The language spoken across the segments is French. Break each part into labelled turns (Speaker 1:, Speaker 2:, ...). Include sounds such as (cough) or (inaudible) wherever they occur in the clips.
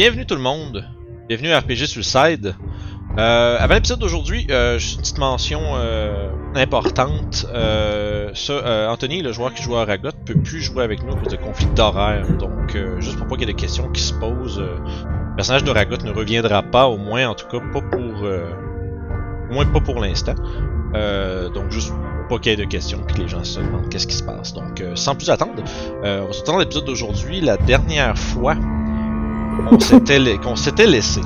Speaker 1: bienvenue tout le monde. Bienvenue à RPG Suicide. Euh, avant l'épisode d'aujourd'hui, euh, juste une petite mention euh, importante. Euh, Anthony, le joueur qui joue à Ragot, peut plus jouer avec nous à cause de conflits d'horaire. Donc, juste pour pas qu'il y ait des questions qui se posent, le personnage de Ragot ne reviendra pas, au moins, en tout cas, pas pour, au moins pas pour l'instant. Donc, juste pas qu'il y ait de questions que les gens se demandent qu'est-ce qui se passe. Donc, sans plus attendre, on se retrouver dans l'épisode d'aujourd'hui. La dernière fois qu'on s'était laissé.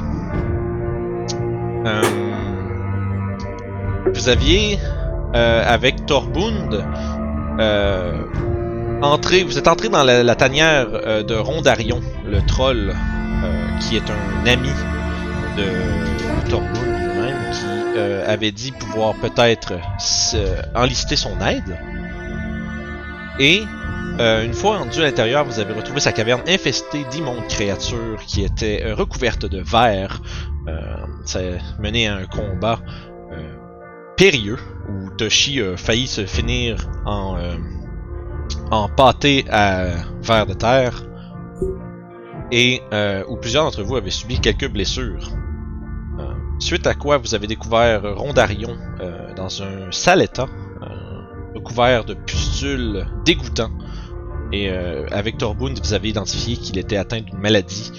Speaker 1: Euh, vous aviez, euh, avec Torbund, euh, entré, vous êtes entré dans la, tanière de Rondarion, le troll, qui est un ami de Torbund lui-même, qui avait dit pouvoir peut-être enlister son aide. Et euh, une fois rendu à l'intérieur, vous avez retrouvé sa caverne infestée d'immondes créatures qui étaient euh, recouvertes de verre. Euh, ça a mené à un combat périlleux où Toshi a failli se finir en, en pâté à verre de terre et où plusieurs d'entre vous avaient subi quelques blessures. Suite à quoi vous avez découvert Rondarion dans un sale état, recouvert de pustules dégoûtants. Et euh, avec Torbund, vous avez identifié qu'il était atteint d'une maladie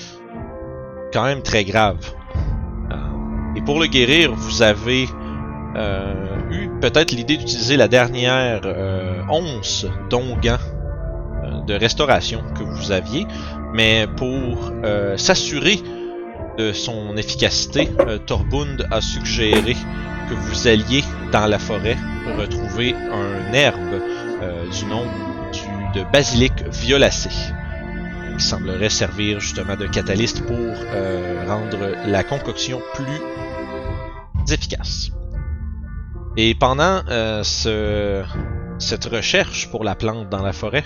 Speaker 1: quand même très grave. Euh, et pour le guérir, vous avez euh, eu peut-être l'idée d'utiliser la dernière euh, once d'onguent de restauration que vous aviez, mais pour euh, s'assurer de son efficacité, euh, Torbund a suggéré que vous alliez dans la forêt retrouver un herbe euh, du nom de basilic violacé qui semblerait servir justement de catalyste pour euh, rendre la concoction plus efficace. Et pendant euh, ce, cette recherche pour la plante dans la forêt,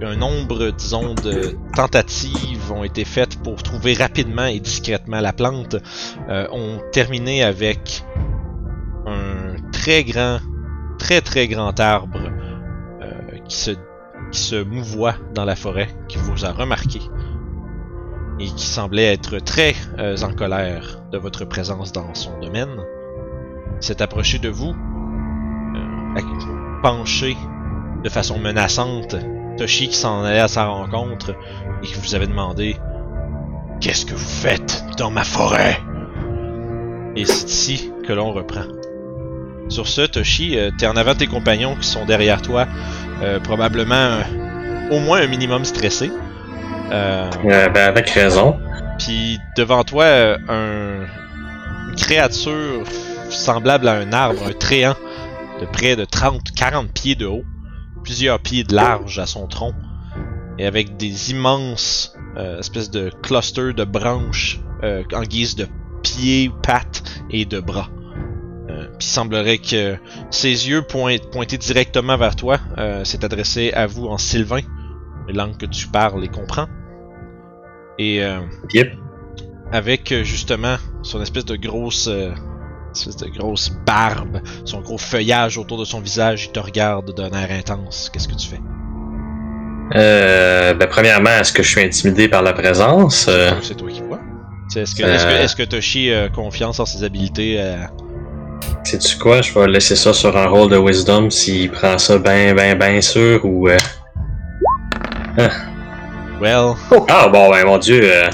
Speaker 1: un nombre, disons, de tentatives ont été faites pour trouver rapidement et discrètement la plante, euh, ont terminé avec un très grand, très très grand arbre qui se qui se dans la forêt, qui vous a remarqué et qui semblait être très euh, en colère de votre présence dans son domaine, s'est approché de vous, euh, penché de façon menaçante, Toshi qui s'en allait à sa rencontre et qui vous avait demandé Qu'est-ce que vous faites dans ma forêt Et c'est ici que l'on reprend. Sur ce, Toshi, euh, t'es en avant de tes compagnons qui sont derrière toi, euh, probablement au moins un minimum stressé. Euh,
Speaker 2: Euh, ben, avec raison.
Speaker 1: puis devant toi, un, une créature semblable à un arbre, un tréant de près de 30-40 pieds de haut, plusieurs pieds de large à son tronc, et avec des immenses euh, espèces de clusters de branches euh, en guise de pieds, pattes et de bras. Puis il semblerait que ses yeux point- pointés directement vers toi euh, s'est adressé à vous en sylvain, une langue que tu parles et comprends. Et euh,
Speaker 2: Yep.
Speaker 1: avec euh, justement son espèce de grosse euh, espèce de grosse barbe, son gros feuillage autour de son visage, il te regarde d'un air intense. Qu'est-ce que tu fais?
Speaker 2: Euh, ben, premièrement, est-ce que je suis intimidé par la présence? Euh,
Speaker 1: C'est toi qui vois. Est-ce que,
Speaker 2: Euh.
Speaker 1: est-ce que, est-ce que Toshi a confiance en ses habiletés euh,
Speaker 2: Sais-tu quoi? Je vais laisser ça sur un rôle de wisdom s'il prend ça ben, ben, ben sûr ou... euh,
Speaker 1: Well,
Speaker 2: Ah bon, ben mon dieu, euh,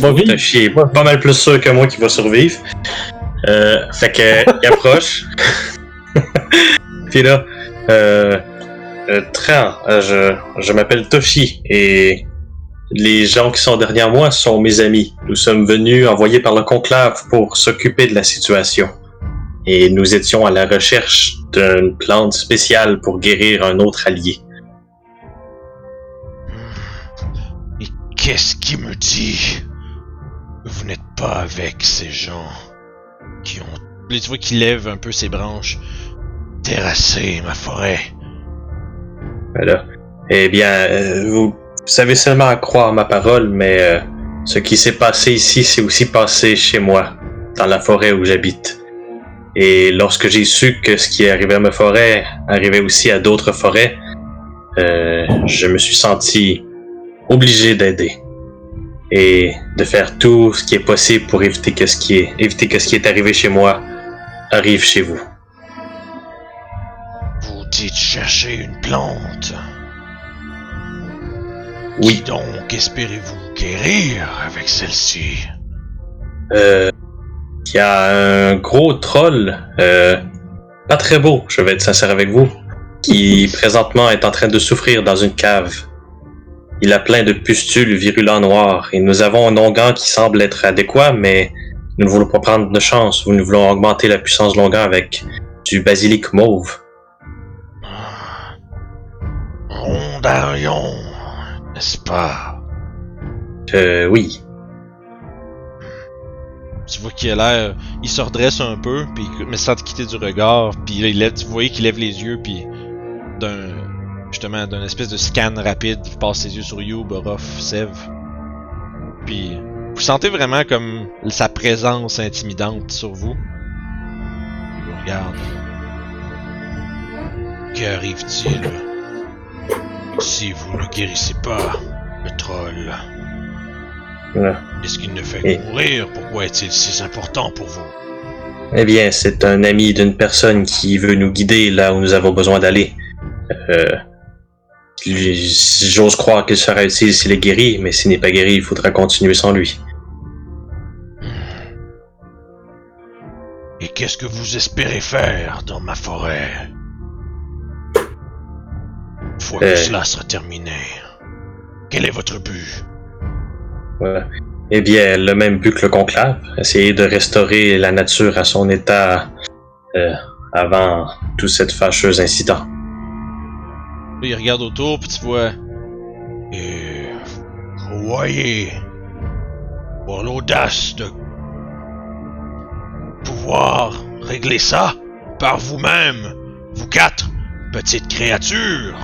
Speaker 2: beau
Speaker 3: vivre.
Speaker 2: Toshi est pas mal plus sûr que moi qu'il va survivre. Euh, fait que, (laughs) il approche. (laughs) Puis là, euh, euh, Tran, euh, je, je m'appelle Toshi et les gens qui sont derrière moi sont mes amis. Nous sommes venus envoyés par le conclave pour s'occuper de la situation. Et nous étions à la recherche d'une plante spéciale pour guérir un autre allié.
Speaker 1: et qu'est-ce qui me dit? Que vous n'êtes pas avec ces gens qui ont... Tu vois qu'il lève un peu ses branches. Terrassé ma forêt.
Speaker 2: Voilà. Eh bien, euh, vous savez seulement croire ma parole, mais euh, ce qui s'est passé ici, c'est aussi passé chez moi, dans la forêt où j'habite. Et lorsque j'ai su que ce qui arrivait à ma forêt arrivait aussi à d'autres forêts, euh, je me suis senti obligé d'aider. et de faire tout ce qui est possible pour éviter que ce qui est, éviter que ce qui est arrivé chez moi arrive chez vous.
Speaker 3: Vous dites chercher une plante.
Speaker 2: Oui.
Speaker 3: Qui donc espérez-vous guérir avec celle-ci?
Speaker 2: Euh, il y a un gros troll, euh, pas très beau, je vais être sincère avec vous, qui (laughs) présentement est en train de souffrir dans une cave. Il a plein de pustules virulents noirs et nous avons un onguent qui semble être adéquat, mais nous ne voulons pas prendre de chance. Nous voulons augmenter la puissance de l'onguent avec du basilic mauve.
Speaker 3: Rondarion, n'est-ce pas?
Speaker 2: Euh, oui.
Speaker 1: Tu vois qu'il a l'air. Il se redresse un peu, puis mais sans te quitter du regard, puis il lève, vous voyez qu'il lève les yeux, puis d'un. Justement, d'un espèce de scan rapide, il passe ses yeux sur You, Borof, Sev. Puis vous sentez vraiment comme sa présence intimidante sur vous. Il vous regarde.
Speaker 3: Qu'arrive-t-il si vous ne guérissez pas le troll?
Speaker 2: Voilà.
Speaker 3: Est-ce qu'il ne fait
Speaker 2: Et-
Speaker 3: que mourir? Pourquoi est-il si important pour vous?
Speaker 2: Eh bien, c'est un ami d'une personne qui veut nous guider là où nous avons besoin d'aller. Euh, J'ose croire qu'il sera utile s'il est guéri, mais s'il n'est pas guéri, il faudra continuer sans lui.
Speaker 3: Et qu'est-ce que vous espérez faire dans ma forêt? Une fois que
Speaker 2: Euh.
Speaker 3: cela sera terminé, quel est votre but?
Speaker 2: Eh bien, le même but que le conclave, essayer de restaurer la nature à son état euh, avant tout cet fâcheux incident.
Speaker 1: Il regarde autour, puis tu vois.
Speaker 3: Et vous croyez pour l'audace de pouvoir régler ça par vous-même, vous quatre petites créatures.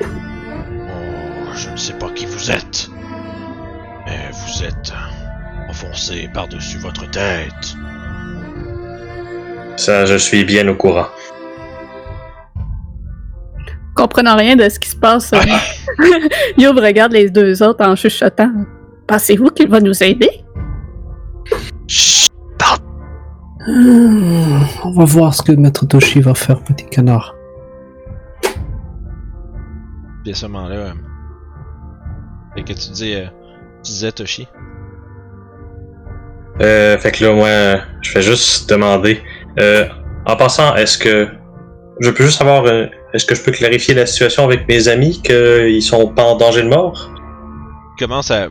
Speaker 3: Oh, je ne sais pas qui vous êtes, mais vous êtes enfoncé par-dessus votre tête.
Speaker 2: Ça, je suis bien au courant.
Speaker 4: Comprenant rien de ce qui se passe, euh, (laughs) Youb regarde les deux autres en chuchotant. Pensez-vous qu'il va nous aider?
Speaker 3: Chut,
Speaker 5: Hmm, On va voir ce que Maître Toshi va faire, petit canard.
Speaker 1: Puis à ce moment-là. euh, Fait que tu dis. euh, tu disais Toshi.
Speaker 2: Euh, fait que là, moi, je vais juste demander. Euh, en passant, est-ce que je peux juste savoir, euh, est-ce que je peux clarifier la situation avec mes amis qu'ils sont pas en danger de mort?
Speaker 1: Commence à.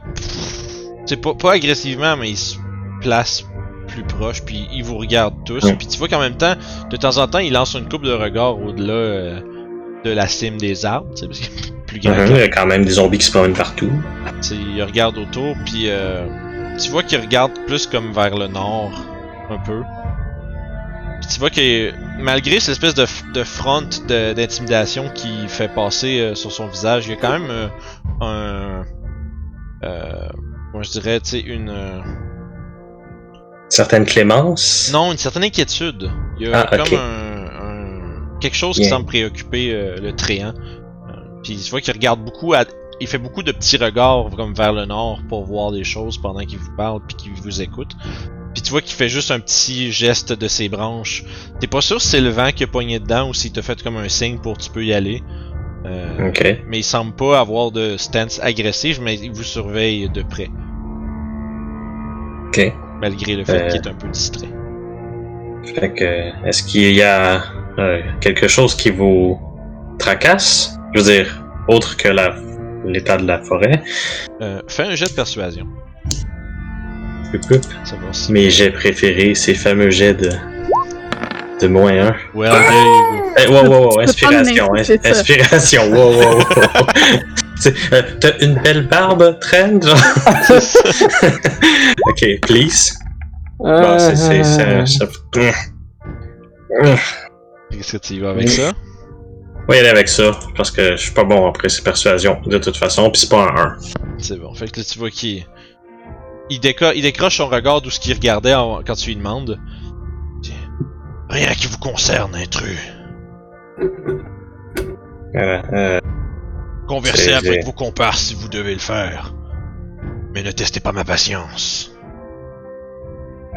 Speaker 1: C'est pas, pas agressivement, mais il se place plus proche, puis il vous regarde tous.
Speaker 2: Ouais.
Speaker 1: Puis tu vois qu'en même temps, de temps en temps, il lance une coupe de regard au-delà euh, de la cime des arbres, tu sais, parce est plus grand. Que-
Speaker 2: Il y a quand même des zombies qui se promènent partout.
Speaker 1: Il regarde autour, puis euh, tu vois qu'il regarde plus comme vers le nord, un peu. Puis tu vois que malgré cette espèce de, f- de front de- d'intimidation qui fait passer euh, sur son visage, il y a quand même euh, un... Euh, moi je dirais, tu sais, une... euh,
Speaker 2: Certaines clémences.
Speaker 1: non, une certaine inquiétude. Il y a
Speaker 2: Ah,
Speaker 1: comme un, un- quelque chose qui semble préoccuper euh, le tréant. Puis tu vois qu'il regarde beaucoup à... Il fait beaucoup de petits regards comme vers le nord pour voir des choses pendant qu'il vous parle puis qu'il vous écoute. Puis tu vois qu'il fait juste un petit geste de ses branches. T'es pas sûr si c'est le vent qui a pogné dedans ou s'il te fait comme un signe pour tu peux y aller. Euh,
Speaker 2: Ok.
Speaker 1: Mais il semble pas avoir de stance agressif, mais il vous surveille de près.
Speaker 2: Ok.
Speaker 1: Malgré le fait
Speaker 2: Euh.
Speaker 1: qu'il est un peu distrait.
Speaker 2: Fait que, est-ce qu'il y a euh, quelque chose qui vous tracasse? Je veux dire, autre que la, l'état de la forêt.
Speaker 1: Euh, fais un jet de persuasion.
Speaker 2: Hup, hup.
Speaker 1: Savoir si.
Speaker 2: Mes jets préférés, ces fameux jets de, de moins 1.
Speaker 1: Well, there you go.
Speaker 2: Wow, wow, wow, inspiration,
Speaker 4: ça.
Speaker 2: inspiration, wow, wow, wow. (laughs) C'est- euh, T'as une belle barbe, Trend? genre? (laughs) ok, please. Bon, c'est, c'est,
Speaker 5: Euh,
Speaker 2: ça, ça-
Speaker 1: Qu'est-ce que tu y vas avec ça?
Speaker 2: On va y aller avec ça, parce que je suis pas bon après ces persuasions, de toute façon, pis c'est pas un 1.
Speaker 1: C'est bon. Fait que là, tu vois qu'il. Il, déco- il décroche son regard d'où ce qu'il regardait en- quand tu lui demandes.
Speaker 3: Rien qui vous concerne, intrus.
Speaker 2: Euh, euh,
Speaker 3: Conversez avec vos comparses si vous devez le faire. Mais ne testez pas ma patience.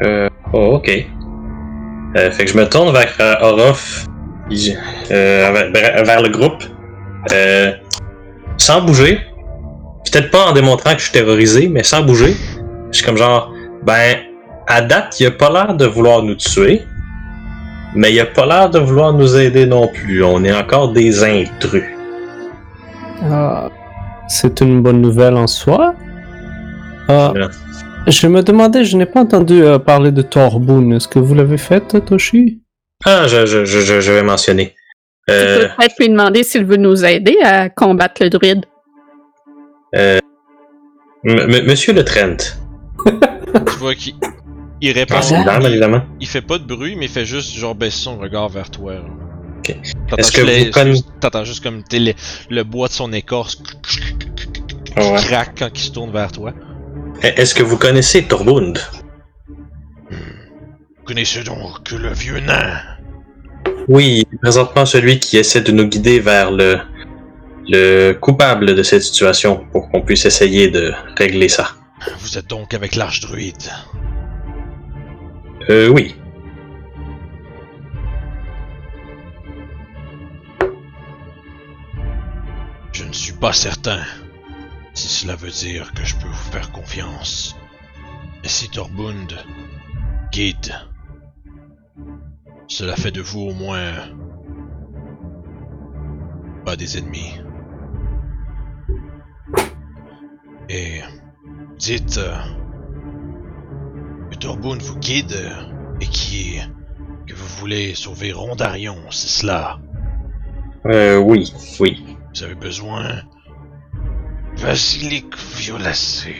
Speaker 2: Euh, oh, ok. Euh, fait que je me tourne vers euh, Orof, euh, vers, vers le groupe, euh, sans bouger. Peut-être pas en démontrant que je suis terrorisé, mais sans bouger. Je suis comme genre, ben, à date, il a pas l'air de vouloir nous tuer, mais il a pas l'air de vouloir nous aider non plus. On est encore des intrus.
Speaker 5: Ah, c'est une bonne nouvelle en soi. Ah, je me demandais, je n'ai pas entendu euh, parler de Torboon. Est-ce que vous l'avez fait, Toshi?
Speaker 2: Ah, je, je, je, je, je vais mentionner.
Speaker 4: Tu
Speaker 2: Euh,
Speaker 4: peux peut-être lui demander s'il veut nous aider à combattre le druide.
Speaker 2: m- m- Monsieur le Trent.
Speaker 1: Tu vois qu'il il répond.
Speaker 2: Ah,
Speaker 1: il,
Speaker 2: évidemment.
Speaker 1: il fait pas de bruit, mais il fait juste genre baisser son regard vers toi. là.
Speaker 2: Ok.
Speaker 1: T'entends
Speaker 2: Est-ce
Speaker 1: juste
Speaker 2: que
Speaker 1: les-
Speaker 2: vous conna-
Speaker 1: juste- T'entends juste comme le, le bois de son écorce qui craque quand il se tourne vers toi.
Speaker 2: Est-ce que vous connaissez Torbund?
Speaker 3: Connaissez donc que le vieux nain.
Speaker 2: Oui, présentement celui qui essaie de nous guider vers le, le coupable de cette situation pour qu'on puisse essayer de régler ça.
Speaker 3: Vous êtes donc avec l'archdruide.
Speaker 2: Euh, oui.
Speaker 3: Je ne suis pas certain si cela veut dire que je peux vous faire confiance. Mais si Torbund guide, cela fait de vous au moins pas des ennemis. Et dites euh, que Torbund vous guide et qui que vous voulez sauver Rondarion, c'est cela?
Speaker 2: Euh, oui, oui.
Speaker 3: Vous avez besoin. Basilic violacé.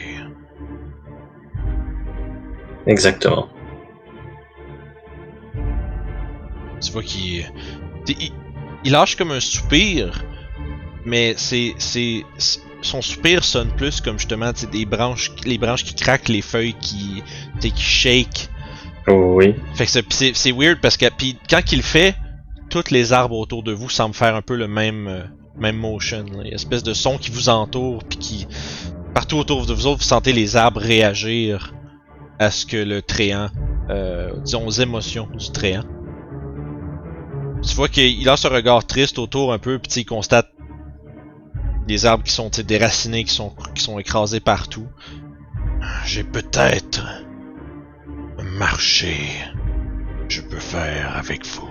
Speaker 2: Exactement.
Speaker 1: Tu vois qu'il. Il, il lâche comme un soupir, mais c'est. son soupir sonne plus comme justement des branches, les branches qui craquent, les feuilles qui, qui shake.
Speaker 2: Oh, oui.
Speaker 1: Fait que c'est- weird parce que puis quand il le fait, tous les arbres autour de vous semblent faire un peu le même euh, même motion. là. Il y a une espèce de son qui vous entoure puis qui partout autour de vous autres, vous sentez les arbres réagir à ce que le tréant, euh, disons aux émotions du tréant. Tu vois qu'il a ce regard triste autour un peu puis tu sais, il constate les arbres qui sont tu sais, déracinés, qui sont qui sont écrasés partout.
Speaker 3: J'ai peut-être un marché. Je peux faire avec vous.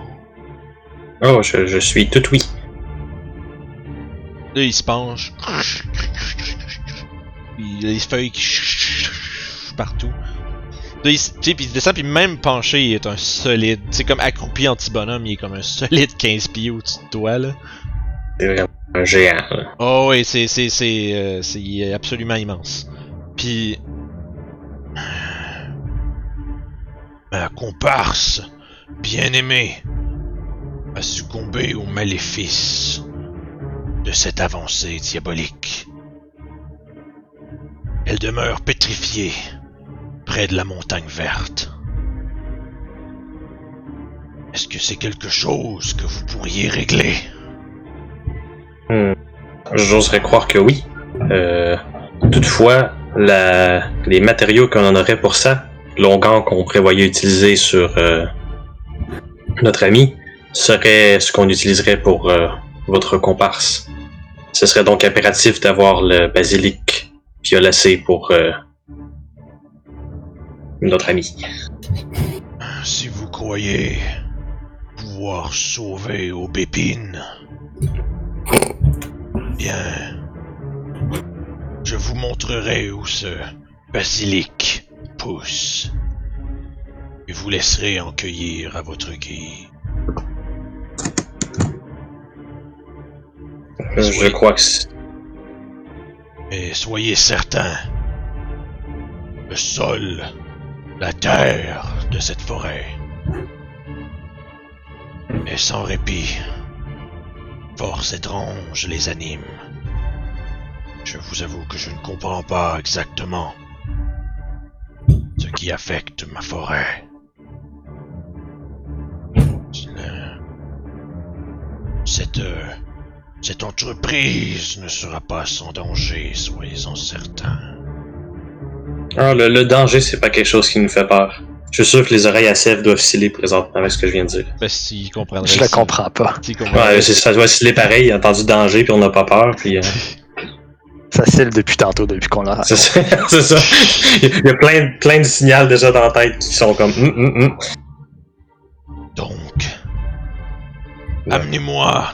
Speaker 2: Oh, je, je suis tout oui.
Speaker 1: Là, il se penche. Il y a les feuilles qui partout. Il, tu sais, puis il descend, puis même penché, il est un solide. C'est comme accroupi en petit bonhomme, il est comme un solide 15 pieds au-dessus de toi, là.
Speaker 2: C'est vraiment un géant. là.
Speaker 1: Oh, oui, c'est, c'est, c'est, euh, c'est il est absolument immense. Puis,
Speaker 3: Ma comparse, bien-aimée, a succombé au maléfice de cette avancée diabolique. Elle demeure pétrifiée près de la montagne verte. Est-ce que c'est quelque chose que vous pourriez régler?
Speaker 2: Hmm. J'oserais croire que oui. Euh, toutefois, les matériaux qu'on en aurait pour ça, l'onguent qu'on prévoyait utiliser sur euh, notre ami, serait ce qu'on utiliserait pour euh, votre comparse. Ce serait donc impératif d'avoir le basilic violacé pour notre ami.
Speaker 3: Si vous croyez pouvoir sauver Aubépine, bien, je vous montrerai où ce basilic pousse et vous laisserez en cueillir à votre guise.
Speaker 2: Euh, Je
Speaker 3: Oui.
Speaker 2: crois que c'est-
Speaker 3: Mais soyez certains, le sol, la terre de cette forêt est sans répit. Force étrange les anime. Je vous avoue que je ne comprends pas exactement ce qui affecte ma forêt. Cette, cette entreprise ne sera pas sans danger, soyez-en certains.
Speaker 2: Ah, le, le danger, c'est pas quelque chose qui nous fait peur. Je suis sûr que les oreilles à Sèvres doivent sciller présentement avec ce que je viens de dire.
Speaker 1: Ben.
Speaker 6: Je le comprends pas.
Speaker 2: Ouais, c'est- ça doit sciller pareil, il a entendu danger puis on n'a pas peur, puis euh, (laughs)
Speaker 6: Ça cille depuis tantôt, depuis qu'on l'a
Speaker 2: c'est ça. (laughs) c'est ça. Il y a plein, de- plein de signaux déjà dans la tête qui sont comme hum, hum, hum.
Speaker 3: Donc, amenez-moi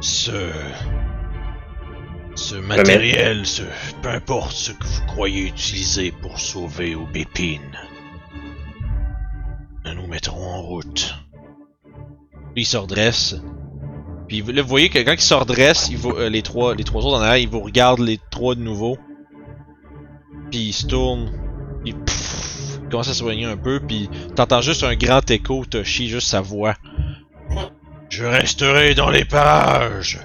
Speaker 3: ce. Ce matériel, ce, peu importe ce que vous croyez utiliser pour sauver Aubépine. Nous nous mettrons en route.
Speaker 1: Il se redresse. Puis là, vous voyez que quand il se redresse, il va, euh, les, trois, les trois autres en arrière, ils vous regardent les trois de nouveau. Puis il se tourne. Il, pff, il commence à s'éloigner un peu. Puis t'entends juste un grand écho, Toshi, juste sa voix.
Speaker 3: Je resterai dans les parages.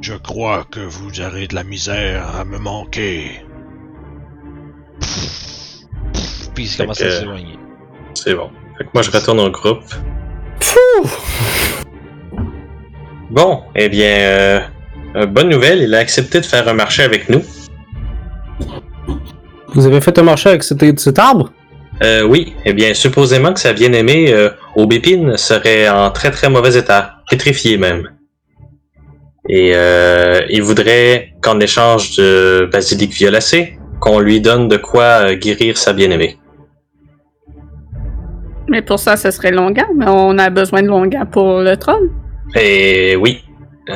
Speaker 3: Je crois que vous aurez de la misère à me manquer.
Speaker 1: Puis il commence à s'éloigner.
Speaker 2: C'est bon. Fait que moi, je retourne au groupe. Bon, eh bien, euh, euh, bonne nouvelle, il a accepté de faire un marché avec nous.
Speaker 5: Vous avez fait un marché avec cet, cet arbre?
Speaker 2: Euh, oui, eh bien, supposément que sa bien-aimée, euh, Aubépine, serait en très très mauvais état, pétrifiée même. Et euh, il voudrait qu'en échange de basilic violacé, qu'on lui donne de quoi euh, guérir sa bien-aimée.
Speaker 4: Mais pour ça, ce serait Longan. Mais on a besoin de Longan pour le troll.
Speaker 2: Et oui,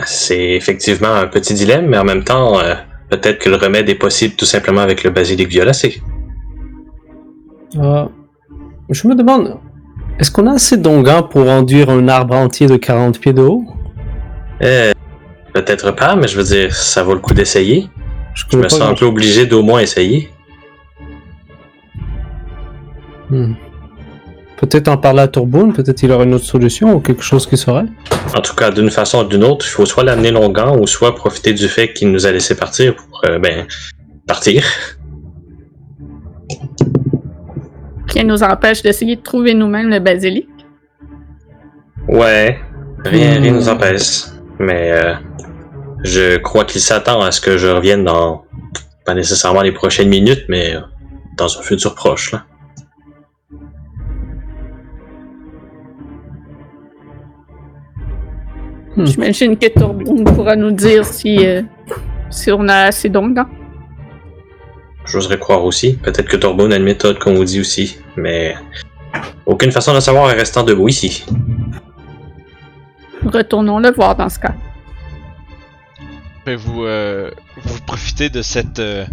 Speaker 2: c'est effectivement un petit dilemme, mais en même temps, euh, peut-être que le remède est possible tout simplement avec le basilic violacé.
Speaker 5: Euh, Je me demande, est-ce qu'on a assez d'onguents pour enduire un arbre entier de 40 pieds de haut?
Speaker 2: Euh, peut-être pas, mais je veux dire, ça vaut le coup d'essayer.
Speaker 5: Je
Speaker 2: me sens un peu obligé d'au moins essayer.
Speaker 5: Hmm. Peut-être en parler à Tourboune, peut-être il aurait une autre solution ou quelque chose qui serait.
Speaker 2: En tout cas, d'une façon ou d'une autre, il faut soit l'amener longuement ou soit profiter du fait qu'il nous a laissé partir pour, euh, ben, partir.
Speaker 4: Qui nous empêche d'essayer de trouver nous-mêmes le basilic.
Speaker 2: Ouais, rien,
Speaker 5: Hmm.
Speaker 2: rien nous empêche. Mais euh, je crois qu'il s'attend à ce que je revienne dans, pas nécessairement les prochaines minutes, mais euh, dans un futur proche. Là.
Speaker 5: Hmm.
Speaker 4: J'imagine que Tourbillon pourra nous dire si, euh, si on a assez d'Ongan.
Speaker 2: J'oserais croire aussi. Peut-être que Torbo a une méthode qu'on vous dit aussi, mais aucune façon de savoir en restant debout ici.
Speaker 4: Retournons le voir dans ce cas.
Speaker 1: Vous, euh, vous profitez de cette euh,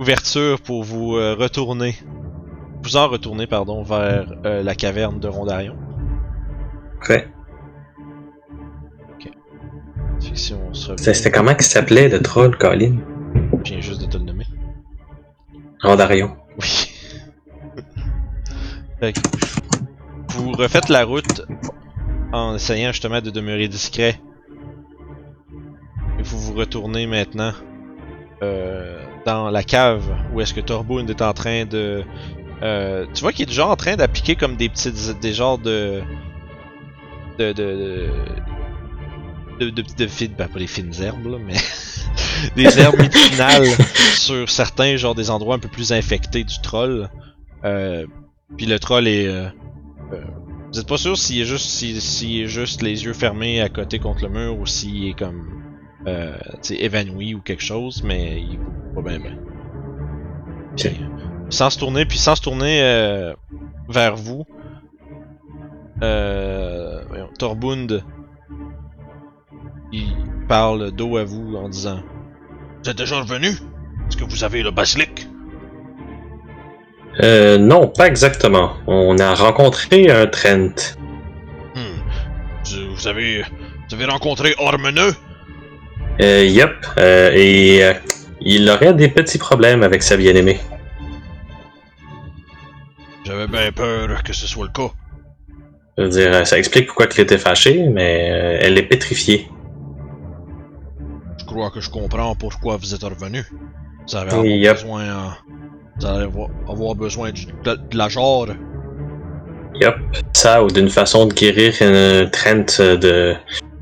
Speaker 1: ouverture pour vous euh, retourner. Vous en retourner, pardon, vers la caverne de Rondarion.
Speaker 2: Fait.
Speaker 1: Fait que si on se revient,
Speaker 2: C'était c'était comment qu'il s'appelait le troll, Colin?
Speaker 1: je viens juste de te le nommer.
Speaker 2: Rondarion.
Speaker 1: Oui. Fait que vous refaites la route en essayant justement de demeurer discret. Et vous vous retournez maintenant euh, dans la cave où est-ce que Torbound est en train de... euh, tu vois qu'il est déjà en train d'appliquer comme des petites... des genres de... de... de... de, de, de fines, ben, pas des fines herbes là, mais (laughs) des herbes médicinales (laughs) sur certains, genre des endroits un peu plus infectés du troll. Euh, puis le troll est. vous êtes pas sûr s'il est juste s'il s'il est juste les yeux fermés à côté contre le mur ou s'il est comme euh, évanoui ou quelque chose, mais il bouge pas bien bien. Puis, sans se tourner, puis sans se tourner euh, vers vous, euh, voyons, Torbund, il parle dos à vous en disant
Speaker 3: Vous êtes déjà revenu? Est-ce que vous avez le basilic
Speaker 2: Euh, non, pas exactement. On a rencontré un Trent.
Speaker 3: Hmm. Vous, vous avez, vous avez rencontré Ormeneux?
Speaker 2: Euh, yup. Euh, et euh, il aurait des petits problèmes avec sa bien-aimée.
Speaker 3: J'avais bien peur que ce soit le cas.
Speaker 2: Je veux dire, euh, ça explique pourquoi il était fâché, mais euh, elle est pétrifiée.
Speaker 3: Je crois que je comprends pourquoi vous êtes revenu. Vous
Speaker 2: Oui,
Speaker 3: avoir
Speaker 2: yep.
Speaker 3: besoin, euh, vous allez avoir, besoin du- de, de la jarre.
Speaker 2: Yup. Ça, ou d'une façon de guérir un Trent de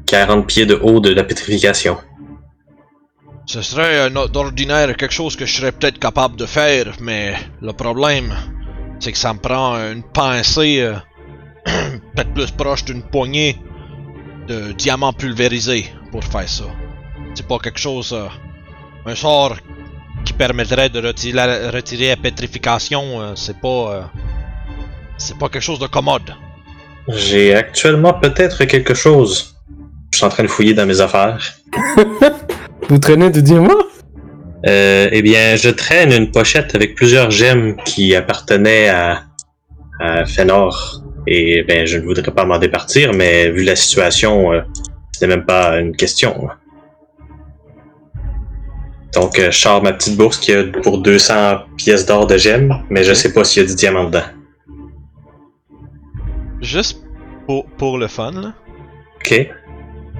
Speaker 2: 40 pieds de haut de la pétrification.
Speaker 3: Ce serait euh, d'ordinaire quelque chose que je serais peut-être capable de faire, mais le problème, c'est que ça me prend une pincée euh, (clears throat) peut-être plus proche d'une poignée de diamants pulvérisés pour faire ça. C'est pas quelque chose, euh, un sort qui permettrait de retirer la, retirer la pétrification. euh, c'est pas, euh, c'est pas quelque chose de commode.
Speaker 2: J'ai actuellement peut-être quelque chose. Je suis en train de fouiller dans mes affaires. (laughs)
Speaker 5: Vous traînez de diamants
Speaker 2: Euh, eh bien, je traîne une pochette avec plusieurs gemmes qui appartenaient à, à Fënor. Et ben, je ne voudrais pas m'en départir, mais vu la situation, euh, c'était même pas une question. Donc, euh, je sors ma petite bourse qui a pour 200 pièces d'or de gemmes, mais je sais pas s'il y a du diamant dedans.
Speaker 1: Juste pour, pour le fun, là.
Speaker 2: Ok.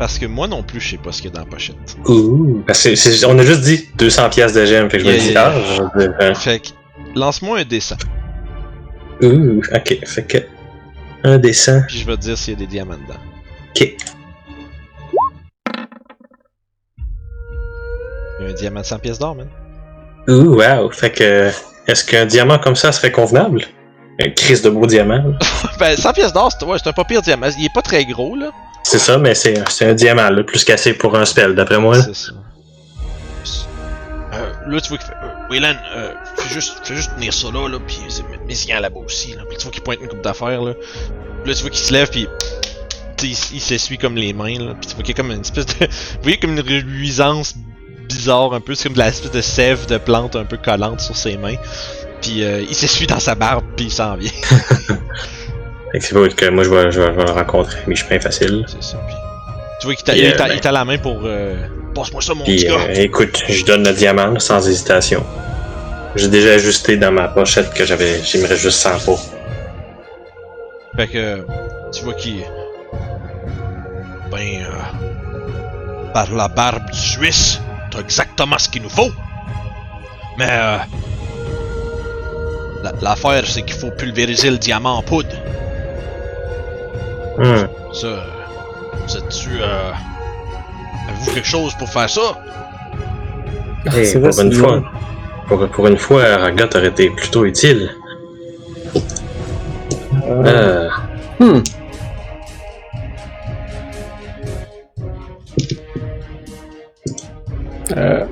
Speaker 1: Parce que moi non plus, je sais pas ce qu'il y a dans la pochette.
Speaker 2: Ouh. Parce que c'est- on a juste dit 200 pièces de gemmes, fait que je me
Speaker 1: Yeah,
Speaker 2: dis,
Speaker 1: yeah,
Speaker 2: ah, je veux dire, euh,
Speaker 1: Fait que, lance-moi un dessin,
Speaker 2: Ouh, ok, fait que un dessin.
Speaker 1: puis je vais te dire s'il y a des diamants dedans.
Speaker 2: Ok.
Speaker 1: Il y a un diamant de 100 pièces d'or, man.
Speaker 2: Ouh, wow. Fait que est-ce qu'un diamant comme ça serait convenable? Un crise de beau diamant. (laughs)
Speaker 1: ben, 100 pièces d'or, c'est ouais, c'est un pas pire diamant. Il est pas très gros, là.
Speaker 2: C'est ça, mais c'est c'est un diamant, là, plus qu'assez pour un spell, d'après moi. là.
Speaker 1: C'est ça.
Speaker 3: Euh, là, tu vois qu'il fait. Euh, Wayland, euh, fais juste, fais juste tenir ça là, là, c'est- mets-y là-bas aussi, là.
Speaker 1: Puis tu vois qu'il pointe une coupe d'affaires, là. Puis là, tu vois qu'il se lève, puis il s'essuie comme les mains, là. Puis tu vois qu'il y a comme une espèce de. (laughs) Vous voyez comme une reluisance bizarre un peu. C'est comme de la espèce de sève de plante un peu collante sur ses mains. Puis euh, il s'essuie dans sa barbe, puis il s'en vient. (laughs)
Speaker 2: Fait que c'est pas que moi je vais, je vais, je vais le rencontrer, mais je suis bien facile.
Speaker 1: C'est ça. Puis tu vois qu'il t'a
Speaker 2: Puis,
Speaker 1: il
Speaker 2: euh,
Speaker 1: t'a-
Speaker 2: ben-
Speaker 1: il t'a la main pour. euh,
Speaker 3: Passe-moi ça, mon petit
Speaker 2: Puis
Speaker 3: gars.
Speaker 2: euh, écoute, je donne le diamant là, sans hésitation. J'ai déjà ajusté dans ma pochette que j'avais, j'aimerais juste 100 pour.
Speaker 1: Fait que tu vois qu'il.
Speaker 3: Ben, euh, par la barbe du Suisse, t'as exactement ce qu'il nous faut. Mais, euh, la- l'affaire, c'est qu'il faut pulvériser le diamant en poudre.
Speaker 2: Hmm.
Speaker 3: Ça, vous êtes-tu, euh, avez-vous quelque chose pour faire ça?
Speaker 5: Ah,
Speaker 2: Hey,
Speaker 5: c'est vrai,
Speaker 2: pour une
Speaker 5: c'est
Speaker 2: fois, pour, pour une fois, Ragat aurait été plutôt utile. Euh,
Speaker 5: Hmm. Euh...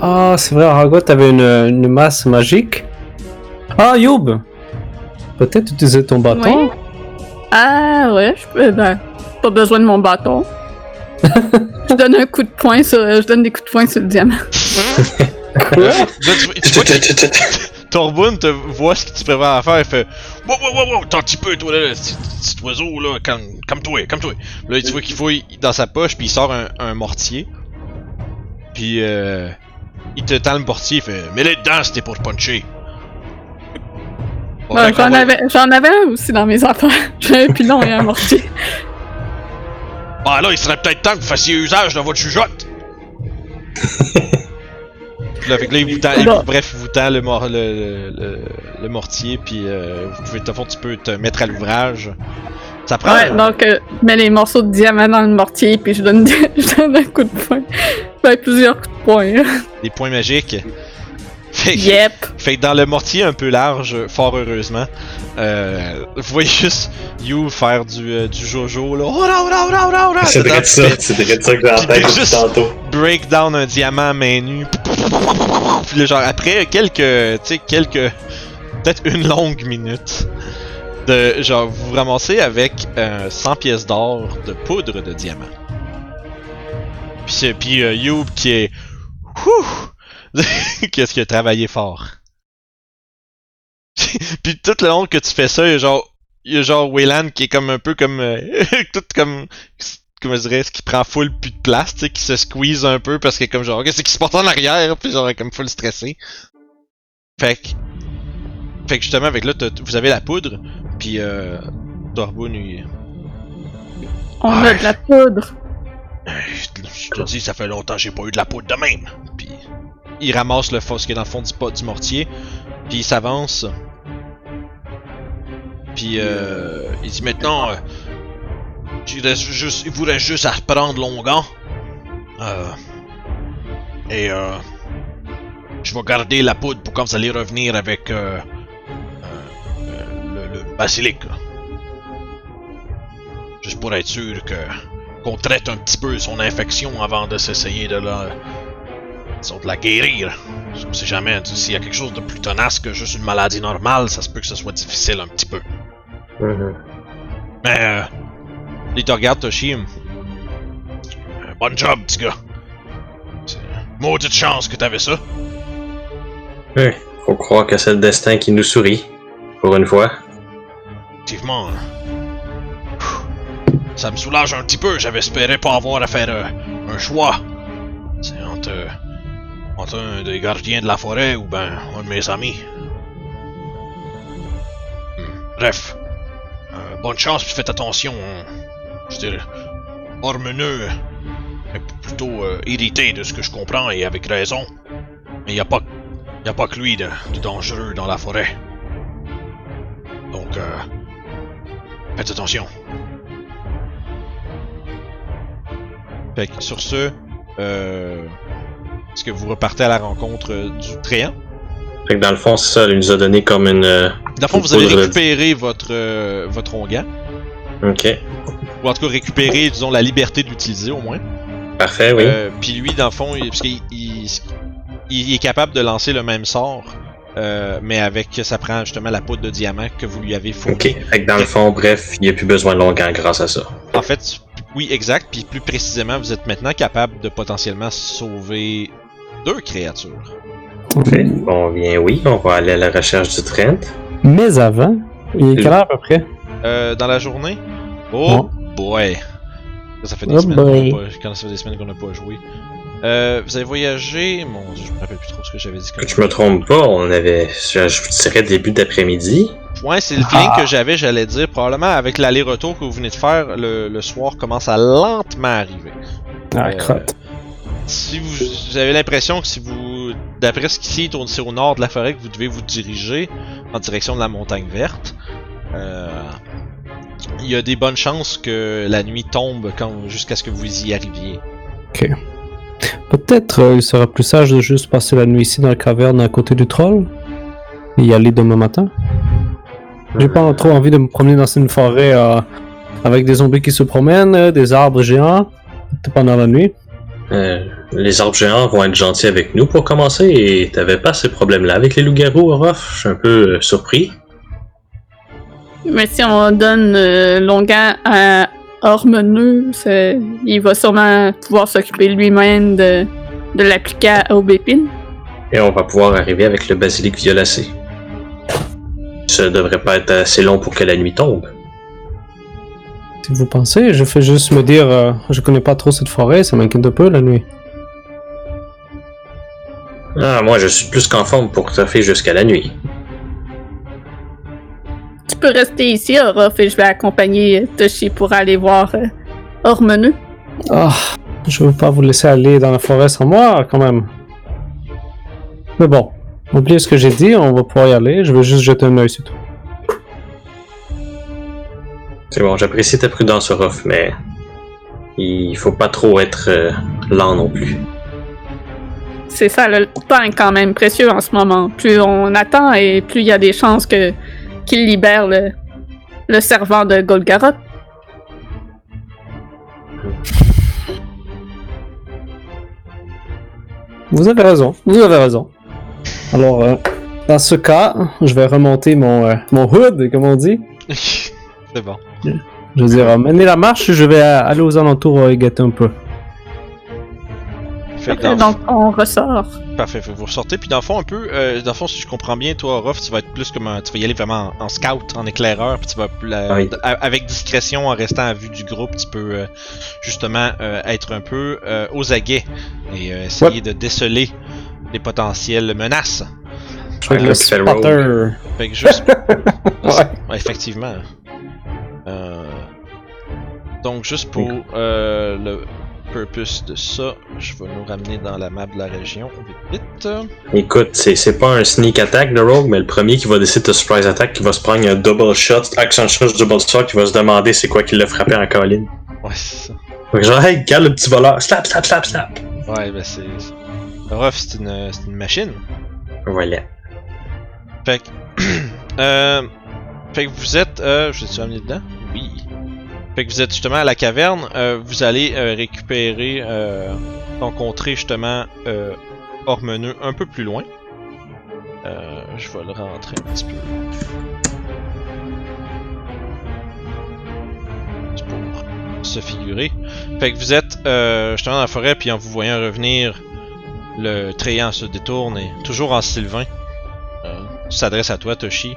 Speaker 5: Ah, c'est vrai, Aragot avait une, une masse magique. Ah, Youb Peut-être utiliser ton bâton
Speaker 4: Oui. Ah ouais, je peux. Ben, pas besoin de mon bâton. (laughs) je donne un coup de poing sur. Je donne des coups de poing sur le diamant.
Speaker 1: Qu'il- Torbun te voit ce que tu prépares à faire, il fait
Speaker 3: Wow, wow, wow, wow, t'as un petit peu, toi, là, petit, petit oiseau, là, comme, comme toi, comme toi.
Speaker 1: Là, tu vois qu'il fouille dans sa poche, puis il sort un, un mortier. Puis, euh, il te tend le mortier, il fait
Speaker 3: Mets-les dedans, c'était pour te puncher.
Speaker 1: Bon,
Speaker 4: j'en,
Speaker 1: va-
Speaker 4: avais, j'en avais un aussi dans mes affaires. (laughs) J'ai un pilon et un mortier.
Speaker 3: Ah, là, il serait peut-être temps que vous fassiez usage de votre jugeote.
Speaker 1: Puis là, fait que là, il vous tend, il- bref, il vous tend le, mor- le, le, le mortier, puis euh, vous pouvez, de fond, tu peux te mettre à l'ouvrage. Ça prend
Speaker 4: Ouais, donc euh, mets les morceaux de diamant dans le mortier, puis je donne, (laughs) je donne un coup de poing. Ben, plusieurs coups de poing. là.
Speaker 1: des points magiques. Fait
Speaker 4: Yep.
Speaker 1: fait que dans le mortier un peu large, fort heureusement, euh, vous voyez juste You faire du, euh, du Jojo, là. Oh, là, oh, là, oh, là, oh, là, oh, là,
Speaker 2: c'est vrai de ça,
Speaker 1: puis
Speaker 2: c'est vrai de ça que
Speaker 1: juste-
Speaker 2: tantôt.
Speaker 1: break down un diamant à main nue. Puis là, genre, après quelques, tu sais, quelques, peut-être une longue minute, de, genre, vous vous ramassez avec euh, 100 pièces d'or de poudre de diamant. Puis, c'est- puis euh, Youb qui est! (laughs) qu'est-ce qu'il a travaillé fort. (laughs) puis tout le long que tu fais ça, il y a genre, il y a genre Wayland qui est comme un peu comme, euh, (laughs) tout comme, comment je dirais, ce qui prend full plus de place, tu sais, qui se squeeze un peu parce que comme genre, qu'est-ce qui se passe en arrière, puis genre, comme full stressé. Fait que, fait que justement, avec là, vous avez la poudre, puis euh, il...
Speaker 4: On a de la poudre.
Speaker 3: Je je te dis, ça fait longtemps que j'ai pas eu de la poudre de même.
Speaker 1: Puis il ramasse le ce qui est dans le fond du, pot, du mortier, puis il s'avance. Puis euh,
Speaker 3: Il dit maintenant, euh, il, juste, vous reste juste à reprendre l'onguent. Euh, Et euh, je vais garder la poudre pour quand vous allez revenir avec euh, le, le basilic. Juste pour être sûr que qu'on traite un petit peu son infection avant de s'essayer de la, disons, de la guérir. On sait jamais, s'il y a quelque chose de plus tenace que juste une maladie normale, ça se peut que ce soit difficile un petit peu.
Speaker 2: Mhm.
Speaker 3: Mais euh,
Speaker 1: Il te regarde, Toshi.
Speaker 3: euh, bonne job, petit gars. Maudite chance que t'avais ça.
Speaker 2: Ouais, faut croire que c'est le destin qui nous sourit. Pour une fois.
Speaker 3: Effectivement. hein. Ça me soulage un petit peu. J'avais espéré pas avoir à faire euh, un choix. C'est entre, un des gardiens de la forêt ou ben un de mes amis? Hmm. Bref. Euh, bonne chance, puis faites attention. hein. Je dirais, p- plutôt euh, irrité de ce que je comprends et avec raison. Mais y a pas, y a pas que lui de, dangereux dans la forêt. Donc, euh, faites attention.
Speaker 1: Fait sur ce, euh, est-ce que vous repartez à la rencontre euh, du Tréant?
Speaker 2: Fait que dans le fond, c'est ça, il nous a donné comme une. euh,
Speaker 1: Dans le fond, vous avez
Speaker 2: Poudre
Speaker 1: récupéré votre, euh, votre onguent.
Speaker 2: Ok.
Speaker 1: Ou en tout cas, récupéré, disons, la liberté de l'utiliser au moins.
Speaker 2: Parfait, oui.
Speaker 1: Euh, Puis lui, dans le fond, il, parce qu'il il, il est capable de lancer le même sort, euh, mais avec, ça prend justement la poudre de diamant que vous lui avez fournie.
Speaker 2: Ok. Fait que dans le fond, bref, il n'y a plus besoin de longueur grâce à ça.
Speaker 1: En fait, oui, exact. Puis plus précisément, vous êtes maintenant capable de potentiellement sauver deux créatures.
Speaker 2: Parfait. Bon, bien oui, on va aller à la recherche du Trent.
Speaker 5: Mais avant, il est quelle heure à peu près?
Speaker 1: Euh, dans la journée? Oh boy! Ça, ça fait des
Speaker 5: Oh
Speaker 1: semaines qu'on pas, quand ça fait des semaines qu'on n'a pas joué. Euh, vous avez voyagé, mon dieu, je me rappelle plus trop ce que j'avais dit.
Speaker 2: Que je me trompe pas, on avait, je, je dirais début d'après-midi.
Speaker 1: Ouais, c'est le feeling
Speaker 5: Ah.
Speaker 1: que j'avais, j'allais dire. Probablement avec l'aller-retour que vous venez de faire, le, le soir commence à lentement arriver.
Speaker 5: Ah,
Speaker 1: Euh,
Speaker 5: crotte.
Speaker 1: Si vous, avez l'impression que si vous, d'après ce est au- c'est au nord de la forêt, que vous devez vous diriger en direction de la montagne verte, euh, il y a des bonnes chances que la nuit tombe jusqu'à ce que vous y arriviez.
Speaker 5: Peut-être euh, il sera plus sage de juste passer la nuit ici dans la caverne à côté du troll et y aller demain matin. J'ai pas trop envie de me promener dans une forêt euh, avec des zombies qui se promènent, des arbres géants pendant la nuit.
Speaker 2: Euh, les arbres géants vont être gentils avec nous pour commencer et t'avais pas ces problèmes-là avec les loups-garous, Orof? Je suis un peu euh, surpris.
Speaker 4: Mais si on donne euh, Longan à Ormeneux, c'est- il va sûrement pouvoir s'occuper lui-même de, de l'appliquer à Aubépine.
Speaker 2: Et on va pouvoir arriver avec le basilic violacé. Ça devrait pas être assez long pour que la nuit tombe.
Speaker 5: Si vous pensez, je fais juste me dire, euh, je connais pas trop cette forêt, ça m'inquiète un peu la nuit.
Speaker 2: Ah, moi je suis plus qu'en forme pour toffer jusqu'à la nuit.
Speaker 4: Tu peux rester ici, Orof, et je vais accompagner Toshi pour aller voir euh, Ormeneux.
Speaker 5: Ah, je veux pas vous laisser aller dans la forêt sans moi, quand même. Mais bon, oubliez ce que j'ai dit, on va pouvoir y aller, je vais juste jeter un œil, c'est tout.
Speaker 2: C'est bon, j'apprécie ta prudence, Orof, mais il faut pas trop être euh, lent non plus.
Speaker 4: C'est ça, le temps est quand même précieux en ce moment. Plus on attend et plus il y a des chances que qu'il libère le, le servant de Golgaroth.
Speaker 5: Vous avez raison, vous avez raison. Alors, euh, dans ce cas, je vais remonter mon, euh, mon hood, comme on dit. (laughs)
Speaker 1: c'est bon.
Speaker 5: Je veux dire, la marche, je vais aller aux alentours euh, et guetter un peu.
Speaker 1: Fait que dans-
Speaker 4: Donc on ressort.
Speaker 1: Parfait, fait que vous ressortez. Puis dans le fond, un peu, euh, dans le fond, si je comprends bien, toi, Ruff, tu vas être plus comme un, tu vas y aller vraiment en, en scout, en éclaireur, puis tu vas la-
Speaker 2: Oui.
Speaker 1: a- avec discrétion, en restant à vue du groupe, tu peux euh, justement euh, être un peu euh, aux aguets et euh, essayer de déceler les potentielles menaces.
Speaker 5: Je être
Speaker 2: Ouais,
Speaker 5: le
Speaker 2: fait le
Speaker 5: spotter.
Speaker 1: Fait que juste, (laughs)
Speaker 5: Ouais.
Speaker 1: Ouais, effectivement. Euh, Donc juste pour euh, le purpose de ça, je vais nous ramener dans la map de la région vite vite.
Speaker 2: Écoute, c'est c'est pas un sneak attack de Rogue, mais le premier qui va décider de surprise attack, qui va se prendre un double shot, action shot, double shot, qui va se demander c'est quoi qui l'a frappé en colline.
Speaker 1: Ouais, c'est ça.
Speaker 2: Fait que genre, hey, regarde le petit voleur, slap, slap, slap, slap.
Speaker 1: Ouais, ben c'est. c'est- Ruff, c'est une, c'est une machine.
Speaker 2: Voilà.
Speaker 1: Fait que. (clears throat) euh, fait que vous êtes. Euh, je suis amené dedans? Oui. Fait que vous êtes justement à la caverne. euh, vous allez euh, récupérer. Euh, rencontrer justement. Euh, Ormeneux un peu plus loin. Euh, je vais le rentrer un petit peu. C'est pour se figurer. Fait que vous êtes euh, justement dans la forêt, puis en vous voyant revenir, le Tréant se détourne et toujours en Sylvain. S'adresse à toi, Toshi.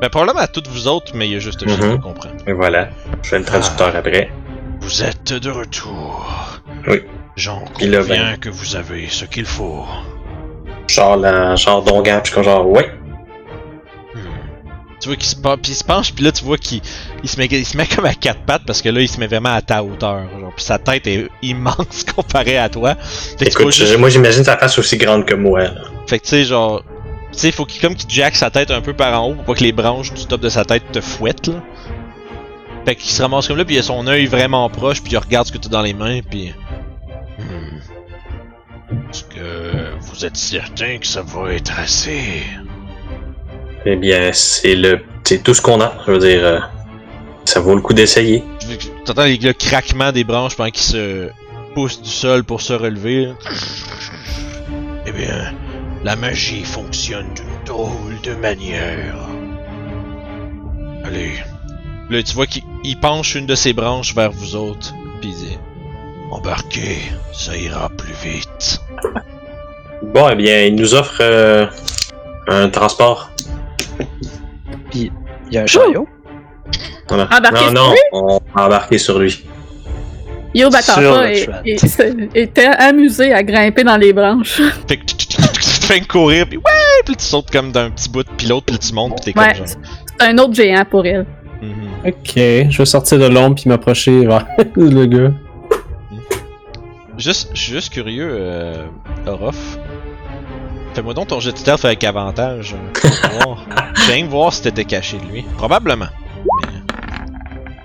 Speaker 1: Ben, probablement à toutes vous autres, mais il y a juste Toshi
Speaker 2: Mhm.
Speaker 1: qui comprend.
Speaker 2: Et voilà. Je fais le traducteur après.
Speaker 3: Vous êtes de retour.
Speaker 2: Oui.
Speaker 3: J'en conviens
Speaker 2: ben-
Speaker 3: que vous avez ce qu'il faut.
Speaker 2: Genre, la, genre Dongan, puis comme genre, ouais.
Speaker 3: Hmm.
Speaker 1: Tu vois qu'il se, pen- puis il se penche, puis là tu vois qu'il il se, met, il se met comme à quatre pattes parce que là il se met vraiment à ta hauteur. Genre, puis sa tête est immense (laughs) comparée à toi. Fait
Speaker 2: Écoute,
Speaker 1: juste-
Speaker 2: je- moi j'imagine sa face aussi grande que moi. là.
Speaker 1: Fait que tu sais, genre. Tu sais, faut qu'il comme qu'il jack sa tête un peu par en haut pour pas que les branches du top de sa tête te fouettent, là. Fait qu'il se ramasse comme là, puis il a son œil vraiment proche, puis il regarde ce que t'as dans les mains, puis.
Speaker 3: Hmm. Est-ce que vous êtes certain que ça va être assez?
Speaker 2: Eh bien, c'est le, c'est tout ce qu'on a. Je veux dire, euh, ça vaut le coup d'essayer.
Speaker 1: T'entends les- le craquement des branches pendant qu'il se pousse du sol pour se relever. là.
Speaker 3: Eh bien, la magie fonctionne d'une drôle de manière. Allez,
Speaker 1: Là, tu vois qu'il il penche une de ses branches vers vous autres, puis il dit
Speaker 3: embarquez, ça ira plus vite.
Speaker 2: Bon, eh bien, il nous offre euh, un transport.
Speaker 6: Il y a un chariot.
Speaker 2: Voilà.
Speaker 4: Embarquer
Speaker 2: non,
Speaker 4: sur
Speaker 2: non,
Speaker 4: lui?
Speaker 2: on va embarquer sur lui.
Speaker 4: Yo Batapa est- amusé à grimper dans les branches.
Speaker 1: Fait que te fais courir, puis ouais, puis tu sautes comme d'un petit bout de pilote, puis tu montes, puis t'es
Speaker 4: Ouais.
Speaker 1: comme genre.
Speaker 4: C'est un autre géant pour elle.
Speaker 1: Mhm.
Speaker 5: Ok, je vais sortir de l'ombre puis m'approcher vers (laughs) le gars.
Speaker 1: Juste, je suis juste curieux, euh, Orof. Fais-moi donc ton jet de stealth avec avantage. J'aime (laughs) voir si t'étais caché de lui. Probablement.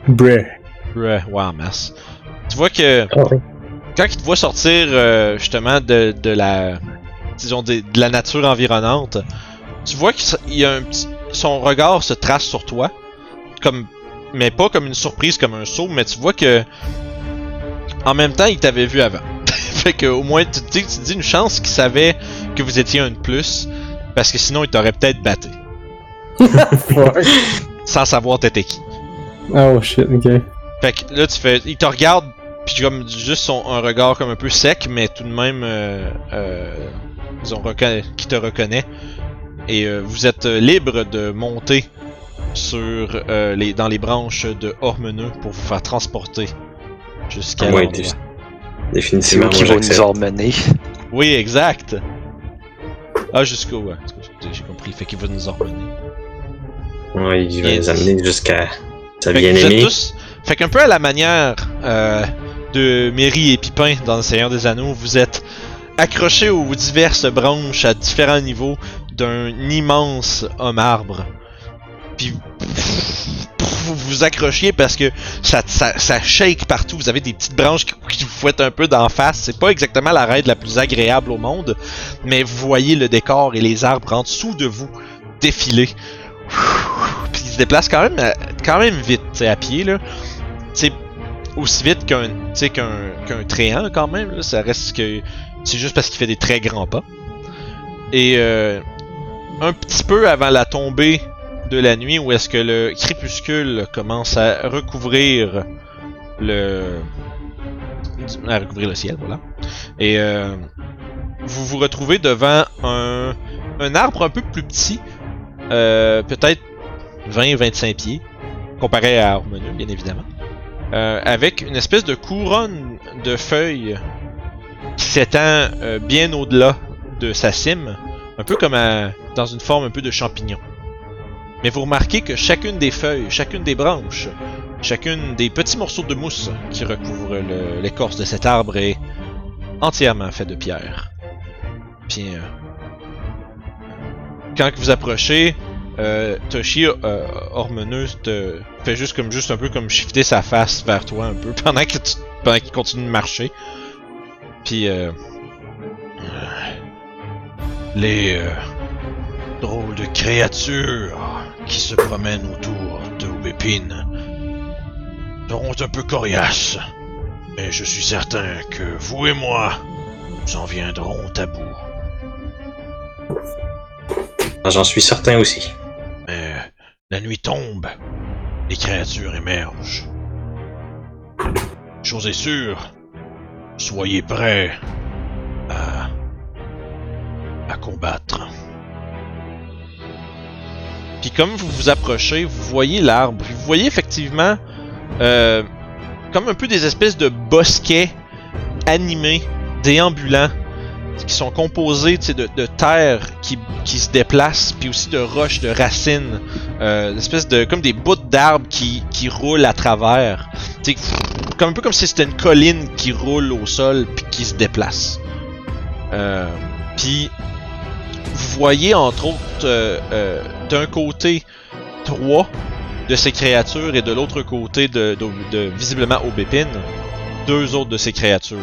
Speaker 5: Breh.
Speaker 1: Ouais, ouais, en masse. Tu vois que
Speaker 2: Ah
Speaker 1: quand il te voit sortir euh, justement de, de la disons de, de la nature environnante, tu vois qu'il y a un petit son regard se trace sur toi comme mais pas comme une surprise comme un saut, mais tu vois que en même temps, il t'avait vu avant. (laughs) fait que au moins tu te dis, tu te dis une chance qu'il savait que vous étiez un de plus parce que sinon il t'aurait peut-être battu (laughs) sans savoir t'étais qui.
Speaker 5: oh shit, ok.
Speaker 1: Fait que là, tu fais. Il te regarde, puis comme juste son, un regard comme un peu sec, mais tout de même. Euh, euh, disons, qui te reconnaît. Et euh, vous êtes euh, libre de monter sur euh, les, dans les branches de Hormeneux pour vous faire transporter jusqu'à
Speaker 2: Ouais,
Speaker 1: l'endroit.
Speaker 2: t'es-
Speaker 6: C'est
Speaker 2: Définitivement,
Speaker 6: qui va nous emmener.
Speaker 1: Oui, exact. Ah, jusqu'au. Ouais, j'ai compris. Fait qu'il va nous emmener.
Speaker 2: Ouais, il va nous amener jusqu'à sa bien-aimée.
Speaker 1: tous. Fait qu'un peu à la manière euh, de Mary et Pipin dans Le Seigneur des Anneaux, vous êtes accrochés aux diverses branches à différents niveaux d'un immense homme arbre. Puis vous vous accrochiez parce que ça, ça, shake partout. Vous avez des petites branches qui, vous fouettent un peu d'en face. C'est pas exactement la raide la plus agréable au monde, mais vous voyez le décor et les arbres en dessous de vous défiler. Puis ils se déplacent quand même, quand même vite, à pied là. C'est aussi vite qu'un, qu'un, qu'un tréant quand même. Ça reste que c'est juste parce qu'il fait des très grands pas. Et euh, un petit peu avant la tombée de la nuit, où est-ce que le crépuscule commence à recouvrir le, à recouvrir le ciel, voilà. Et euh, vous vous retrouvez devant un, un arbre un peu plus petit, euh, peut-être 20-25 pieds, comparé à Harmonieux, bien évidemment. Euh, avec une espèce de couronne de feuilles qui s'étend euh, bien au-delà de sa cime, un peu comme dans une forme un peu de champignon. Mais vous remarquez que chacune des feuilles, chacune des branches, chacune des petits morceaux de mousse qui recouvrent l'écorce de cet arbre est entièrement fait de pierre. Puis, euh, quand vous approchez, euh, Toshi euh, Hormeneuse te fait juste comme juste un peu comme shifter sa face vers toi un peu (laughs) pendant que pendant qu'il continue de marcher. Puis euh,
Speaker 3: les euh, drôles de créatures qui se promènent autour de Oubépine seront un peu coriaces. Mais je suis certain que vous et moi, nous en viendrons à bout.
Speaker 2: Ah, J'en suis certain aussi.
Speaker 3: Mais la nuit tombe, les créatures émergent. Chose est sûre, soyez prêts à, combattre.
Speaker 1: Puis comme vous vous approchez, vous voyez l'arbre. Vous voyez effectivement euh, comme un peu des espèces de bosquets animés, déambulants, qui sont composés de, terre qui, qui se déplace, puis aussi de roches, de racines, euh, de comme des bouts d'arbres qui, qui roulent à travers. Tu sais, comme un peu comme si c'était une colline qui roule au sol puis qui se déplace. Euh, puis vous voyez entre autres euh, euh, d'un côté trois de ces créatures et de l'autre côté de, de, de- visiblement Aubépine deux autres de ces créatures.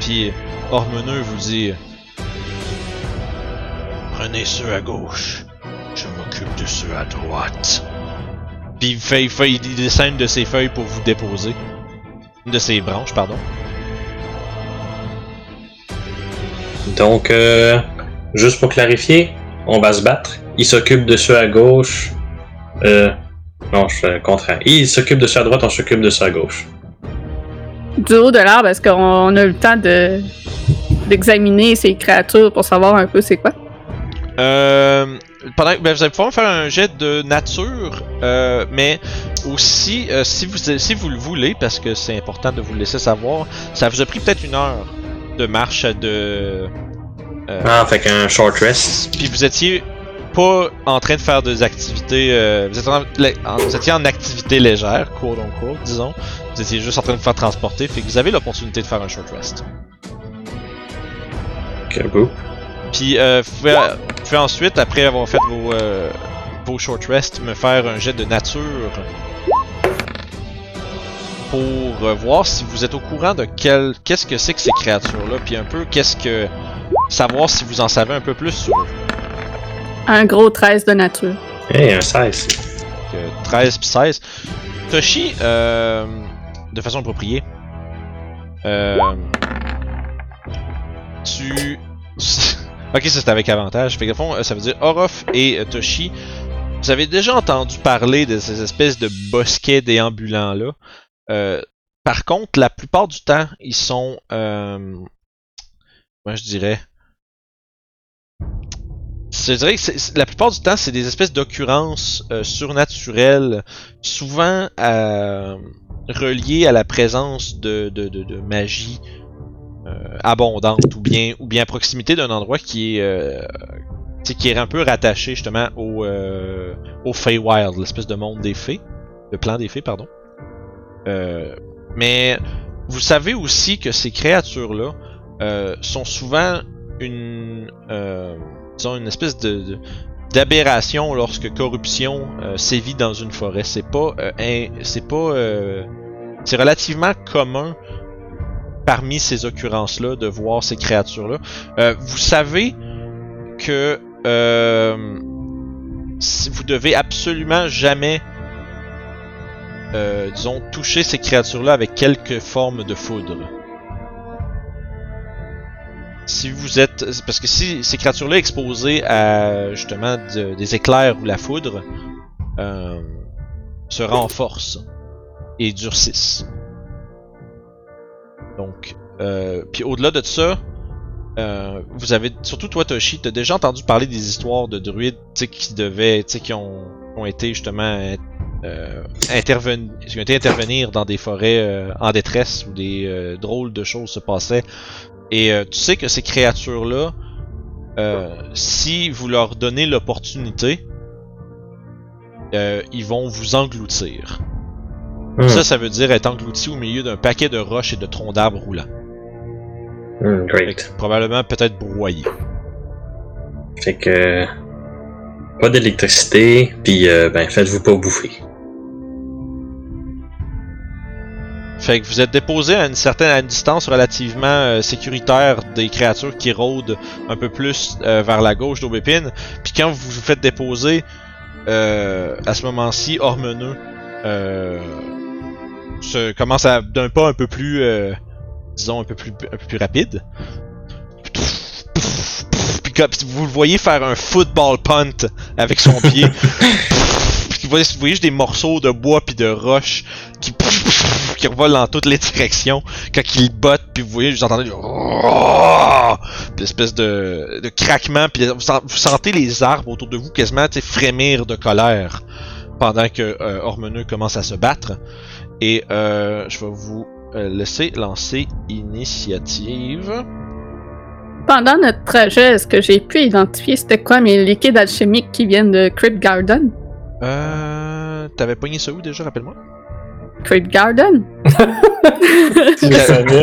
Speaker 1: Puis Ormeneux vous dit
Speaker 3: Prenez ceux à gauche, je m'occupe de ceux à droite.
Speaker 1: puis il fait, il descend de ses feuilles pour vous déposer. De ses branches, pardon.
Speaker 2: Donc, euh, juste pour clarifier, on va se battre. Il s'occupe de ceux à gauche. Euh, non, je le contraire. Il s'occupe de ceux à droite, on s'occupe de ceux à gauche.
Speaker 4: Du haut de l'arbre, est-ce qu'on a eu le temps de d'examiner ces créatures pour savoir un peu c'est quoi?
Speaker 1: Euh, pendant, ben, vous allez pouvoir faire un jet de nature, euh, mais aussi, euh, si, vous, si vous le voulez, parce que c'est important de vous le laisser savoir, ça vous a pris peut-être une heure de marche de... euh,
Speaker 2: Ah, fait qu'un short rest.
Speaker 1: Puis vous étiez pas en train de faire des activités... euh, vous, étiez en, en- vous étiez en activité légère, quote unquote, disons. Vous étiez juste en train de faire transporter, fait que vous avez l'opportunité de faire un short rest.
Speaker 2: Ok, beau.
Speaker 1: Puis euh, vous, pouvez, vous pouvez ensuite, après avoir fait vos, euh, vos short rests, me faire un jet de nature pour euh, voir si vous êtes au courant de quel, qu'est-ce que c'est que ces créatures-là, puis un peu qu'est-ce que savoir si vous en savez un peu plus sur eux.
Speaker 4: Un gros 13 de nature.
Speaker 2: Hey, un 16.
Speaker 1: Donc, 13 puis 16. Toshi, euh, de façon appropriée, euh, tu... (laughs) ok, c'est avec avantage. Fait que, fond, euh, ça veut dire Orof et euh, Toshi, vous avez déjà entendu parler de ces espèces de bosquets déambulants-là. Euh, par contre, la plupart du temps, ils sont... Euh, moi, je dirais... Je dirais que la plupart du temps, c'est des espèces d'occurrences surnaturelles, souvent euh, reliées à la présence de, de, de, de magie euh, abondante ou bien, ou bien à proximité d'un endroit qui est, euh, qui est un peu rattaché justement au, euh, au Feywild, l'espèce de monde des fées, le plan des fées, pardon. Euh, mais vous savez aussi que ces créatures-là euh, sont souvent une, euh, disons une espèce de- d'aberration lorsque corruption euh, sévit dans une forêt. C'est pas, euh, c'est pas, euh, c'est relativement commun parmi ces occurrences-là de voir ces créatures-là. Euh, vous savez que si vous devez absolument jamais, disons, toucher ces créatures-là avec quelque forme de foudre. Si vous êtes, parce que si ces créatures-là exposées à justement de- des éclairs ou la foudre, euh, se renforcent et durcissent. Donc, euh, puis au-delà de ça, euh, vous avez, surtout toi Toshi, t'as déjà entendu parler des histoires de druides, qui devaient, qui ont, ont été justement euh, interven- qui ont été intervenir dans des forêts euh, en détresse où des euh, drôles de choses se passaient. Et euh, tu sais que ces créatures-là, euh, si vous leur donnez l'opportunité, euh, ils vont vous engloutir.
Speaker 2: Hmm,
Speaker 1: Ça, ça veut dire être englouti au milieu d'un paquet de roches et de troncs d'arbres roulants.
Speaker 2: hmm, great.
Speaker 1: probablement peut-être broyé.
Speaker 2: Fait que. Pas d'électricité, puis ben faites-vous pas bouffer.
Speaker 1: Fait que vous êtes déposé à une certaine à une distance relativement euh, sécuritaire des créatures qui rôdent un peu plus euh, vers la gauche d'Aubépine. Puis quand vous vous faites déposer, euh, à ce moment-ci, Ormeneux euh, commence à d'un pas un peu plus, euh, disons un peu plus un peu plus rapide. Puis vous le voyez faire un football punt avec son pied. (laughs) Vous voyez, juste des morceaux de bois puis de roche qui qui revolent dans toutes les directions quand il botte puis vous voyez vous entendez du puis espèce de, de craquement puis vous, sen- vous sentez les arbres autour de vous quasiment frémir de colère pendant que euh, commence à se battre et euh, je vais vous euh, laisser lancer initiative
Speaker 4: Pendant notre trajet, est-ce que j'ai pu identifier c'était quoi mes liquides alchimiques qui viennent de Crypt Garden?
Speaker 1: Euh, t'avais pogné ça où déjà rappelle-moi?
Speaker 4: Crypt Garden? (laughs)
Speaker 5: Je le savais.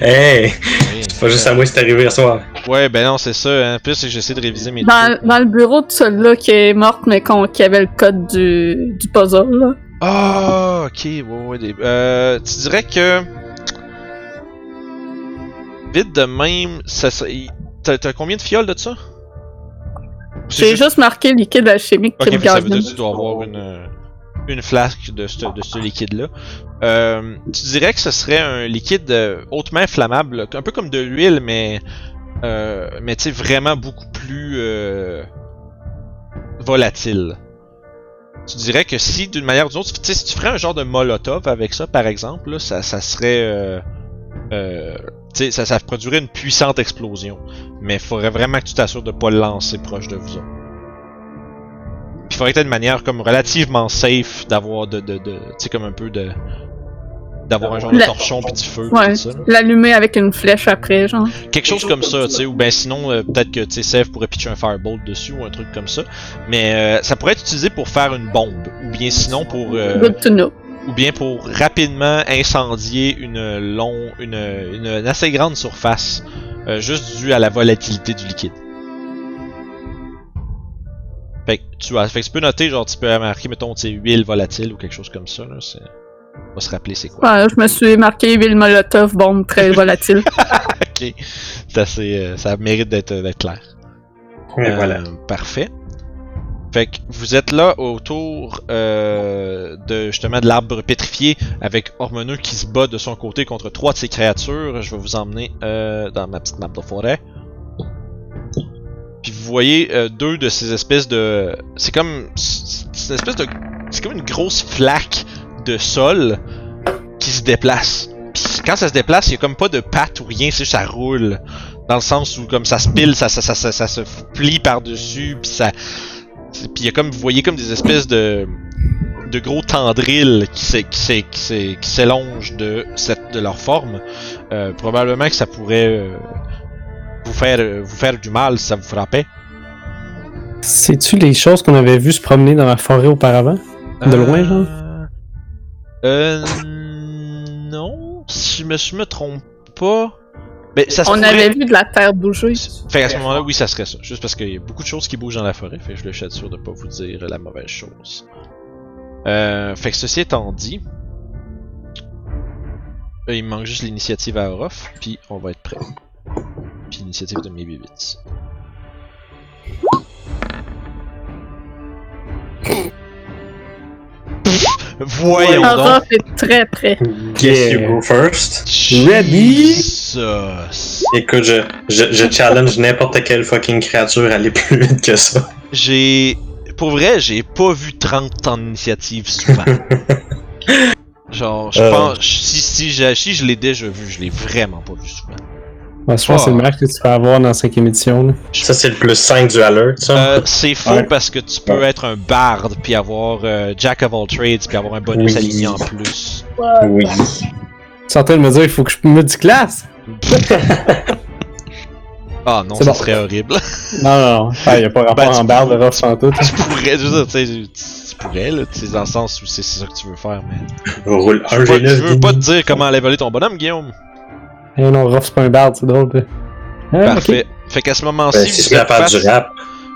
Speaker 2: Hey!
Speaker 1: Oui.
Speaker 2: C'est pas juste à moi, c'est arrivé hier soir.
Speaker 1: Ouais, ben non, c'est ça. Hein. Plus, j'essaie de réviser mes
Speaker 4: Dans,
Speaker 1: trucs.
Speaker 4: dans le bureau de celle-là qui est morte, mais qu'on- qui avait le code du, du puzzle, là.
Speaker 1: Ah, ok, ouais, ouais. Des... Euh, tu dirais que. Vite de même, ça. T'as combien de fioles de ça?
Speaker 4: J'ai juste marqué liquide alchimique
Speaker 1: Ok, fait
Speaker 4: Crypt
Speaker 1: que ça veut dire que tu dois avoir une, euh, une flasque de ce, de ce liquide-là. Euh, tu dirais que ce serait un liquide euh, hautement inflammable, un peu comme de l'huile, mais euh, mais tu sais vraiment beaucoup plus euh, volatile. Tu dirais que si d'une manière ou d'une autre, tu sais, si tu ferais un genre de molotov avec ça, par exemple, là, ça, ça serait euh, euh, sais, ça, ça produirait une puissante explosion. Mais il faudrait vraiment que tu t'assures de pas le lancer proche de vous autres. Puis il faudrait t'aies une manière comme relativement safe d'avoir de, de, de tu sais comme un peu de d'avoir un genre de torchon puis du feu
Speaker 4: Ouais, l'allumer avec une flèche après, genre.
Speaker 1: Quelque chose comme ça, tu sais, ou ben sinon euh, peut-être que tu sais pourrait pitcher un firebolt dessus ou un truc comme ça. Mais euh, ça pourrait être utilisé pour faire une bombe ou bien sinon pour euh,
Speaker 4: Good to know.
Speaker 1: Ou bien pour rapidement incendier une long une, une, une assez grande surface euh, juste dû à la volatilité du liquide. Fait que tu as fait que tu peux noter genre tu peux marquer mettons tu sais huile volatile ou quelque chose comme ça là, c'est on va se rappeler c'est quoi.
Speaker 4: Ouais, je me suis marqué huile molotov, bombe très (laughs) volatile.
Speaker 1: OK. C'est assez euh, ça mérite d'être d'être clair. Euh,
Speaker 2: voilà.
Speaker 1: Parfait. Fait que vous êtes là autour euh, de justement de l'arbre pétrifié avec Ormeneux qui se bat de son côté contre trois de ses créatures. Je vais vous emmener euh, dans ma petite map de forêt. Puis vous voyez euh, deux de ces espèces de. C'est comme. C'est une espèce de. C'est comme une grosse flaque de sol qui se déplace. Puis quand ça se déplace, il y a comme pas de pattes ou rien, c'est juste ça roule. Dans le sens où comme ça se pile, ça, ça se plie par-dessus, puis ça. Puis il y a comme, vous voyez comme des espèces de de gros tendrils qui s'é- qui s'é- qui s'é- qui s'élongent de cette de leur forme. Euh, probablement que ça pourrait euh, vous faire euh, vous faire du mal si ça vous frappait.
Speaker 5: C'est-tu les choses qu'on avait vues se promener dans la forêt auparavant? De loin, genre?
Speaker 1: Euh. Non. Si je me, je me trompe pas. Mais ça se
Speaker 4: On
Speaker 1: pourrait-
Speaker 4: avait vu de la terre bouger.
Speaker 1: Fait qu'à ce moment-là, oui, ça serait ça. Juste parce qu'il y a beaucoup de choses qui bougent dans la forêt. Fait que je le suis sûr de pas vous dire la mauvaise chose. Euh, fait que ceci étant dit. euh, Il me manque juste l'initiative à Orof, puis on va être prêt. Puis l'initiative de mes bibits. Voyons donc!
Speaker 4: Aura est très près.
Speaker 2: Guess you go first.
Speaker 5: Ready?
Speaker 2: Écoute, je, je, je challenge n'importe quelle fucking créature à aller plus vite que ça.
Speaker 1: J'ai. Pour vrai, j'ai pas vu 30 en initiative souvent. (laughs) Genre, je
Speaker 2: Euh.
Speaker 1: pense. Si, si, je- si je l'ai déjà vu, je l'ai vraiment pas vu souvent.
Speaker 5: Ouais, je pense que c'est le
Speaker 1: Ah.
Speaker 5: max que tu peux avoir dans la cinquième édition. là.
Speaker 2: Ça, c'est le plus 5 du alert, ça.
Speaker 1: Euh, c'est faux
Speaker 2: Ouais.
Speaker 1: parce que tu peux être un bard puis avoir euh, Jack of all trades puis avoir un bonus
Speaker 2: Oui.
Speaker 1: aligné en plus.
Speaker 2: Oui.
Speaker 5: Tu es en train de me dire il faut que je me du classe? (laughs)
Speaker 1: Ah non, ça
Speaker 5: bon.
Speaker 1: serait horrible. (laughs)
Speaker 5: Non, non, non. Il n'y a pas rapport
Speaker 1: Ben, tu
Speaker 5: en barre de Ross en tout.
Speaker 1: tu pourrais, tu sais, tu- pourrais, là, tu sais, dans le sens où c'est ça que tu veux faire, mais.
Speaker 2: Roule
Speaker 1: Je
Speaker 2: un
Speaker 1: veux pas,
Speaker 2: G9.
Speaker 1: je veux pas te dire comment leveler ton bonhomme, Guillaume.
Speaker 5: Eh non, Ross c'est pas un barde, c'est drôle. Ah,
Speaker 1: Parfait. Fait qu'à ce moment-ci,
Speaker 2: Ben, si
Speaker 1: vous
Speaker 2: c'est la
Speaker 1: êtes
Speaker 2: part
Speaker 1: face-
Speaker 2: du rap.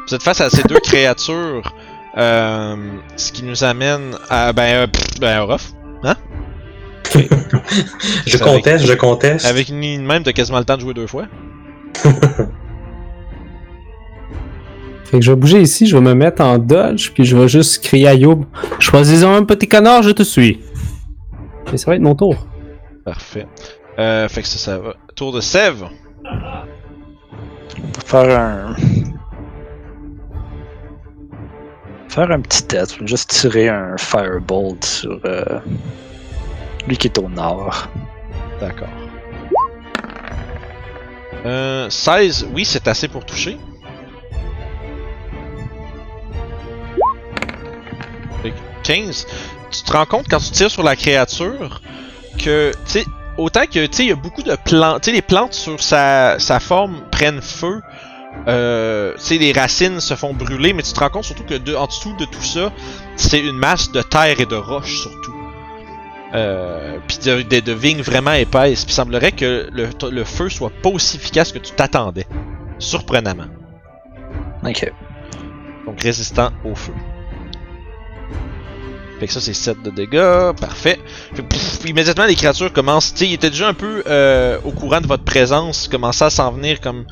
Speaker 1: Vous êtes face à ces deux (laughs) créatures, euh, ce qui nous amène à ben, euh, pff, ben Orof. (laughs)
Speaker 2: Je conteste, je conteste.
Speaker 1: Avec une ligne de même, t'as quasiment le temps de jouer deux fois. (laughs)
Speaker 5: Fait que je vais bouger ici, je vais me mettre en dodge, puis je vais juste crier à Youb Choisis-en un petit canard, je te suis. Et ça va être mon tour.
Speaker 1: Parfait. Euh, fait que ça, ça va. Tour de Sève.
Speaker 6: Faire un. Faire un petit test. Je vais Juste tirer un Firebolt sur euh, lui qui est au nord.
Speaker 1: D'accord. Euh, 16, oui, c'est assez pour toucher. Fait que 15. Tu te rends compte quand tu tires sur la créature que, tu sais, autant que, tu sais, il y a beaucoup de plantes, tu sais, les plantes sur sa, sa forme prennent feu. Euh, tu sais, les racines se font brûler, mais tu te rends compte surtout que de, en dessous de tout ça, c'est une masse de terre et de roches surtout. Euh, puis de, de, de vignes vraiment épaisses. Puis semblerait que le, le feu soit pas aussi efficace que tu t'attendais. Surprenamment.
Speaker 6: Ok.
Speaker 1: Donc résistant au feu. Fait que ça c'est 7 de dégâts, parfait. Fait pff, immédiatement les créatures commencent, tu sais, ils étaient déjà un peu euh, au courant de votre présence, ils commençaient à s'en venir comme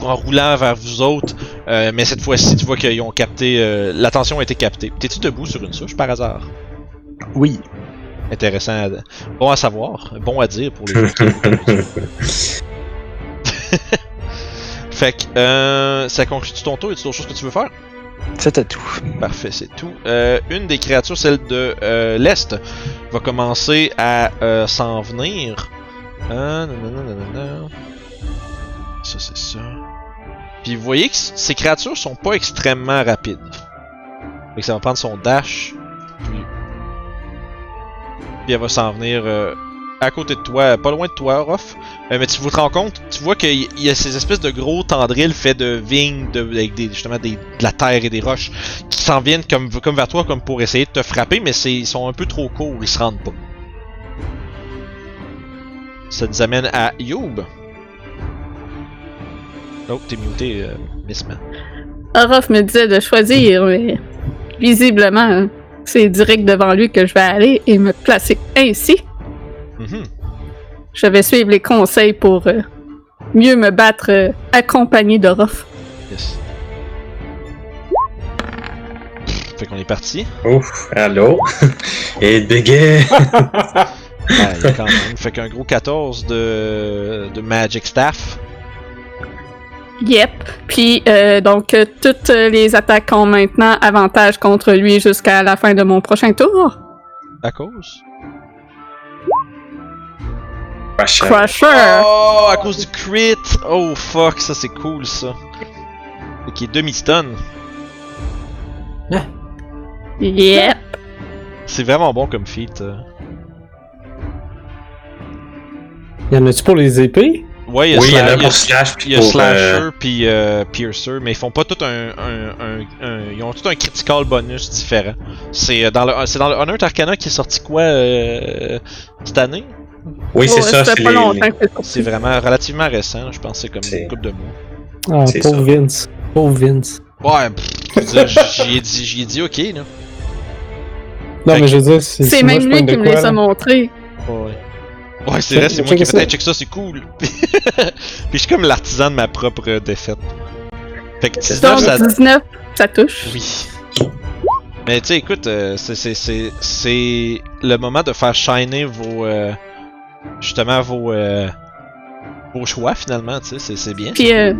Speaker 1: en roulant vers vous autres. Euh, mais cette fois-ci, tu vois qu'ils ont capté, euh, l'attention a été captée. T'es-tu debout sur une souche par hasard?
Speaker 6: Oui.
Speaker 1: Intéressant, à... bon à savoir, bon à dire pour les gens. (laughs) (laughs) Fait que euh, ça conclut ton tour? Est-ce d'autres choses que tu veux faire?
Speaker 6: C'était tout.
Speaker 1: Parfait, c'est tout. Euh, une des créatures, celle de euh, l'Est, va commencer à euh, s'en venir. Euh, nanana, nanana. Ça, c'est ça. Puis vous voyez que ces créatures sont pas extrêmement rapides. Fait que ça va prendre son dash. Puis, puis elle va s'en venir euh, à côté de toi, pas loin de toi, Orof. Euh, mais tu vous te rends compte, tu vois qu'il y- a ces espèces de gros tendrils faits de vignes, de, justement de la terre et des roches qui s'en viennent comme, vers toi, comme pour essayer de te frapper, mais ils sont un peu trop courts, ils se rendent pas. Ça nous amène à Youb. Oh, t'es muté, euh, Missman.
Speaker 4: Orof me disait de choisir, mais visiblement, hein, c'est direct devant lui que je vais aller et me placer ainsi.
Speaker 1: Mhm.
Speaker 4: Je vais suivre les conseils pour euh, mieux me battre euh, accompagné d'Orof.
Speaker 1: Yes. Fait qu'on est parti.
Speaker 2: Ouf, allô? (laughs) Et béguet! (laughs)
Speaker 1: Ah, il y a quand même. Fait qu'un gros 14 de, de Magic Staff.
Speaker 4: Yep. Puis, euh, donc, euh, toutes les attaques ont maintenant avantage contre lui jusqu'à la fin de mon prochain tour.
Speaker 1: À cause?
Speaker 4: Crusher!
Speaker 1: Oh, à cause du crit! Oh fuck, ça c'est cool ça. Qui est demi-stun.
Speaker 4: Yep.
Speaker 1: C'est vraiment bon comme feat. euh.
Speaker 5: Y en a-tu pour les épées?
Speaker 1: Ouais, il y a,
Speaker 2: Oui, il y en
Speaker 1: Sla-
Speaker 2: a
Speaker 1: il y a-
Speaker 2: pour Slash
Speaker 1: il
Speaker 2: puis
Speaker 1: y a
Speaker 2: pour.
Speaker 1: Slasher
Speaker 2: euh,
Speaker 1: puis euh, Piercer, mais ils font pas tout un, un, un, un- Ils ont tout un critical bonus différent. C'est euh, dans le c'est dans le Honor Arcana qui est sorti quoi euh, cette année?
Speaker 2: Oui, c'est
Speaker 4: Ouais,
Speaker 2: ça, c'est les.
Speaker 1: vraiment relativement récent, je pense que c'est comme une couple de mois.
Speaker 5: Ah,
Speaker 2: C'est
Speaker 5: pauvre
Speaker 2: ça.
Speaker 5: Vince. Pauvre Vince.
Speaker 1: Ouais, pff, je veux dire, j'y ai dit, j'y ai dit ok là.
Speaker 5: Non,
Speaker 1: Fait
Speaker 5: mais je veux dire, c'est.
Speaker 4: Même lui qui me
Speaker 5: quoi,
Speaker 4: les a
Speaker 5: là.
Speaker 4: montrés.
Speaker 1: Ouais. Ouais, c'est vrai, c'est moi qui ai fait Hey, check ça, c'est cool. (laughs) Puis je suis comme l'artisan de ma propre défaite. Fait que 19,
Speaker 4: Donc,
Speaker 1: ça.
Speaker 4: 19, ça touche.
Speaker 1: Oui. Mais tu sais, écoute, euh, c'est- le moment de faire shiner vos. euh, justement, vos. euh, vos choix finalement, tu sais, c'est- bien.
Speaker 4: Puis, j'ai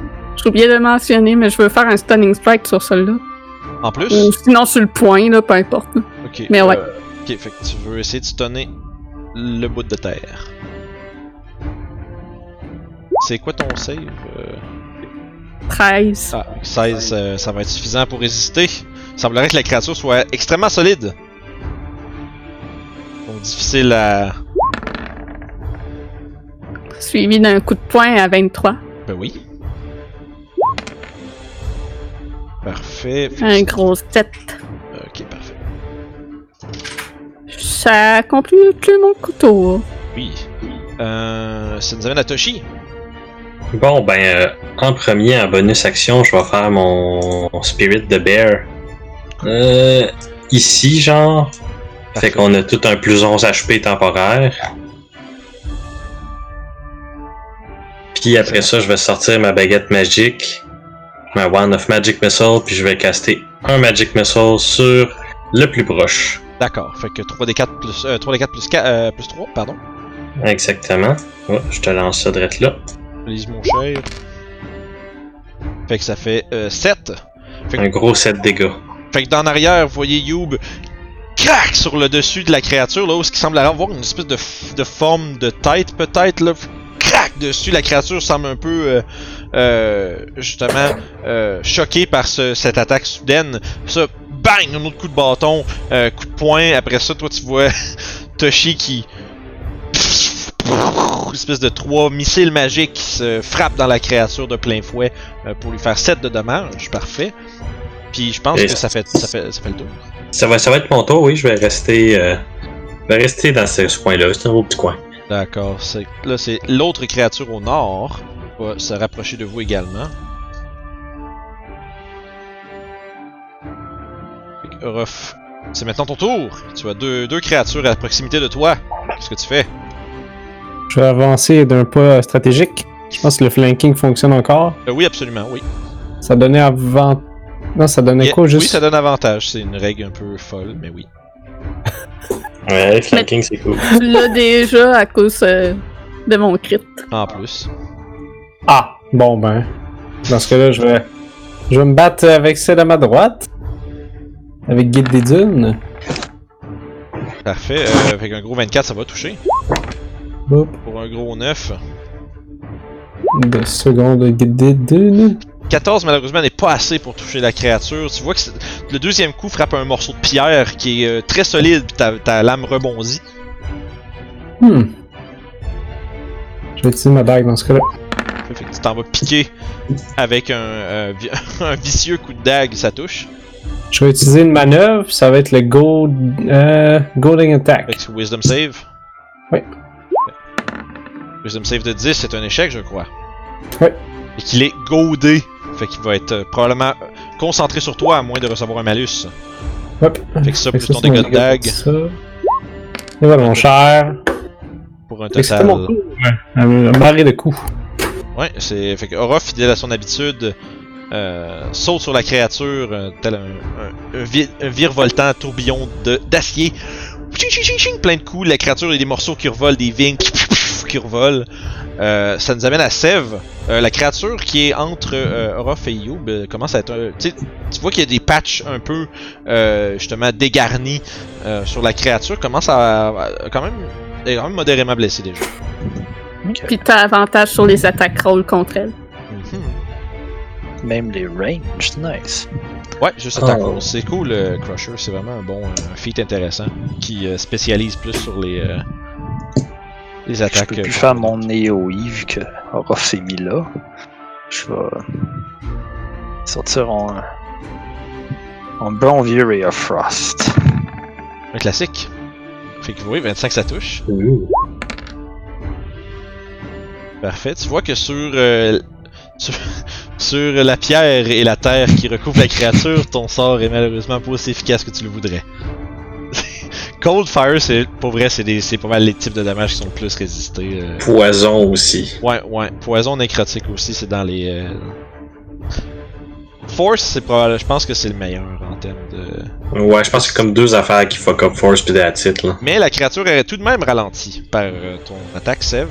Speaker 4: oublié de mentionner, mais je veux faire un stunning strike sur celui-là.
Speaker 1: En plus,
Speaker 4: Ou sinon sur le point, là, peu importe.
Speaker 1: ok.
Speaker 4: Mais ouais.
Speaker 1: ok, fait que tu veux essayer de stunner le bout de terre. C'est quoi ton save euh,
Speaker 4: 13.
Speaker 1: Ah, 16, euh, ça va être suffisant pour résister. Il semblerait que la créature soit extrêmement solide. Donc difficile à.
Speaker 4: Suivi d'un coup de poing à 23.
Speaker 1: Ben oui. Parfait.
Speaker 4: Un gros 7.
Speaker 1: Ok, parfait.
Speaker 4: Ça conclut mon couteau.
Speaker 1: Oui. Euh, ça nous amène à Toshi.
Speaker 2: Bon, ben, euh, en premier, en bonus action, je vais faire mon, mon Spirit de Bear. Euh, ici, genre. Fait qu'on a tout un plus 11 HP temporaire. Puis après ça, je vais sortir ma baguette magique, ma Wand of Magic Missile, puis je vais caster un Magic Missile sur le plus proche.
Speaker 1: D'accord. Fait que 3d4 plus, euh, 3d4 plus, 4, euh, plus 3, pardon.
Speaker 2: Exactement. Ouais, je te lance ça direct là.
Speaker 1: Lise mon cher. Fait que ça fait euh, 7.
Speaker 2: Un gros 7 dégâts.
Speaker 1: Fait que d'en arrière, vous voyez Youb crac sur le dessus de la créature, là, où ce qui semble avoir une espèce de, forme de tête, peut-être, là. Crac dessus, la créature semble un peu, euh, euh, justement, euh, choquée par ce- cette attaque soudaine. Ça, bang, un autre coup de bâton, euh, coup de poing. Après ça, toi, tu vois (laughs) Toshi qui. Une espèce de trois missiles magiques qui se frappent dans la créature de plein fouet euh, pour lui faire 7 de dommages. Parfait. Puis je pense
Speaker 2: Et-
Speaker 1: que ça fait, ça, fait, ça fait le tour.
Speaker 2: Ça va, ça va être mon tour, oui. Je vais rester, euh, je vais rester dans ce, ce coin-là. C'est un beau petit coin.
Speaker 1: D'accord. Là, c'est l'autre créature au nord. va se rapprocher de vous également. Orof, c'est maintenant ton tour. Tu as deux, deux créatures à proximité de toi. Qu'est-ce que tu fais?
Speaker 5: Je vais avancer d'un pas stratégique. Je pense que le flanking fonctionne encore.
Speaker 1: Euh, oui, absolument, oui.
Speaker 5: Ça donnait avant. Non, ça donnait
Speaker 1: Yeah,
Speaker 5: quoi juste?
Speaker 1: Oui, ça donne avantage. C'est une règle un peu folle, mais oui. (laughs)
Speaker 2: Ouais, flanking, c'est cool.
Speaker 4: Tu l'as déjà à cause euh, de mon crit.
Speaker 1: En plus.
Speaker 5: Ah, bon ben. Dans ce cas-là, je vais. Je vais me battre avec celle à ma droite. Avec Guide des Dunes.
Speaker 1: Parfait. Euh, avec un gros 24, ça va toucher.
Speaker 5: Hop.
Speaker 1: Pour un gros 9.
Speaker 5: Deux secondes de Guide des Dunes.
Speaker 1: 14 malheureusement n'est pas assez pour toucher la créature. Tu vois que le deuxième coup frappe un morceau de pierre qui est euh, très solide, puis ta, ta lame rebondit.
Speaker 5: Hmm. Je vais utiliser ma bague dans ce cas-là.
Speaker 1: Fait que tu t'en vas piquer avec un, euh, (laughs) un vicieux coup de dague, ça touche.
Speaker 5: Je vais utiliser une manœuvre, ça va être le Gold. Euh, Golding Attack.
Speaker 1: Avec Wisdom Save.
Speaker 5: Oui.
Speaker 1: Wisdom Save de 10, c'est un échec, je crois.
Speaker 5: Oui.
Speaker 1: Et qu'il est goadé. Fait qu'il va être euh, probablement euh, concentré sur toi à moins de recevoir un malus.
Speaker 5: Hop.
Speaker 1: Fait que ça, plus ton dégât de dague.
Speaker 5: Et voilà mon cher.
Speaker 1: pour un total.
Speaker 5: mon tour. Un, un marée de coups.
Speaker 1: Ouais, c'est. Fait que Aura, fidèle à son habitude, euh, saute sur la créature, euh, tel un, un, un, vi- un virevoltant tourbillon d'acier. Ching, ching, ching, ching, plein de coups, la créature a des morceaux qui revolent, des vignes qui, revolent. Euh, ça nous amène à Sève. Euh, la créature qui est entre euh, et Youb euh, commence à être un. Tu vois qu'il y a des patchs un peu euh, justement dégarnis euh, sur la créature, commence à, à- quand même. Elle est quand même modérément blessée déjà.
Speaker 4: Puis t'as avantage sur les attaques roll contre elle.
Speaker 1: Mhm.
Speaker 6: Même les ranges, nice.
Speaker 1: Ouais, juste
Speaker 2: Oh.
Speaker 1: attaque roll. C'est cool, euh, Crusher. C'est vraiment un bon euh, feat intéressant qui euh, spécialise plus sur les, euh, les
Speaker 6: Je
Speaker 1: attaques.
Speaker 6: peux
Speaker 1: euh,
Speaker 6: plus faire mon AOE vu que Orof s'est mis là. Je vais sortir en, en bon vieux Ray of Frost.
Speaker 1: Un classique. Fait que oui, 25 ça touche. Parfait. Tu vois que sur, euh, (laughs) sur, sur la pierre et la terre qui recouvrent la créature, ton sort est malheureusement pas aussi efficace que tu le voudrais. Cold Fire, c'est pour vrai, c'est des- c'est pas mal les types de dommages qui sont le plus résistés. euh.
Speaker 2: Poison aussi.
Speaker 1: Ouais, ouais. Poison nécrotique aussi, c'est dans les. euh, Force, c'est probable. Je pense que c'est le meilleur en termes de.
Speaker 2: Ouais, je pense que c'est comme deux affaires qui fuck up Force pis that's it, là.
Speaker 1: Mais la créature est tout de même ralentie par euh, ton attaque, Sev.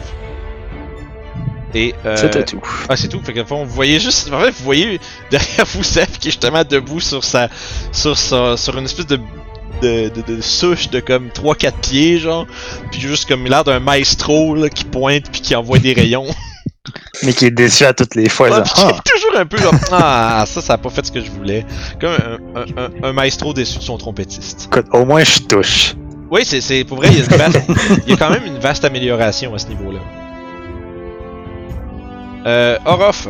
Speaker 1: Et. Euh...
Speaker 6: C'était tout.
Speaker 1: Ah, c'est tout. Fait que, vous voyez juste. En fait, vous voyez derrière vous Sev qui est justement debout sur sa. Sur, sa, sur une espèce de. De, de, de souche de comme 3-4 pieds, genre. Puis juste comme l'air d'un maestro là, qui pointe puis qui envoie des rayons. (laughs)
Speaker 6: Mais qui est déçu à toutes les fois.
Speaker 1: Ouais,
Speaker 6: genre,
Speaker 1: puis qui
Speaker 6: Ah,
Speaker 1: est toujours un peu genre (laughs) Ah, ça, ça a pas fait ce que je voulais. Comme un, un, un, un maestro déçu de son trompettiste.
Speaker 6: écoute, au moins je touche.
Speaker 1: Oui, c'est, c'est pour vrai, il y, a une vaste- il y a quand même une vaste amélioration à ce niveau-là. Euh, Orof.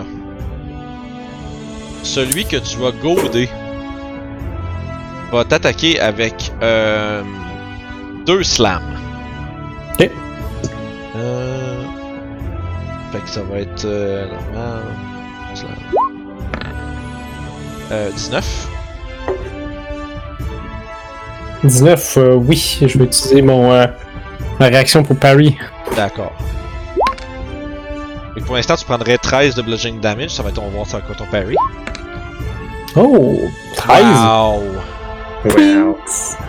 Speaker 1: Celui que tu vas goader va t'attaquer avec euh, deux slams.
Speaker 5: Ok.
Speaker 1: Euh, fait que ça va être euh, normal. Slam. Euh, 19.
Speaker 5: 19, euh, oui, je vais utiliser mon euh, ma réaction pour parry.
Speaker 1: D'accord. Fait que pour l'instant, tu prendrais 13 de bludgeoning damage. Ça va être, on va voir ça quoi ton parry.
Speaker 5: Oh, 13.
Speaker 1: Wow!
Speaker 2: Wow.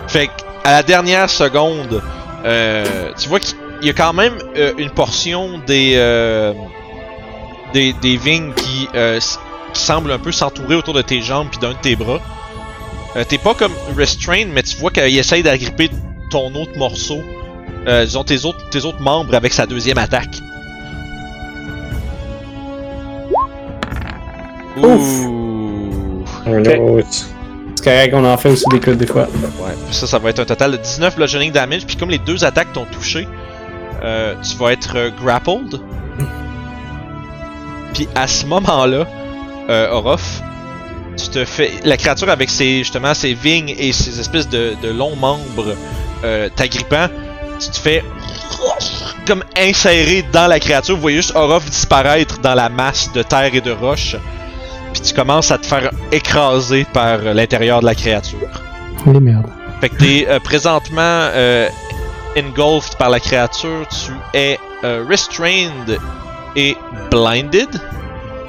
Speaker 1: Fait que, à la dernière seconde, euh, tu vois qu'il y a quand même euh, une portion des, euh, des, des vignes qui, euh, qui semblent un peu s'entourer autour de tes jambes puis d'un de tes bras. Euh, T'es pas comme restrained, mais tu vois qu'il essaye d'agripper ton autre morceau, euh, disons tes autres, tes autres membres avec sa deuxième attaque.
Speaker 5: Ouf.
Speaker 1: Ouh.
Speaker 5: C'est correct, on en fait aussi des codes des fois.
Speaker 1: Ouais, ça, ça va être un total de 19 bludgeoning damage. Puis comme les deux attaques t'ont touché, euh, tu vas être euh, grappled. Puis à ce moment-là, euh, Orof, tu te fais. La créature avec ses justement ses vignes et ses espèces de, longs membres euh, t'agrippant, tu te fais comme inséré dans la créature. Vous voyez juste Orof disparaître dans la masse de terre et de roches. Puis tu commences à te faire écraser par l'intérieur de la créature.
Speaker 5: Les merdes.
Speaker 1: Fait que t'es euh, présentement euh, engulfed par la créature, tu es euh, restrained et blinded,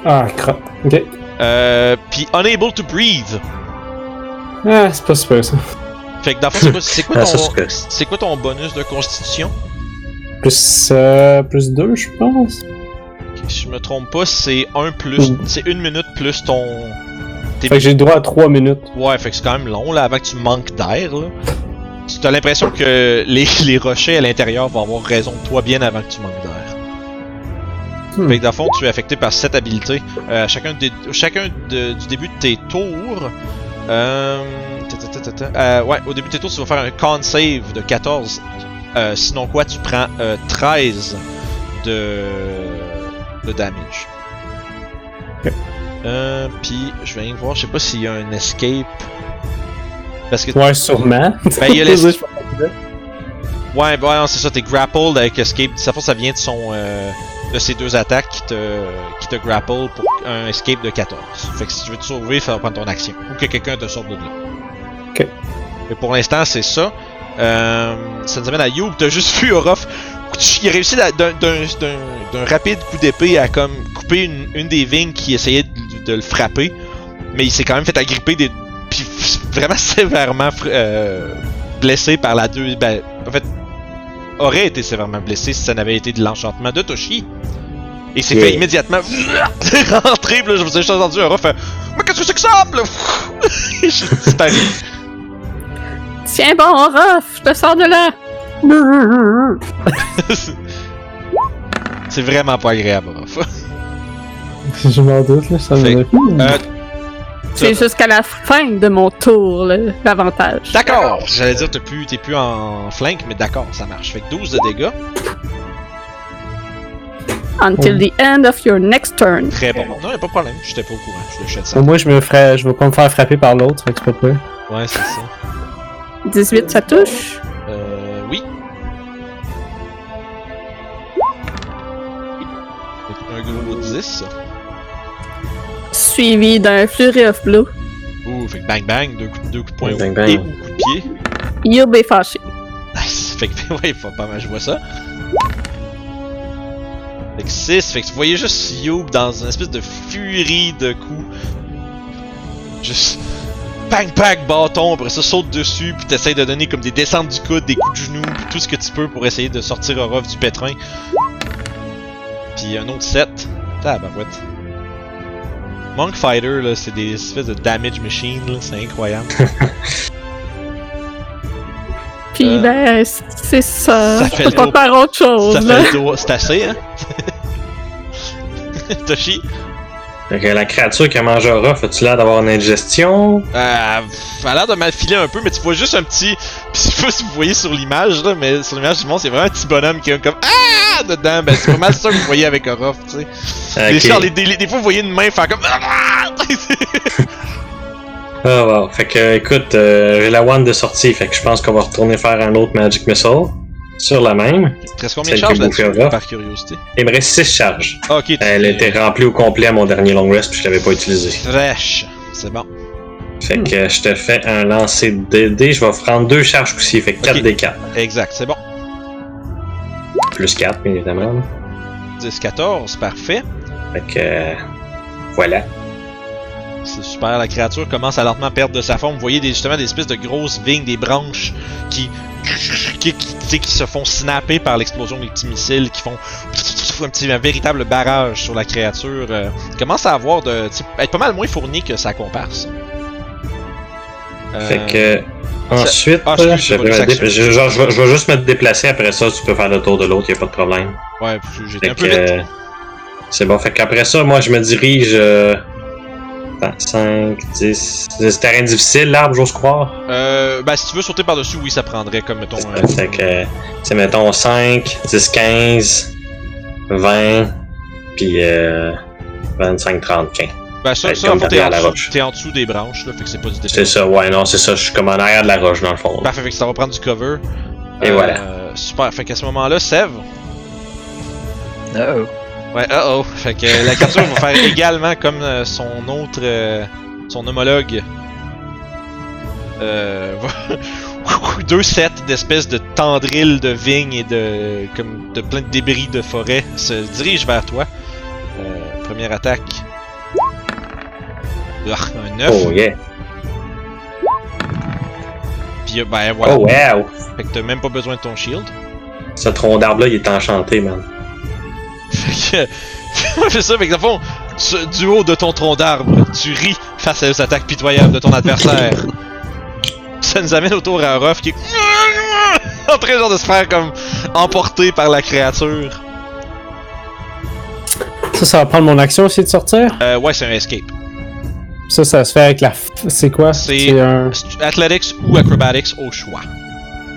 Speaker 5: Ah, crap. Ok.
Speaker 1: euh, puis unable to breathe.
Speaker 5: Ah, c'est pas super ça.
Speaker 1: Fait que dans le fond, c'est quoi, (laughs)
Speaker 2: Ah,
Speaker 1: ton,
Speaker 2: c'est
Speaker 1: quoi ton bonus de constitution?
Speaker 5: Plus, euh, plus 2, je pense.
Speaker 1: Si je me trompe pas, c'est 1 plus,
Speaker 5: Mm.
Speaker 1: c'est une minute plus ton... tes-
Speaker 5: Fait que j'ai le droit à 3 minutes.
Speaker 1: Ouais, fait que c'est quand même long là, avant que tu manques d'air là. Tu as l'impression que les, (laughs) les rochers à l'intérieur vont avoir raison de toi bien avant que tu manques d'air.
Speaker 5: Hmm.
Speaker 1: Fait que dans le fond, tu es affecté par cette habilité. Euh, chacun des, chacun de- du début de tes tours. Euh, ta, ta, ta, ta, ta. Euh, ouais, au début de tes tours, tu vas faire un con save de 14. Euh, sinon quoi, tu prends euh, 13 de, de damage. Euh, puis je vais aller voir, je sais pas s'il y a un escape. Parce que
Speaker 5: Ouais, sûrement.
Speaker 1: Ben, il y a (laughs) les- Ouais, ben, c'est ça, t'es grappled avec escape. Ça ça vient de son euh, de ces deux attaques qui te qui te grapple pour un escape de 14. Fait que si tu veux te sauver, il faut prendre ton action ou que quelqu'un te sorte de là.
Speaker 5: Ok.
Speaker 1: Et pour l'instant, c'est ça. Euh, ça nous amène à You, t'as juste vu Orof. Il a réussi d'un- d'un d'un- d'un- d'un rapide coup d'épée à comme couper une, une des vignes qui essayait de, de le frapper, mais il s'est quand même fait agripper des puis vraiment (laughs) sévèrement fr- euh, blessé par la deux. Ben, en fait, aurait été sévèrement blessé si ça n'avait été de l'enchantement de Toshi. Et il s'est
Speaker 2: Yeah.
Speaker 1: fait immédiatement (laughs) rentrer, puis là, je vous ai juste entendu un faire Mais qu'est-ce que c'est que ça? Puis là, (laughs) je suis disparu.
Speaker 4: Tiens bon, Orof, je te sors de là. (laughs)
Speaker 1: c'est vraiment pas agréable, Orof.
Speaker 5: Je m'en doute, là, ça
Speaker 1: Fait-
Speaker 5: me
Speaker 1: Euh,
Speaker 4: C'est jusqu'à la fin de mon tour, l'avantage.
Speaker 1: d'accord! J'allais dire, t'es plus, t'es plus en flank, mais d'accord, ça marche. Fait que 12 de dégâts.
Speaker 4: Until the end of your next turn.
Speaker 1: Très bon. Non, y'a pas de problème, j'étais pas au courant. Je ça.
Speaker 5: Au moins, je me ferais, je vais pas me faire frapper par l'autre, fait que c'est pas.
Speaker 1: Ouais, c'est ça.
Speaker 4: 18, ça touche.
Speaker 1: 10.
Speaker 4: Suivi d'un Flurry of Blue.
Speaker 1: Ouh, fait que bang bang, deux coups, deux coups de poing
Speaker 2: Bang,
Speaker 1: ou-
Speaker 2: bang.
Speaker 1: et ou coups de pied.
Speaker 4: You'll be fâché.
Speaker 1: Nice. (laughs) Fait que, ouais, faut pas mal, je vois ça. Fait que 6, fait que vous voyez juste Youb dans une espèce de furie de coups. Juste. Bang bang bâton, après ça saute dessus, puis t'essayes de donner comme des descentes du coude, des coups de genou, puis tout ce que tu peux pour essayer de sortir Orof du pétrin. Puis un autre 7. Tabarouette. Monk Fighter, là, c'est des espèces de damage machine, là, c'est incroyable. (laughs)
Speaker 4: Puis
Speaker 1: Euh,
Speaker 4: ben, c'est ça.
Speaker 1: ça
Speaker 4: Je
Speaker 1: fait
Speaker 4: peux pas faire autre chose.
Speaker 1: Ça
Speaker 4: là.
Speaker 1: fait le c'est assez, hein? (laughs) Toshi?
Speaker 2: Fait que la créature qui a mangé Aura, as-tu l'air d'avoir une indigestion?
Speaker 1: Euh, elle a l'air de mal filer un peu, mais tu vois juste un petit. Pis (laughs) je sais pas si vous voyez sur l'image, là, mais sur l'image du monde, c'est vraiment un petit bonhomme qui a comme Ah dedans. Ben, c'est pas mal ça que vous voyez avec Orof, tu sais. Des,
Speaker 2: Ok.
Speaker 1: fois, les- des- des fois, vous voyez une main faire comme Ah! (laughs)
Speaker 2: Ah, wow. Fait que, écoute, euh, j'ai la wand de sortie, fait que je pense qu'on va retourner faire un autre Magic Missile sur la même.
Speaker 1: Il te reste combien de charges
Speaker 2: ferez.
Speaker 1: par curiosité?
Speaker 2: Il me reste 6 charges.
Speaker 1: Ah, ok,
Speaker 2: Elle était remplie au complet à mon dernier long rest, puis je l'avais pas utilisé.
Speaker 1: Fresh. C'est bon.
Speaker 2: Fait que je te fais un lancer de dés. Je vais prendre deux charges aussi. Fait que 4
Speaker 1: Ok.
Speaker 2: des 4.
Speaker 1: Exact, c'est bon.
Speaker 2: Plus 4, bien évidemment.
Speaker 1: 10, 14, parfait.
Speaker 2: Fait que. euh, voilà.
Speaker 1: C'est super, la créature commence à lentement perdre de sa forme. Vous voyez des, justement des espèces de grosses vignes, des branches qui, qui, qui, se font snapper par l'explosion des petits missiles, qui font un petit un véritable barrage sur la créature. Euh, commence à avoir de, être pas mal moins fourni que sa comparse. Euh,
Speaker 2: Fait que. Ensuite,
Speaker 1: Ah,
Speaker 2: je, je- genre, je vais, je vais juste me déplacer. Après ça, tu peux faire le tour de l'autre. Y a pas de problème.
Speaker 1: Ouais, j'étais
Speaker 2: Fait
Speaker 1: un peu vite.
Speaker 2: euh, C'est bon. Fait qu'après ça, moi, je me dirige. Euh... 5, 10. C'est terrain difficile, l'arbre, j'ose croire?
Speaker 1: Euh, ben, si tu veux sauter par-dessus, oui, ça prendrait comme, mettons... euh,
Speaker 2: Fait que, c'est mettons 5, 10, 15, 20, puis euh, 25, 30, 15.
Speaker 1: Ben, ça,
Speaker 2: Ouais,
Speaker 1: ça
Speaker 2: comme
Speaker 1: t'es en,
Speaker 2: la
Speaker 1: dessous,
Speaker 2: roche.
Speaker 1: t'es en dessous des branches, là, fait que c'est pas du
Speaker 2: C'est
Speaker 1: défi.
Speaker 2: ça, ouais, non, c'est ça, je suis comme en arrière de la roche dans le fond.
Speaker 1: Parfait, fait que ça va prendre du cover.
Speaker 2: Et
Speaker 1: Euh,
Speaker 2: voilà.
Speaker 1: Super, fait qu'à ce moment-là, Sev,
Speaker 6: Uh-oh.
Speaker 1: Ouais, uh oh. Fait que la créature va faire également comme euh, son autre. euh, son homologue. Euh. va- (laughs) deux sets d'espèces de tendrils de vignes et de. comme de plein de débris de forêt se dirigent vers toi. Euh, première attaque. Ah, un 9.
Speaker 2: Oh yeah.
Speaker 1: Puis euh, ben voilà.
Speaker 2: Oh wow.
Speaker 1: Fait que t'as même pas besoin de ton shield.
Speaker 2: Ce tronc d'arbre-là, il est enchanté, man.
Speaker 1: Fait que. (laughs) C'est ça, fait que dans le fond, ce- du haut de ton tronc d'arbre, tu ris face aux attaques pitoyables de ton adversaire. (laughs) ça nous amène autour à Ruff qui est. (laughs) en train genre de se faire comme emporter par la créature.
Speaker 5: Ça, ça va prendre mon action aussi de sortir?
Speaker 1: Euh, ouais, c'est un escape.
Speaker 5: Ça, ça se fait avec la. f- C'est quoi?
Speaker 1: C'est-
Speaker 5: un.
Speaker 1: Athletics ou Acrobatics au choix.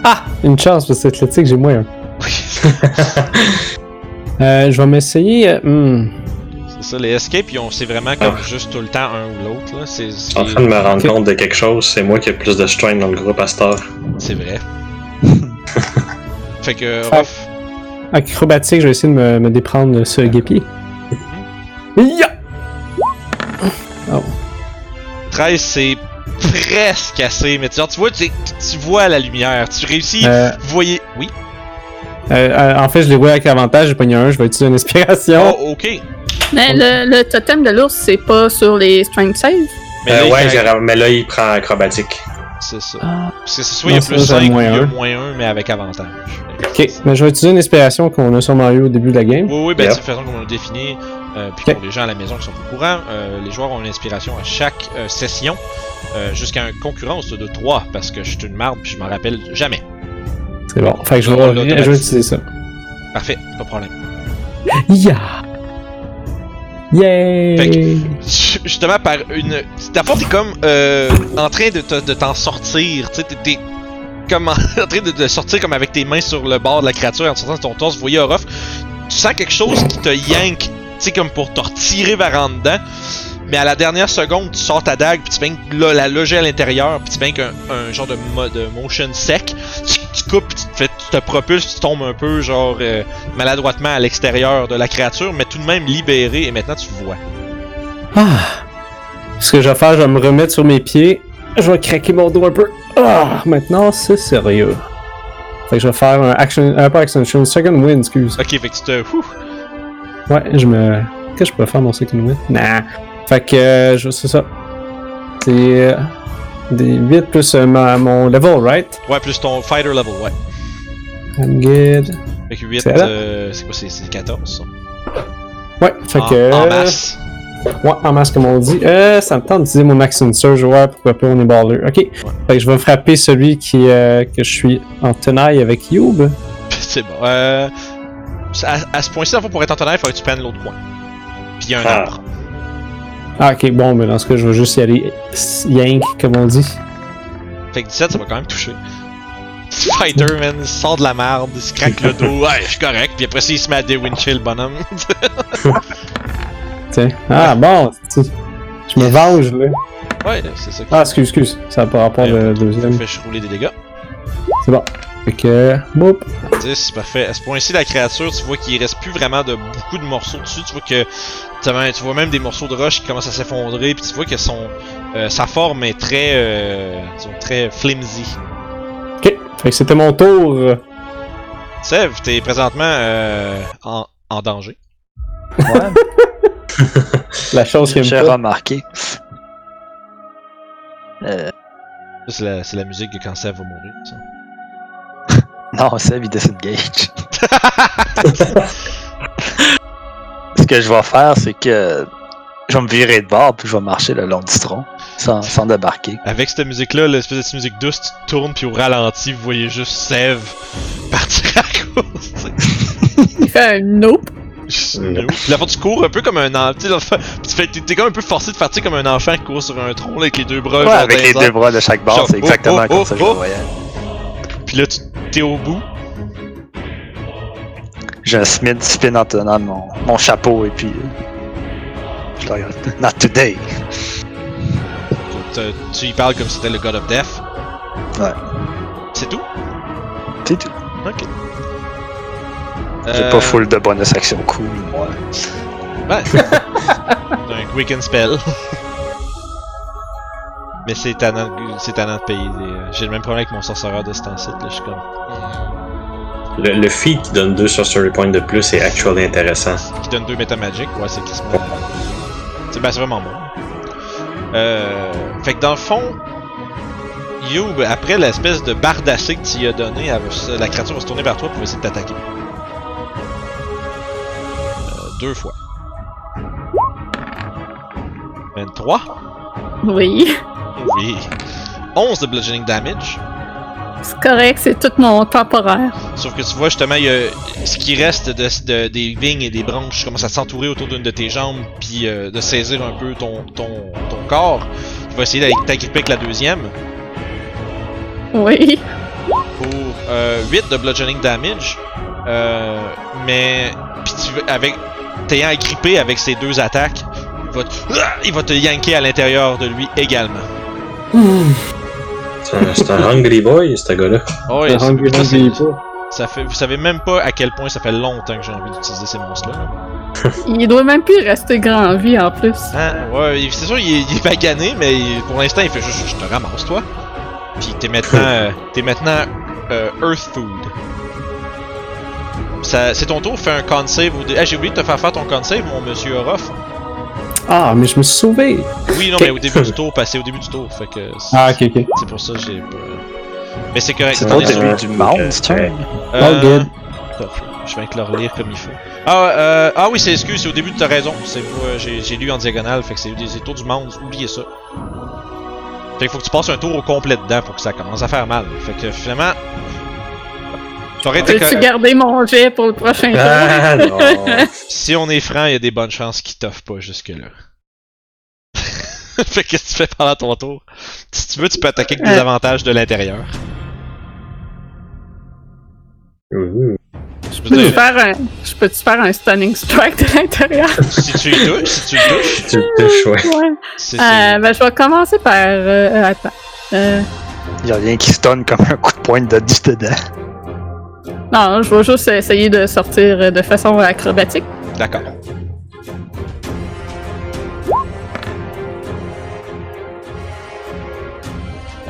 Speaker 5: Ah Une chance, parce que c'est athlétique, j'ai moins un. (laughs) Euh, je vais m'essayer. euh, hmm.
Speaker 1: c'est ça, les escapes, c'est vraiment comme juste tout le temps un ou l'autre.
Speaker 2: Je suis en train de me rendre compte de quelque chose, c'est moi qui ai le plus de strain dans le groupe à cette heure.
Speaker 1: c'est vrai. (laughs) fait que Ruff,
Speaker 5: Acrobatique, je vais essayer de me, me déprendre de ce guépier. Ya!
Speaker 1: 13, c'est presque assez, mais tu, genre, tu vois, tu, tu vois la lumière, tu réussis,
Speaker 5: Euh,
Speaker 1: vous voyez, oui,
Speaker 5: euh, euh, en fait, je l'ai roulé avec avantage, j'ai pogné un, je vais utiliser une inspiration.
Speaker 1: oh, ok,
Speaker 4: Mais le, le totem de l'ours, c'est pas sur les strength save.
Speaker 1: mais
Speaker 2: Euh,
Speaker 1: là, il
Speaker 2: ouais, j'ai- mais là, il prend acrobatique.
Speaker 1: c'est ça,
Speaker 5: Ah.
Speaker 1: parce que c'est soit il y a
Speaker 5: Non,
Speaker 1: plus
Speaker 5: ça,
Speaker 1: 5
Speaker 5: j'ai
Speaker 1: ou
Speaker 5: moins
Speaker 1: il y a
Speaker 5: un.
Speaker 1: moins 1, mais avec avantage.
Speaker 5: Ok, mais je vais utiliser une inspiration qu'on a sûrement eu au début de la game.
Speaker 1: Oui, oui, ben,
Speaker 2: Yep.
Speaker 1: c'est la façon qu'on l'a défini, euh, puis pour les gens à la maison qui sont au courant, euh, les joueurs ont une inspiration à chaque euh, session, jusqu'à une concurrence de 3, parce que je suis une marde, puis je m'en rappelle jamais.
Speaker 5: C'est bon. Fait que je vais, vais
Speaker 1: automatisé.
Speaker 5: utiliser ça.
Speaker 1: Parfait, pas de problème.
Speaker 5: Ya! Yay!
Speaker 1: Fait que- justement par une d'abord t'es comme en train de, te- de t'en sortir tu sais t'es- comme (laughs) en, train de, de sortir comme avec tes mains sur le bord de la créature en sortant de ton torse vous voyez Orof tu sens quelque chose qui te yank sais comme pour te retirer vers en dedans mais à la dernière seconde tu sors ta dague puis tu viens que la, loger à l'intérieur puis tu viens qu'un un genre de, mo- de motion sec tu, tu coupes puis tu te, fais, tu te propulses tu tombes un peu genre euh, maladroitement à l'extérieur de la créature mais tout de même libéré et maintenant tu vois
Speaker 5: Ah! Ce que je vais faire, je vais me remettre sur mes pieds. Je vais craquer mon dos un peu. Ah! Maintenant, c'est sérieux. Fait que je vais faire un action. Un pas action, un second win, excuse.
Speaker 1: Ok, fait que tu te. Ouh,
Speaker 5: Ouais, je me. Qu'est-ce que je peux faire mon second? Nah. Fait que euh, je c'est ça. C'est. euh, des 8 plus euh, ma- mon level, right?
Speaker 1: Ouais, plus ton fighter level, ouais.
Speaker 5: I'm good.
Speaker 1: Fait que 8,
Speaker 5: C'est
Speaker 1: quoi, c'est c'est 14 ça?
Speaker 5: Ouais, fait
Speaker 1: en,
Speaker 5: que.
Speaker 1: en masse.
Speaker 5: Ouais, en masse, comme on dit. Euh, ça me tente d'utiliser mon Action Surge, ouais, pourquoi pas, on est baller. Ok. Fait que je vais frapper celui qui, que je suis en tenaille avec Youb. (laughs)
Speaker 1: c'est bon. Euh, à, à ce point-ci, en fait, pour être en tonnerre, il faudrait que tu prennes l'autre coin. Puis il y a un
Speaker 2: Ah.
Speaker 1: arbre.
Speaker 5: Ah, ok, bon, mais dans ce cas, je vais juste y aller yank, comme on dit.
Speaker 1: Fait que 17, ça va quand même toucher. Fighter, man, il sort de la merde, il se craque le (laughs) dos, ouais, je suis correct, puis après ça, il se met à déwincher le bonhomme. (laughs)
Speaker 5: Tiens. Ah, bon, tu- je me venge, là.
Speaker 1: ouais, c'est ça
Speaker 5: Ah, excuse, excuse, ça n'a pas rapport le deuxième.
Speaker 1: fait rouler des dégâts.
Speaker 5: C'est bon. Fait que. Boop.
Speaker 1: 10, parfait. À ce point-ci, la créature, tu vois qu'il reste plus vraiment de beaucoup de morceaux dessus. Tu vois que tu vois même des morceaux de roche qui commencent à s'effondrer, puis tu vois que son euh, sa forme est très, euh, disons, très flimsy.
Speaker 5: Ok, fait que c'était mon tour.
Speaker 1: Sev, t'es présentement euh, en, en danger.
Speaker 6: Ouais, (laughs)
Speaker 5: La chose qui
Speaker 6: j'ai remarqué. Euh,
Speaker 1: C'est la, musique de quand Sev va mourir. Ça. (laughs)
Speaker 6: non, c'est il disengage. (laughs) Ce que je vais faire, c'est que je vais me virer de bord puis je vais marcher le long du tronc sans, sans débarquer.
Speaker 1: Avec cette musique-là, l'espèce de petite musique douce, tu te tournes puis au ralenti, vous voyez juste Sev (laughs) partir à cause. tu sais.
Speaker 4: Il fait un nope.
Speaker 1: Puis la fois tu cours un peu comme un enfant. Tu fais- t'es t'es comme un peu forcé de faire tu sais, comme un enfant qui court sur un tronc là, avec les deux bras.
Speaker 6: Ouais, avec les deux bras de chaque bord,
Speaker 1: Genre,
Speaker 6: c'est exactement
Speaker 1: oh, oh,
Speaker 6: comme ça que je
Speaker 1: oh,
Speaker 6: le voyais.
Speaker 1: Puis là, tu t'es au bout.
Speaker 6: J'ai un Smith spin en tenant mon, mon chapeau et puis. euh, Je le regarde. Not today!
Speaker 1: Tu, tu y parles comme si c'était le God of Death?
Speaker 6: Ouais.
Speaker 1: C'est tout?
Speaker 6: C'est tout.
Speaker 1: Ok.
Speaker 6: J'ai
Speaker 1: Euh,
Speaker 6: pas full de bonus action cool, moi.
Speaker 1: Ouais. (laughs) T'as un quick and spell. (laughs) Mais c'est tannant, c'est payer des. euh, J'ai le même problème avec mon sorcereur de ce temps-ci. Là, je suis comme.
Speaker 2: Le, le feat qui donne deux sorcery points de plus est actually intéressant.
Speaker 1: Qui donne deux Meta Magic. Ouais, c'est qui se met. C'est ben, c'est vraiment bon. Euh. Fait que dans le fond. Youb, après l'espèce de bardassé que tu y as donné, elle la créature va se tourner vers toi pour essayer de t'attaquer. Euh, deux fois. 23.
Speaker 4: Oui.
Speaker 1: Oui. 11 de bludgeoning damage.
Speaker 4: C'est correct, c'est tout mon temporaire.
Speaker 1: Sauf que tu vois justement, il y a ce qui reste de, de- des vignes et des branches commence à s'entourer autour d'une de tes jambes, puis euh, de saisir un peu ton, ton, ton corps. Tu vas essayer d'aller t'agripper avec la deuxième
Speaker 4: Oui.
Speaker 1: pour euh, 8 de bludgeoning damage. Euh, mais puis tu veux- avec t'ayant agrippé avec ces deux attaques, il va te, il va te yanker à l'intérieur de lui également.
Speaker 2: C'est un, c'est un hungry boy, ce gars-là.
Speaker 1: Oh,
Speaker 5: Le Hungry
Speaker 1: ça,
Speaker 5: Hungry
Speaker 1: c'est-
Speaker 5: Hippo.
Speaker 1: ça fait, vous savez même pas à quel point ça fait longtemps que j'ai envie d'utiliser ces monstres-là. là. (laughs)
Speaker 4: Il doit même plus rester grand en vie en plus.
Speaker 1: Hein? Ouais, c'est sûr, il est, il est magané, mais il- pour l'instant, il fait juste je te ramasse, toi. Puis t'es maintenant, (laughs) euh, t'es maintenant euh, Earth Food. Ça, c'est ton tour, fais un con save. Au dé- ah, j'ai oublié de te faire faire ton con save, mon monsieur Orof.
Speaker 5: Ah, mais je me suis sauvé.
Speaker 1: Oui, non, mais au début du tour, passé au début du tour, fait que c'est,
Speaker 5: Ah, ok, ok.
Speaker 1: c'est pour ça que j'ai pas. Mais c'est correct.
Speaker 6: C'est
Speaker 1: sûr.
Speaker 6: celui du monstre.
Speaker 2: Ouais.
Speaker 5: All good.
Speaker 1: Je vais te le relire comme il faut. Ah, euh, ah oui, c'est excuse, c'est au début de ta raison. C'est euh, j'ai, j'ai lu en diagonale, fait que c'est des c'est tours du monde, oubliez ça. Fait qu'il faut que tu passes un tour au complet dedans pour que ça commence à faire mal. Fait que finalement. T'aurais été
Speaker 4: Peux-tu garder mon jet pour le prochain tour?
Speaker 2: Ah (laughs) non!
Speaker 1: Si on est franc, il y a des bonnes chances qu'il t'offre pas jusque-là. (laughs) fait que qu'est-ce que tu fais pendant ton tour? Si tu veux, tu peux attaquer avec des avantages de l'intérieur. Je
Speaker 4: peux-tu
Speaker 1: dire,
Speaker 4: faire un, je peux-tu faire un stunning strike de l'intérieur?
Speaker 1: si tu y touches, si tu le touches,
Speaker 2: Tu le touches, ouais.
Speaker 4: Euh, ben, je vais commencer par. Euh, euh, attends. Euh,
Speaker 6: Y'a rien qui stun comme un coup de poing de 10 dedans.
Speaker 4: Non, je vais juste essayer de sortir de façon acrobatique.
Speaker 1: D'accord.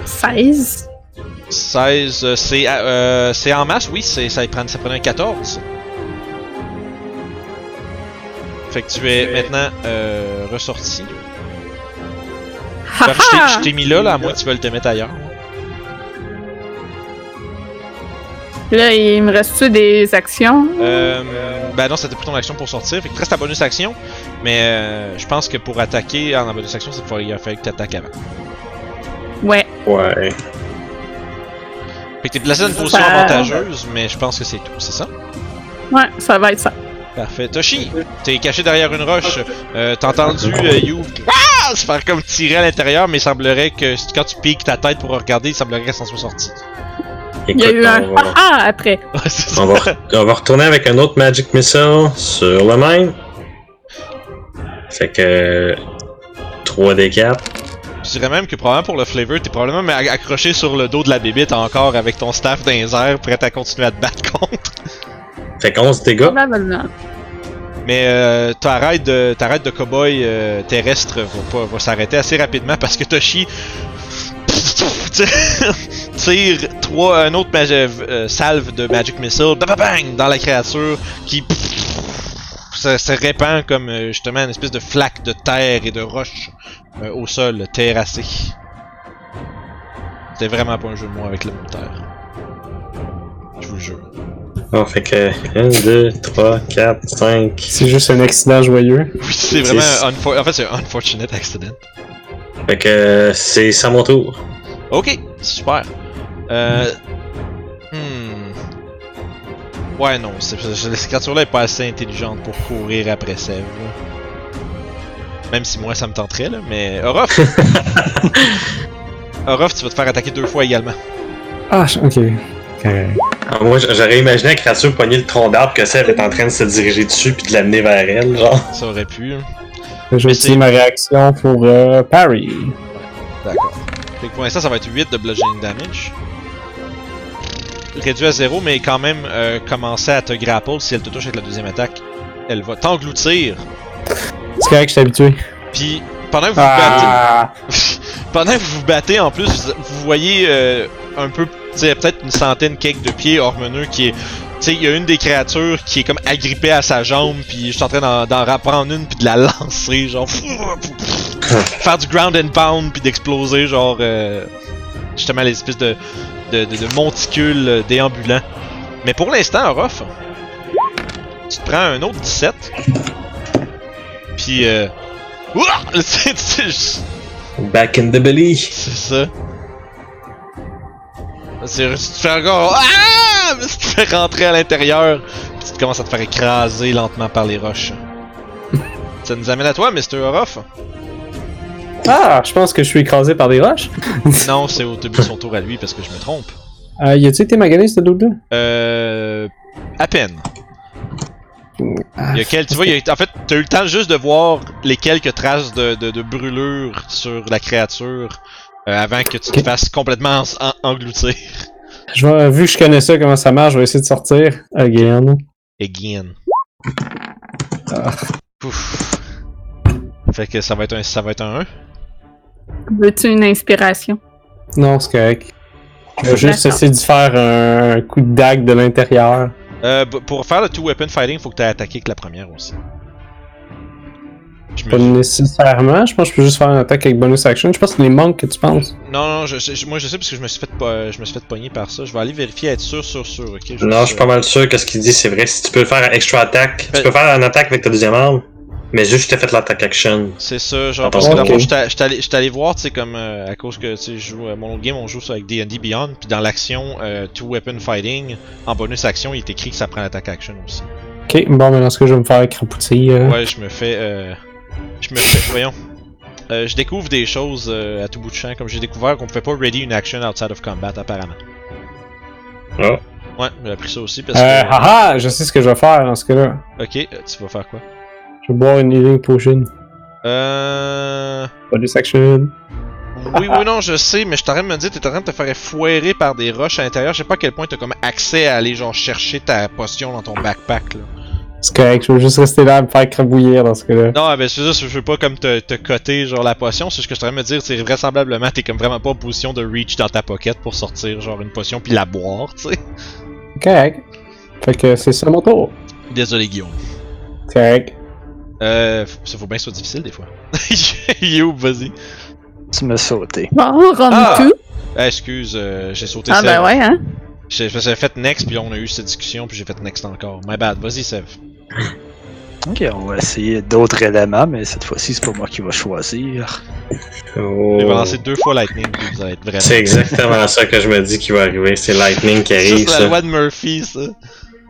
Speaker 4: « 16.
Speaker 1: 16, euh, c'est euh, en masse, oui, ça, prend, ça prenait un 14. Fait que tu es maintenant euh, ressorti.
Speaker 4: Ha
Speaker 1: je t'ai-
Speaker 4: ha!
Speaker 1: je t'ai mis là, là, à moins que tu veuilles te mettre ailleurs.
Speaker 4: Là, il me reste-tu des actions?
Speaker 1: Euh, ben non, c'était plus ton action pour sortir. Fait que tu restes ta bonus action. Mais euh, je pense que pour attaquer en bonus action, c'est qu'il a fallu que tu attaques avant.
Speaker 4: Ouais.
Speaker 2: Ouais.
Speaker 1: Fait que t'es placé dans une position
Speaker 4: Ça-
Speaker 1: avantageuse, mais je pense que c'est tout, c'est ça?
Speaker 4: Ouais, ça va être ça.
Speaker 1: Parfait. Toshi, t'es caché derrière une roche. Euh, T'as entendu euh, You ah! se faire comme tirer à l'intérieur, mais il semblerait que quand tu piques ta tête pour regarder, il semblerait qu'elle s'en soit sortie.
Speaker 4: Il y a eu un
Speaker 2: va,
Speaker 4: ah ah après.
Speaker 1: Ouais,
Speaker 2: on, va, on va retourner avec un autre Magic Missile sur le même. Fait que. 3 des 4.
Speaker 1: Je dirais même que probablement pour le flavor, t'es probablement accroché sur le dos de la bébite encore avec ton staff dans les airs, prêt à continuer à te battre (laughs) contre.
Speaker 2: Fait que 11 dégâts.
Speaker 4: Probablement.
Speaker 1: Mais euh, ta raid de, ta de cowboy euh, terrestre va, pas, va s'arrêter assez rapidement parce que Toshi (laughs) tire trois, un autre magi- euh, salve de Magic Missile bang, bang, bang, dans la créature qui (laughs) se, se répand comme euh, justement une espèce de flaque de terre et de roche euh, au sol terrassé. C'était vraiment pas un jeu de mots avec le mot terre. Je vous le jure.
Speaker 2: Bon, fait que 1, 2, 3, 4, 5.
Speaker 5: C'est juste un accident joyeux.
Speaker 1: Oui, c'est vraiment un unfor- en fait c'est un unfortunate accident.
Speaker 2: Fait que euh, c'est à mon tour.
Speaker 1: Ok, super. Euh. Hmm. Ouais, non, c'est, cette créature-là est pas assez intelligente pour courir après Sèvres. là. Même si moi ça me tenterait, là, mais. Orof! (laughs) Orof, tu vas te faire attaquer deux fois également.
Speaker 5: Ah, ok.
Speaker 2: Ah, moi, j'aurais imaginé la créature pogner le tronc d'arbre que Sèvres est en train de se diriger dessus puis de l'amener vers elle, genre.
Speaker 1: Ça aurait pu. hein.
Speaker 5: Je vais
Speaker 1: c'est-
Speaker 5: ma réaction pour euh, parry.
Speaker 1: D'accord. Fait que pour l'instant, ça va être 8 de bludgeoning damage. Réduit à 0, mais quand même euh, commencer à te grapple si elle te touche avec la deuxième attaque. Elle va t'engloutir.
Speaker 5: C'est correct, je suis habitué.
Speaker 1: Puis pendant que vous vous battez.
Speaker 5: Ah! (laughs)
Speaker 1: Pendant que vous vous battez, en plus, vous, voyez euh, un peu, tu sais, peut-être une centaine quelques de pieds ormeneux qui est. Tu sais, il y a une des créatures qui est comme agrippée à sa jambe, puis je suis en train d'en, reprendre une, puis de la (laughs) lancer, genre. faire du ground and pound, puis d'exploser, genre. euh, justement, les espèces de, de, de, de monticules déambulants. Mais pour l'instant, Orof, tu te prends un autre 17. Puis, euh. (laughs)
Speaker 2: Back in the belly.
Speaker 1: c'est ça. C'est tu te fais encore. Ah! (laughs) Tu te fais rentrer à l'intérieur. Tu commences à te faire écraser lentement par les roches. (laughs) ça nous amène à toi, Mr. Orof.
Speaker 5: Ah, je pense que je suis écrasé par des roches. (laughs)
Speaker 1: Non, c'est au début de son tour à lui parce que je me trompe.
Speaker 5: Euh, y a-tu été magané ce dude-là?
Speaker 1: Euh. À peine.
Speaker 5: Ah,
Speaker 1: Il y a quel, tu vois, il y a- en fait, t'as eu le temps juste de voir les quelques traces de, de, de brûlure sur la créature euh, avant que tu te fasses complètement en- en- engloutir.
Speaker 5: Je vais, vu que je connais ça, comment ça marche, je vais essayer de sortir. Again.
Speaker 1: Again.
Speaker 5: Ah.
Speaker 1: Ouf. Fait que ça va être un, ça va être un 1.
Speaker 4: Veux-tu une inspiration?
Speaker 5: Non, c'est correct. Je vais juste essayer de faire un coup de dague de l'intérieur.
Speaker 1: Euh, pour faire le two weapon fighting, faut que tu aies attaqué avec la première aussi. Je me
Speaker 5: Pas nécessairement, je pense que je peux juste faire une attaque avec bonus action. Je pense que c'est les monks que tu penses.
Speaker 1: Non, non, je, je- moi je sais parce que je me suis fait, je me suis fait pogner par ça. Je vais aller vérifier, être sûr, sûr, sûr, ok?
Speaker 2: Non, je suis pas mal sûr que ce qu'il dit, c'est vrai. Si tu peux le faire extra attack,
Speaker 1: Ben-
Speaker 2: tu peux faire une attaque avec ta deuxième arme, mais juste je t'ai fait l'attack action.
Speaker 1: C'est ça, genre, parce que
Speaker 5: ok.
Speaker 1: d'abord, j'étais allé, voir, tu sais, comme, euh, à cause que, tu sais, je joue, euh, mon autre game, on joue ça avec D&D Beyond, puis dans l'action euh, Two Weapon Fighting, en bonus action, il est écrit que ça prend l'attaque action aussi.
Speaker 5: Ok, bon, maintenant ce que je vais me faire crapoutir. euh,
Speaker 1: Ouais, je me fais, euh, je me fais, voyons. Euh, je découvre des choses euh, à tout bout de champ, comme j'ai découvert qu'on pouvait pas ready une action outside of combat, apparemment.
Speaker 2: Ah.
Speaker 1: Ouais, j'ai appris ça aussi parce
Speaker 5: Euh,
Speaker 1: que...
Speaker 5: haha, je sais ce que je vais faire dans ce cas-là.
Speaker 1: Ok, euh, tu vas faire quoi?
Speaker 5: Je vais boire une healing potion.
Speaker 1: Euh...
Speaker 5: Bonus action.
Speaker 1: Oui, oui, non, je sais, mais je t'arrête de me dire, t'es en train de te faire foirer par des roches à l'intérieur. Je sais pas à quel point t'as comme accès à aller genre chercher ta potion dans ton backpack là.
Speaker 5: C'est correct, je vais juste rester là à me faire crabouillir dans ce cas-là.
Speaker 1: Non, ben c'est ça, je veux pas comme te, te coter genre la potion, c'est ce que je t'arrête de me dire, c'est vraisemblablement t'es comme vraiment pas en position de reach dans ta pocket pour sortir genre une potion puis la boire, tu sais.
Speaker 5: Correct. Fait que c'est ça mon tour.
Speaker 1: Désolé Guillaume.
Speaker 5: Correct.
Speaker 1: Euh, ça faut bien que ce soit difficile des fois. (laughs) You, vas-y.
Speaker 6: Tu m'as sauté.
Speaker 4: Bon,
Speaker 1: Ah!
Speaker 4: tout.
Speaker 1: Ah, excuse, euh, j'ai sauté
Speaker 4: Ah
Speaker 1: Sev.
Speaker 4: ben ouais, hein?
Speaker 1: J'ai fait next puis là, on a eu cette discussion puis j'ai fait next encore. My bad, vas-y Sev.
Speaker 6: Ok, on va essayer d'autres éléments, mais cette fois-ci, c'est pas moi qui va choisir.
Speaker 2: Oh.
Speaker 1: Il va lancer deux fois Lightning, puis vous allez être vraiment.
Speaker 2: C'est exactement ça que je me dis qui va arriver. C'est Lightning qui arrive,
Speaker 1: c'est la loi de Murphy, ça.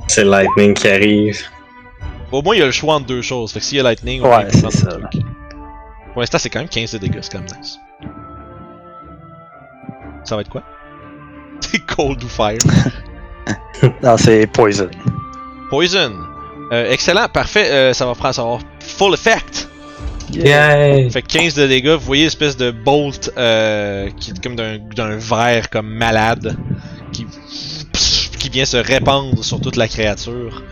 Speaker 2: C'est Lightning qui arrive.
Speaker 1: Au moins, il y a le choix entre deux choses. Fait que s'il y a Lightning, au
Speaker 6: Ouais,
Speaker 1: peut
Speaker 6: c'est
Speaker 1: prendre
Speaker 6: ça.
Speaker 1: le truc. Pour l'instant, c'est quand même 15 de dégâts, c'est quand même nice. Ça va être quoi? C'est (laughs) Cold ou Fire? (laughs)
Speaker 6: Non, c'est Poison.
Speaker 1: Poison. Euh, excellent, parfait. euh, ça va prendre, ça va full effect.
Speaker 2: Yay!
Speaker 1: Fait que 15 de dégâts, vous voyez espèce de bolt euh, qui est comme d'un verre comme malade qui qui vient se répandre sur toute la créature.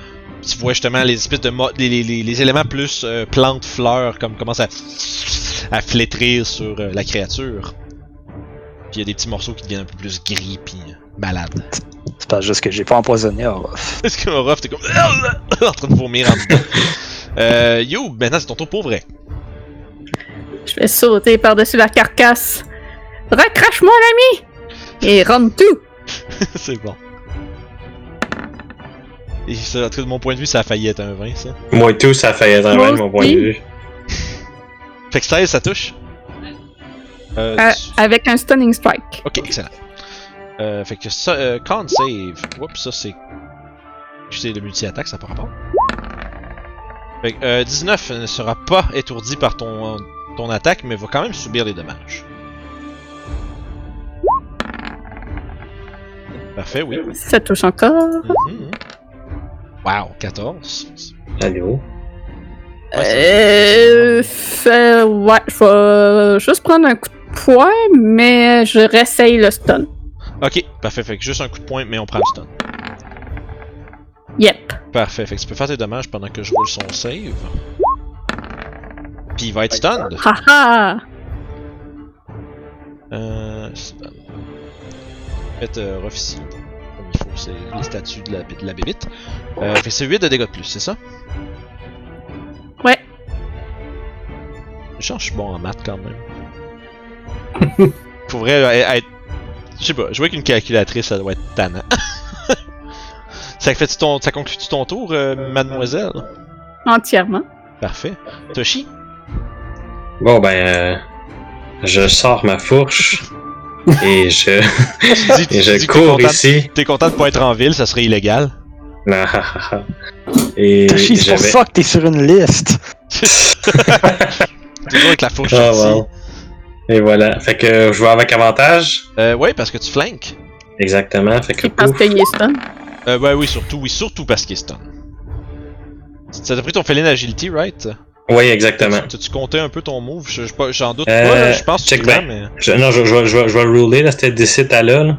Speaker 1: tu vois justement les espèces de les, les, les- éléments plus euh, plantes, fleurs, comme commencent à, à flétrir sur euh, la créature. Puis il y a des petits morceaux qui deviennent un peu plus gris puis malades.
Speaker 6: C'est pas juste que j'ai pas empoisonné Orof. (laughs)
Speaker 1: Est-ce que Orof t'es comme (laughs) en train de vomir en dedans. Euh, yo, maintenant c'est ton tour pour vrai.
Speaker 4: Je vais sauter par-dessus la carcasse. Recrache mon ami! Et run tout! (laughs)
Speaker 1: c'est bon. Et ça, en tout cas, de mon point de vue, ça a failli être un 20, ça.
Speaker 2: Moi et tout, ça fait être un
Speaker 4: Moi
Speaker 2: de mon point de vue.
Speaker 1: Fait que 16, ça touche? Euh,
Speaker 4: Euh,
Speaker 1: tu-
Speaker 4: avec un stunning strike.
Speaker 1: Ok, excellent. Euh, fait que ça, euh, con save. Oups, ça c'est. C'est le multi-attaque, ça n'a pas rapport. Fait que euh, 19 ne sera pas étourdi par ton, ton attaque, mais va quand même subir des dommages. Parfait, oui.
Speaker 4: Ça touche encore.
Speaker 1: Mhm. Wow, 14.
Speaker 2: Allô?
Speaker 1: Ouais, c'est-
Speaker 4: Euh, fait- ouais, je vais juste prendre un coup de poing, mais je réessaye le stun.
Speaker 1: Ok, parfait. Fait que juste un coup de poing, mais on prend le stun.
Speaker 4: Yep.
Speaker 1: Parfait. Fait que tu peux faire tes dommages pendant que je roule son save. Puis il va être stunned.
Speaker 4: Haha!
Speaker 1: Euh. stun. Faites euh, rough ici. Comme il faut, c'est les statuts de la, de la bébite. Euh, fait que c'est 8 de dégâts de plus, c'est ça?
Speaker 4: Ouais.
Speaker 1: Que je suis bon en maths quand même. (laughs) Faudrait euh, être. Je sais pas, jouer avec une calculatrice, ça doit être tannant. (laughs) ça fait ton, ça conclut ton tour, euh, mademoiselle?
Speaker 4: Entièrement.
Speaker 1: Parfait. Toshi?
Speaker 2: Bon, ben, euh, je sors ma fourche (laughs) et je,
Speaker 1: Tu dis,
Speaker 2: et je
Speaker 1: dis que t'es
Speaker 2: cours
Speaker 1: content-
Speaker 2: ici.
Speaker 1: T'es content de pas être en ville, ça serait illégal.
Speaker 2: Ah, ah, ah. Et
Speaker 6: Toshi, c'est pour ça que t'es sur une liste. (laughs)
Speaker 1: Toujours avec la fourche
Speaker 2: Oh. Et voilà. Fait que je vais avec avantage.
Speaker 1: Euh, ouais, parce que tu flanques.
Speaker 2: Exactement. Fait que
Speaker 4: parce qu'il est stun.
Speaker 1: Euh, ouais, oui, surtout, oui, surtout parce qu'il est stun. Ça t'a pris ton féline agility, right?
Speaker 2: Oui, exactement.
Speaker 1: T'as-tu compté un peu ton move? Je- je- pas- J'en doute
Speaker 2: Euh,
Speaker 1: pas, je pense que
Speaker 2: check
Speaker 1: tu l'as,
Speaker 2: back.
Speaker 1: mais...
Speaker 2: Je- non, je, je, vais- je, vais- je vais le rouler, là, c'était 17 à là. là.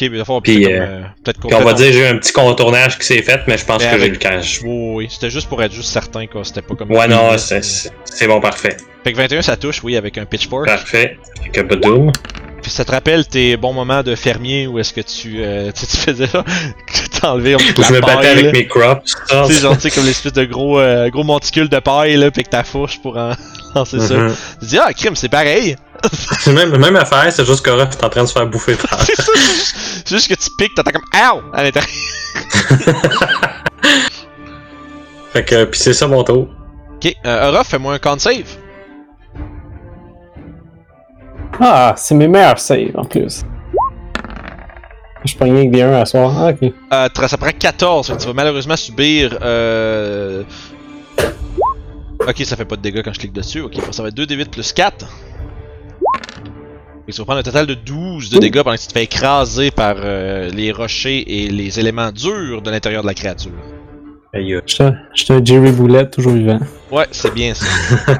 Speaker 1: Ok, mais d'abord,
Speaker 2: Puis,
Speaker 1: peut-être
Speaker 2: euh,
Speaker 1: comme, euh, peut-être
Speaker 2: Puis on va dire j'ai eu un petit contournage qui s'est fait, mais je pense
Speaker 1: Mais
Speaker 2: que j'ai
Speaker 1: avec-
Speaker 2: le cash.
Speaker 1: Oui, oui, c'était juste pour être juste certain, quoi. C'était pas comme...
Speaker 2: Ouais, non, c'est bon, parfait.
Speaker 1: Fait que 21, ça touche, oui, avec un pitchfork.
Speaker 2: Parfait. Fait que.
Speaker 1: Puis ça te rappelle tes bons moments de fermier où est-ce que tu, euh, tu, sais, (laughs) tu faisais là, que t'enlevais un
Speaker 2: Je me
Speaker 1: paille,
Speaker 2: battais avec
Speaker 1: là.
Speaker 2: mes crops. ça.
Speaker 1: Tu sais, genre, tu sais, comme l'espèce de gros, euh, gros monticule de paille, là, pis que ta fourche pour en (laughs) lancer ça.
Speaker 2: Mhm.
Speaker 1: Tu dis, ah, crime, c'est pareil! (laughs)
Speaker 2: C'est même, même affaire, c'est juste qu'Orof est en train de se faire bouffer par.
Speaker 1: c'est ça, c'est juste- que tu piques, t'entends comme, ow! À l'intérieur.
Speaker 2: fait que, pis c'est ça mon tour.
Speaker 1: Ok, euh, Orof, fais-moi un con save.
Speaker 5: Ah, c'est mes meilleurs saves en plus. Je prends rien que des 1 à soir. Ah, ok.
Speaker 1: Euh, ça prend 14, fait que tu vas malheureusement subir. Euh... Ok, ça fait pas de dégâts quand je clique dessus. Ok, ça va être 2d8 plus 4. Et tu vas prendre un total de 12 de dégâts pendant que tu te fais écraser par euh, les rochers et les éléments durs de l'intérieur de la créature.
Speaker 2: Aïe.
Speaker 5: J'étais j'étais un Jerry Boulette, toujours vivant.
Speaker 1: Ouais, c'est bien ça. (laughs)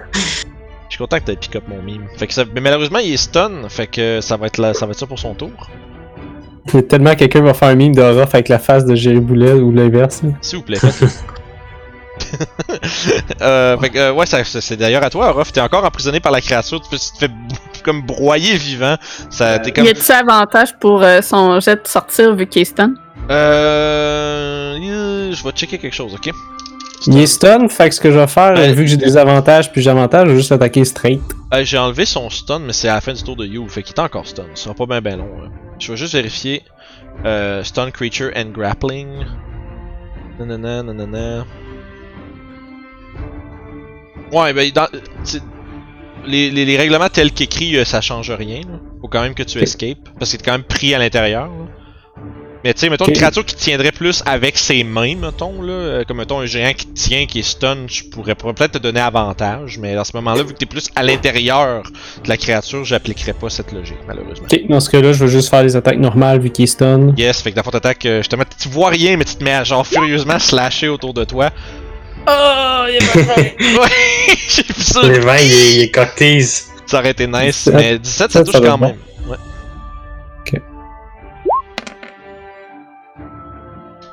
Speaker 1: Je suis content que t'aies pick up mon mime. Fait que ça... Mais malheureusement, il est stun, fait que ça va être, là... ça, va être ça pour son tour.
Speaker 5: Tellement quelqu'un va faire un meme de Ruff avec la face de Jerry Boulet ou l'inverse.
Speaker 1: S'il vous plaît, (laughs) euh, fait que, euh, ouais, ça- c'est c'est d'ailleurs à toi, Ruff. T'es encore emprisonné par la créature. Tu, te fais (laughs) comme broyer vivant. Ça, t'es comme.
Speaker 4: Y a-tu avantage pour euh, son jet de sortir vu qu'il est stun?
Speaker 1: Euh, euh, je vais checker quelque chose, ok?
Speaker 5: Il est stun, fait que ce que je vais faire,
Speaker 1: Ouais.
Speaker 5: vu que j'ai des avantages puis j'ai avantages, je vais juste attaquer straight.
Speaker 1: Euh, J'ai enlevé son stun, mais c'est à la fin du tour de You. Fait qu'il est encore stun. Ça sera pas bien ben long. hein. Je vais juste vérifier. Euh, stun creature and grappling. Nanana, nanana. Ouais, ben, dans, les, les, les règlements tels qu'écrits, euh, ça change rien. là. Faut quand même que tu escapes. Parce que t'es quand même pris à l'intérieur. Mais tu sais, mettons
Speaker 5: Ok.
Speaker 1: une créature qui tiendrait plus avec ses mains, mettons, là. euh, Comme mettons un géant qui tient, qui est stun, je pourrais peut-être te donner avantage. Mais à ce moment-là, vu que t'es plus à l'intérieur de la créature, j'appliquerai pas cette logique, malheureusement.
Speaker 5: Ok, dans ce cas-là, je vais juste faire les attaques normales vu qu'il est stun.
Speaker 1: Yes, fait que dans ton attaque, euh, justement, tu vois rien, mais tu te mets à genre furieusement slasher autour de toi.
Speaker 4: Oh, il est pas (laughs)
Speaker 1: Ouais, j'ai vu ça.
Speaker 2: Les vins, il est, il est cocktease.
Speaker 1: Ça aurait été nice,
Speaker 5: 17,
Speaker 1: mais 17 ça
Speaker 5: 17,
Speaker 1: touche
Speaker 5: ça
Speaker 1: quand même. Ouais.
Speaker 5: Ok.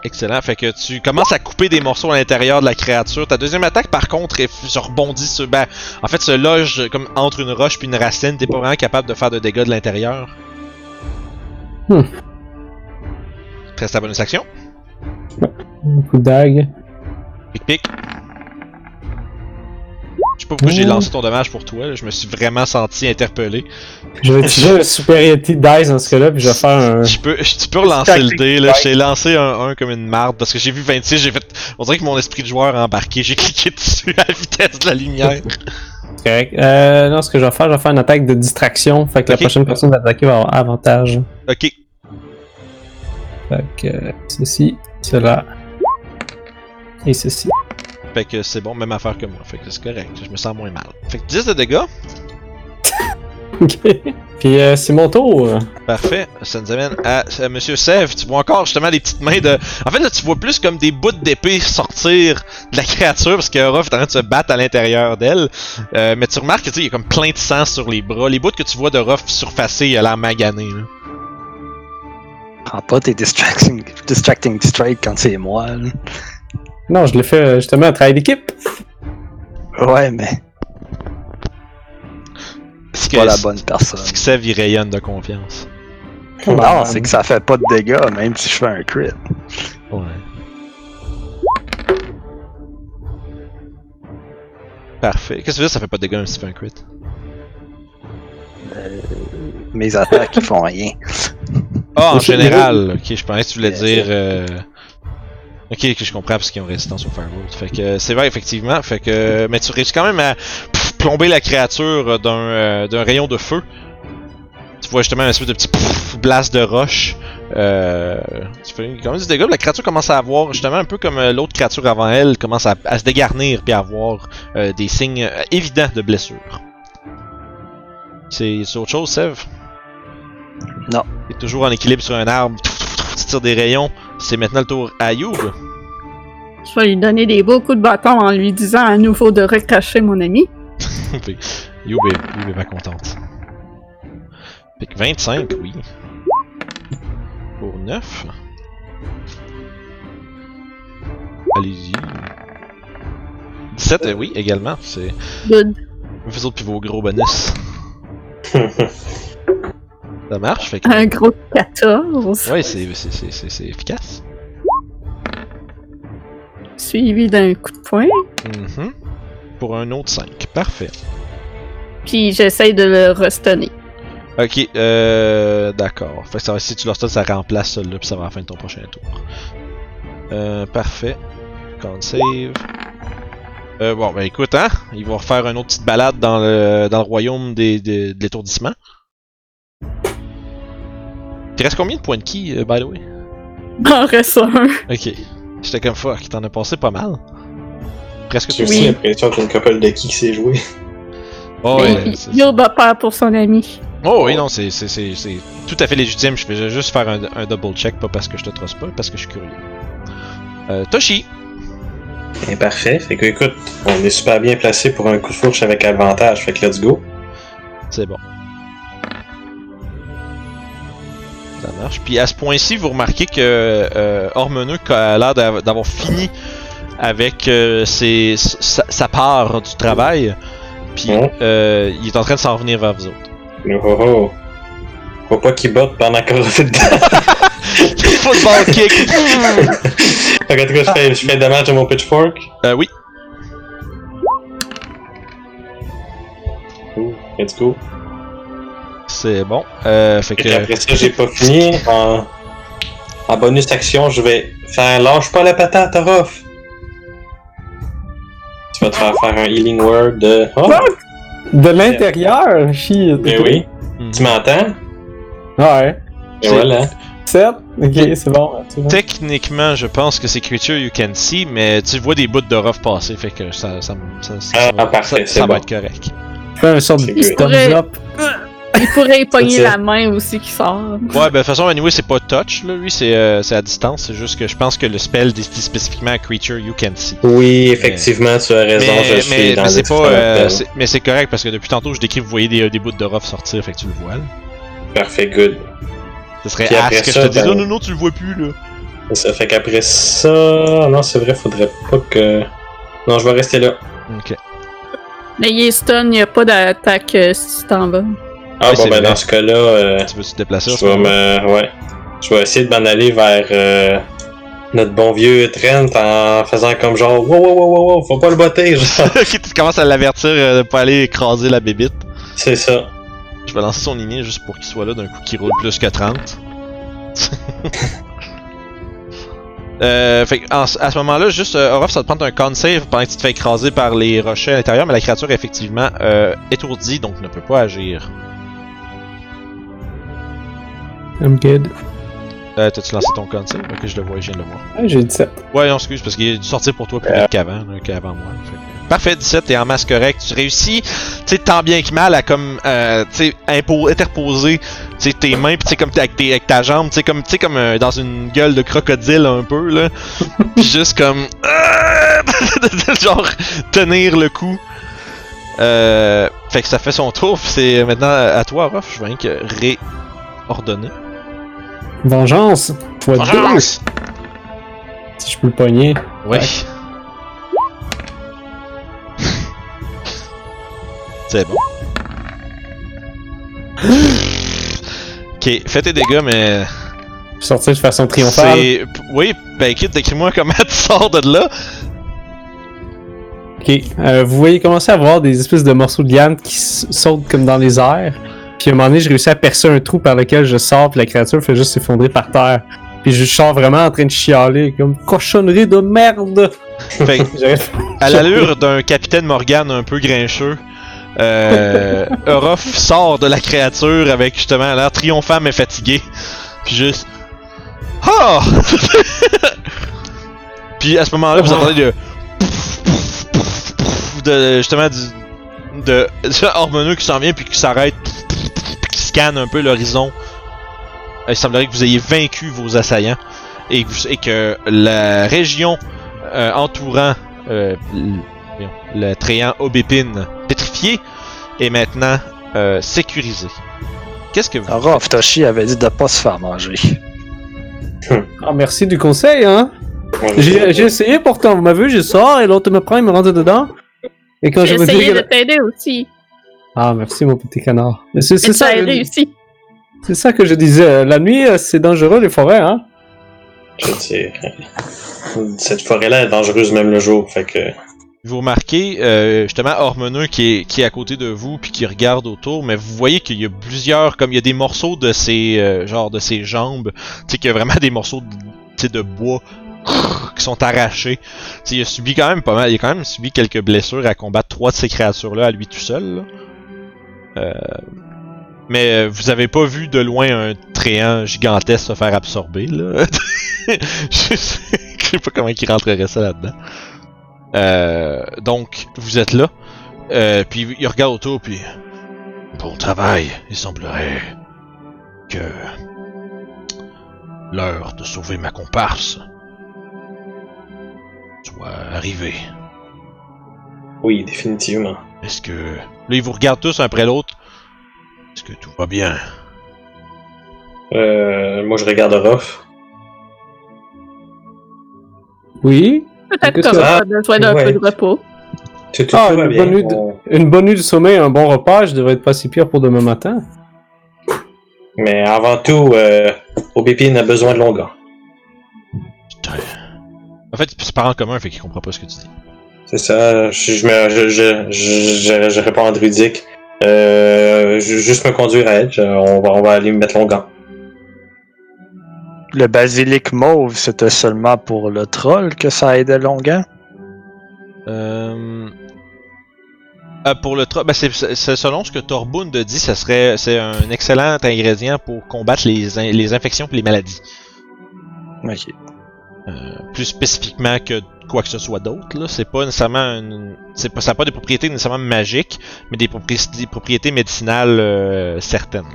Speaker 1: Excellent. Fait que tu commences à couper des morceaux à l'intérieur de la créature. Ta deuxième attaque, par contre, f- se rebondit sur. Ben, en fait, se loge comme entre une roche puis une racine. T'es pas vraiment capable de faire de dégâts de l'intérieur.
Speaker 5: Hmm.
Speaker 1: Reste ta bonus action.
Speaker 5: Un coup de dague.
Speaker 1: Pic pic. Je sais pas pourquoi j'ai
Speaker 5: Ouh.
Speaker 1: lancé ton dommage pour toi. là. Je me suis vraiment senti interpellé.
Speaker 5: Je vais utiliser le superiority dice dans ce cas-là, puis je vais faire un.
Speaker 1: Je peux, tu peux relancer le dé, là. Je t'ai lancé un 1 comme une marde parce que j'ai vu 26, j'ai fait. On dirait que mon esprit de joueur a embarqué. J'ai cliqué dessus à la vitesse de la lumière.
Speaker 5: C'est (laughs) correct. Euh, non, ce que je vais faire, je vais faire une attaque de distraction. Fait que la prochaine personne va attaquer va avoir avantage.
Speaker 1: ok.
Speaker 5: Fait que ceci, cela. Et ceci.
Speaker 1: Fait que c'est bon, même affaire que moi. Fait que c'est correct. Je me sens moins mal. Fait que 10 de dégâts.
Speaker 5: Ok. Puis euh, c'est mon tour.
Speaker 1: Parfait. Ça nous amène à, à Monsieur Sève. Tu vois encore justement les petites mains de. En fait, là, tu vois plus comme des bouts d'épée sortir de la créature parce que Ruff est en train de se battre à l'intérieur d'elle. Euh, mais tu remarques que tu sais, il y a comme plein de sang sur les bras. Les bouts que tu vois de Ruff surfacer, il a l'air magané. Là.
Speaker 6: Prends pas tes distracting, distracting strike quand c'est moi. là.
Speaker 5: Non, je l'ai fait euh, justement un travail d'équipe.
Speaker 6: Ouais, mais
Speaker 1: Parce
Speaker 6: pas la bonne personne.
Speaker 1: C'est que il rayonne de confiance.
Speaker 6: Non, c'est que ça fait pas de dégâts, même si je fais un crit.
Speaker 1: Ouais. Parfait. Qu'est-ce que tu veux dire, ça fait pas de dégâts même si tu fais un crit?
Speaker 6: Mes attaques, ils font rien.
Speaker 1: Ah, en
Speaker 5: C'est
Speaker 1: général, ok, je pensais que tu voulais
Speaker 6: Bien
Speaker 1: dire. euh, Ok, que je comprends parce qu'ils ont résistance au firebolt. Fait que euh, c'est vrai, effectivement. Fait que. Mais tu réussis quand même à pff, plomber la créature d'un euh, d'un rayon de feu. Tu vois justement un espèce de petit pff, blast de roche. Euh, tu fais quand même du dégât. La créature commence à avoir, justement, un peu comme euh, l'autre créature avant elle, commence à, à se dégarnir puis à avoir euh, des signes euh, évidents de blessure. C'est c'est autre chose, Sev?
Speaker 6: Non.
Speaker 1: T'es toujours en équilibre sur un arbre, tu tires des rayons. C'est maintenant le tour à Youb.
Speaker 4: Je vais lui donner des beaux coups de bâton en lui disant à nouveau de recracher mon ami. (laughs)
Speaker 1: Youb est, Youb est pas contente. Fait que 25, oui. Pour 9. Allez-y. 17, euh, oui, également. C'est.
Speaker 4: Good.
Speaker 1: Vous autres, puis vos gros bonus. (laughs) Ça marche, fait que.
Speaker 4: Un gros 14.
Speaker 1: Ouais, c'est, c'est, c'est, c'est, c'est efficace.
Speaker 4: Suivi d'un coup de poing.
Speaker 1: Mhm. Pour un autre 5. Parfait.
Speaker 4: Puis j'essaye de le restonner.
Speaker 1: Ok, euh. D'accord. Fait que ça si tu leur stun, ça remplace celui-là, puis ça va à la fin de ton prochain tour. Euh, parfait. Con save. Euh, bon, ben écoute, hein, ils vont refaire une autre petite balade dans le, dans le royaume des, des- de l'étourdissement. Il te reste combien de points de ki, euh, by the way?
Speaker 4: En reste un.
Speaker 1: Ok. J'étais comme fuck, t'en as passé pas mal. Presque
Speaker 2: J'ai aussi l'impression qu'il y a une couple de qui qui s'est joué.
Speaker 1: Oh, ouais, c'est-
Speaker 4: Yob a peur pour son ami.
Speaker 1: oh oui, non, c'est, c'est, c'est, c'est tout à fait légitime. Je vais juste faire un, un double check, pas parce que je te trosse pas, parce que je suis curieux. Euh, Toshi.
Speaker 2: Et parfait. Fait que écoute, on est super bien placé pour un coup de fourche avec avantage. Fait que let's go.
Speaker 1: C'est bon. Ça marche. Puis à ce point-ci, vous remarquez que euh, Ormeneux a l'air d'av- d'avoir fini avec euh, ses- sa, sa part du travail. Puis euh, il est en train de s'en venir vers vous autres.
Speaker 2: Oh oh. Faut pas qu'il botte pendant qu'on (laughs) fait dedans. (laughs)
Speaker 1: Football kick!
Speaker 2: En tout cas, je fais, je fais dommage à mon pitchfork.
Speaker 1: Euh, oui.
Speaker 2: Ouh, let's go.
Speaker 1: C'est bon. Euh, fait
Speaker 2: Et
Speaker 1: que.
Speaker 2: après ça, j'ai pas fini. En, en bonus action, je vais faire lâche pas la patate, Orof. Tu vas te faire faire un healing word de. Oh,
Speaker 5: De l'intérieur, shit.
Speaker 2: ben oui.
Speaker 1: Hmm.
Speaker 2: Tu m'entends?
Speaker 5: Ouais.
Speaker 2: Et voilà.
Speaker 5: 7. Ok, c'est bon.
Speaker 1: Techniquement, je pense que c'est Creature You Can See, mais tu vois des bouts de rough passer, fait que ça, ça, ça, ça,
Speaker 2: Ah,
Speaker 1: ça-
Speaker 2: parfait,
Speaker 1: ça-
Speaker 2: c'est
Speaker 1: ça va être correct.
Speaker 5: Fais un sort de up.
Speaker 4: Il pourrait y pogner la main aussi qui sort.
Speaker 1: Ouais, ben de toute façon, anyway, c'est pas touch, là, lui, c'est euh, à distance, c'est juste que je pense que le spell dit spécifiquement à Creature You Can See.
Speaker 2: Oui, effectivement, tu as raison,
Speaker 1: Mais,
Speaker 2: je suis
Speaker 1: mais,
Speaker 2: dans
Speaker 1: mais
Speaker 2: le
Speaker 1: c'est pas, euh, mais c'est correct parce que depuis tantôt je décris, vous voyez des, des bouts de rough sortir, fait que tu le vois. Là.
Speaker 2: Parfait, good.
Speaker 1: Ce serait
Speaker 2: Puis après
Speaker 1: que je
Speaker 2: ça,
Speaker 1: te dis,
Speaker 2: ben-
Speaker 1: non, non, non, tu le vois plus là.
Speaker 2: Ça fait qu'après ça. Non, c'est vrai, faudrait pas que. Non, je vais rester là.
Speaker 1: Ok.
Speaker 4: Mais il est stun, il n'y a pas d'attaque euh, si tu t'en vas.
Speaker 2: Ah
Speaker 1: Ouais,
Speaker 2: bon, ben
Speaker 1: vrai.
Speaker 2: dans ce cas-là, euh,
Speaker 1: Tu te déplacer?
Speaker 2: je vais me. Ouais. Je vais essayer de m'en aller vers euh, notre bon vieux Trent en faisant comme genre wow wow wow wow, wow faut pas le botter, genre. (laughs)
Speaker 1: ok, tu commences à l'avertir euh, de pas aller écraser la bébite.
Speaker 2: C'est ça.
Speaker 1: Je vais lancer son lignée juste pour qu'il soit là d'un coup qui roule plus que 30. (laughs) euh, fait que, en- à ce moment-là, juste, euh, Orof, ça te prend un con save pendant que tu te fais écraser par les rochers à l'intérieur, mais la créature est effectivement euh, étourdie, donc ne peut pas agir.
Speaker 5: I'm good.
Speaker 1: Euh, T'as-tu lancé ton save? Ok, je le vois, je viens de le voir.
Speaker 5: Ah, j'ai 17.
Speaker 1: Ouais, non, excuse, parce qu'il est dû sortir pour toi plus vite qu'avant, qu'avant moi. Fait que- Parfait, 17, t'es en masse correct. Tu réussis, tu tant bien que mal à comme, euh, tu interposer, tes mains, pis tu sais, comme avec, tes, avec ta jambe, tu comme, tu sais, comme euh, dans une gueule de crocodile un peu, là. (laughs) Pis juste comme, (laughs) genre, tenir le coup. Euh, fait que ça fait son tour, c'est maintenant à toi, Ruff. Je vais rien que réordonner.
Speaker 5: Vengeance! Fois deux! Si je peux le pogner.
Speaker 1: Ouais. (laughs) C'est bon. (gasps) ok, fais tes dégâts, mais.
Speaker 5: Sortir de façon triomphale.
Speaker 1: Oui, ben écoute, décris-moi comment tu sors de là.
Speaker 5: Ok. Euh, vous voyez commencer à voir des espèces de morceaux de liane qui sautent comme dans les airs. Puis à un moment donné, je réussis à percer un trou par lequel je sors, puis la créature fait juste s'effondrer par terre. Puis je sors vraiment en train de chialer, comme cochonnerie de merde!
Speaker 1: Fait (laughs) à l'allure d'un capitaine Morgan un peu grincheux, euh, (laughs) Orof sort de la créature avec justement l'air triomphant mais fatigué. Puis juste. Ah! (laughs) Puis à ce moment-là, vous entendez le. de justement du. de. de Hormoneux qui s'en vient puis qui s'arrête. Scanne un peu l'horizon. Euh, Il semblerait que vous ayez vaincu vos assaillants et que, vous- et que la région euh, entourant euh, l- voyons, le tréant Aubépine pétrifié est maintenant euh, sécurisé. Qu'est-ce que vous
Speaker 6: Alors, Toshi avait dit de pas se faire manger.
Speaker 5: Ah, merci du conseil, hein? J'ai j'ai essayé pourtant, vous m'avez vu, je sors et l'autre me prend, il me rentre dedans. Et quand je
Speaker 4: J'ai
Speaker 5: me dis
Speaker 4: essayé de t'aider aussi.
Speaker 5: Ah, merci mon petit canard. Mais C'est
Speaker 4: Et
Speaker 5: c'est
Speaker 4: ça
Speaker 5: ça,
Speaker 4: a réussi.
Speaker 5: c'est ça que je disais. La nuit, euh, c'est dangereux les forêts, hein?
Speaker 2: Je dire, Cette forêt-là est dangereuse même le jour, fait que.
Speaker 1: Vous remarquez euh, justement Hormoneux qui est, qui est à côté de vous puis qui regarde autour, mais vous voyez qu'il y a plusieurs, comme il y a des morceaux de ses, euh, genre de ses jambes, tu sais qu'il y a vraiment des morceaux de, bois qui sont arrachés. Tu sais, il a subi quand même pas mal, il a quand même subi quelques blessures à combattre trois de ces créatures-là à lui tout seul. là. Euh, mais euh, vous avez pas vu de loin un tréant gigantesque se faire absorber là? (laughs) je, sais, sais pas comment il rentrerait ça là-dedans. Euh, donc, vous êtes là. Euh, puis il regarde autour, puis... Bon travail, il semblerait que l'heure de sauver ma comparse soit arrivée.
Speaker 2: Oui, définitivement.
Speaker 1: Est-ce que... Là, ils vous regardent tous un après l'autre? Est-ce que tout va bien?
Speaker 2: Euh, moi, je regarde Ruff.
Speaker 5: Oui.
Speaker 4: Peut-être que
Speaker 5: que-
Speaker 4: t'auras besoin d'un
Speaker 2: ouais.
Speaker 4: peu de repos.
Speaker 2: Tout, tout,
Speaker 5: Ah,
Speaker 2: tout va
Speaker 5: une bonne nuit de-
Speaker 2: On-
Speaker 5: Une bonne nuit de sommeil, un bon repas, je devrais être pas si pire pour demain matin.
Speaker 2: Mais avant tout, euh, Aubépine a besoin de longueur.
Speaker 1: Putain. En fait, c'est parents commun, fait qu'il comprend pas ce que tu dis.
Speaker 2: C'est ça, je, je, je, je, je, je réponds en druidique. Euh, ju- juste me conduire à elle, je- on va, on va aller me mettre longueur.
Speaker 6: Le basilic mauve, c'était seulement pour le troll que ça aidait Longan.
Speaker 1: Euh... euh, pour le troll, ben c'est c'est selon ce que Torbund dit, ça serait c'est un excellent ingrédient pour combattre les, in- les infections et les maladies.
Speaker 6: Ok.
Speaker 1: Euh, plus spécifiquement que quoi que ce soit d'autre. là. C'est pas nécessairement une... c'est pas, ça n'a pas des propriétés nécessairement magiques, mais des, propri- des propriétés médicinales euh, certaines.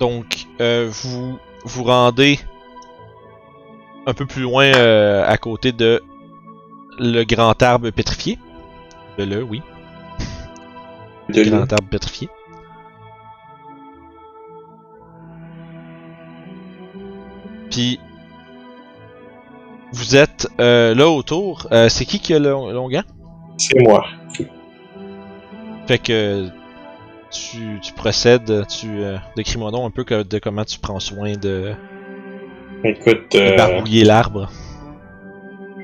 Speaker 1: Donc, euh, vous vous rendez un peu plus loin euh, à côté de le grand arbre pétrifié. De le, oui.
Speaker 2: De
Speaker 1: Le grand arbre pétrifié. Puis vous êtes euh, là autour. Euh, c'est qui qui a le longan?
Speaker 2: C'est moi.
Speaker 1: Fait que tu, tu procèdes, tu euh, décris-moi donc un peu que- de comment tu prends soin de,
Speaker 2: Écoute,
Speaker 1: de barbouiller l'arbre.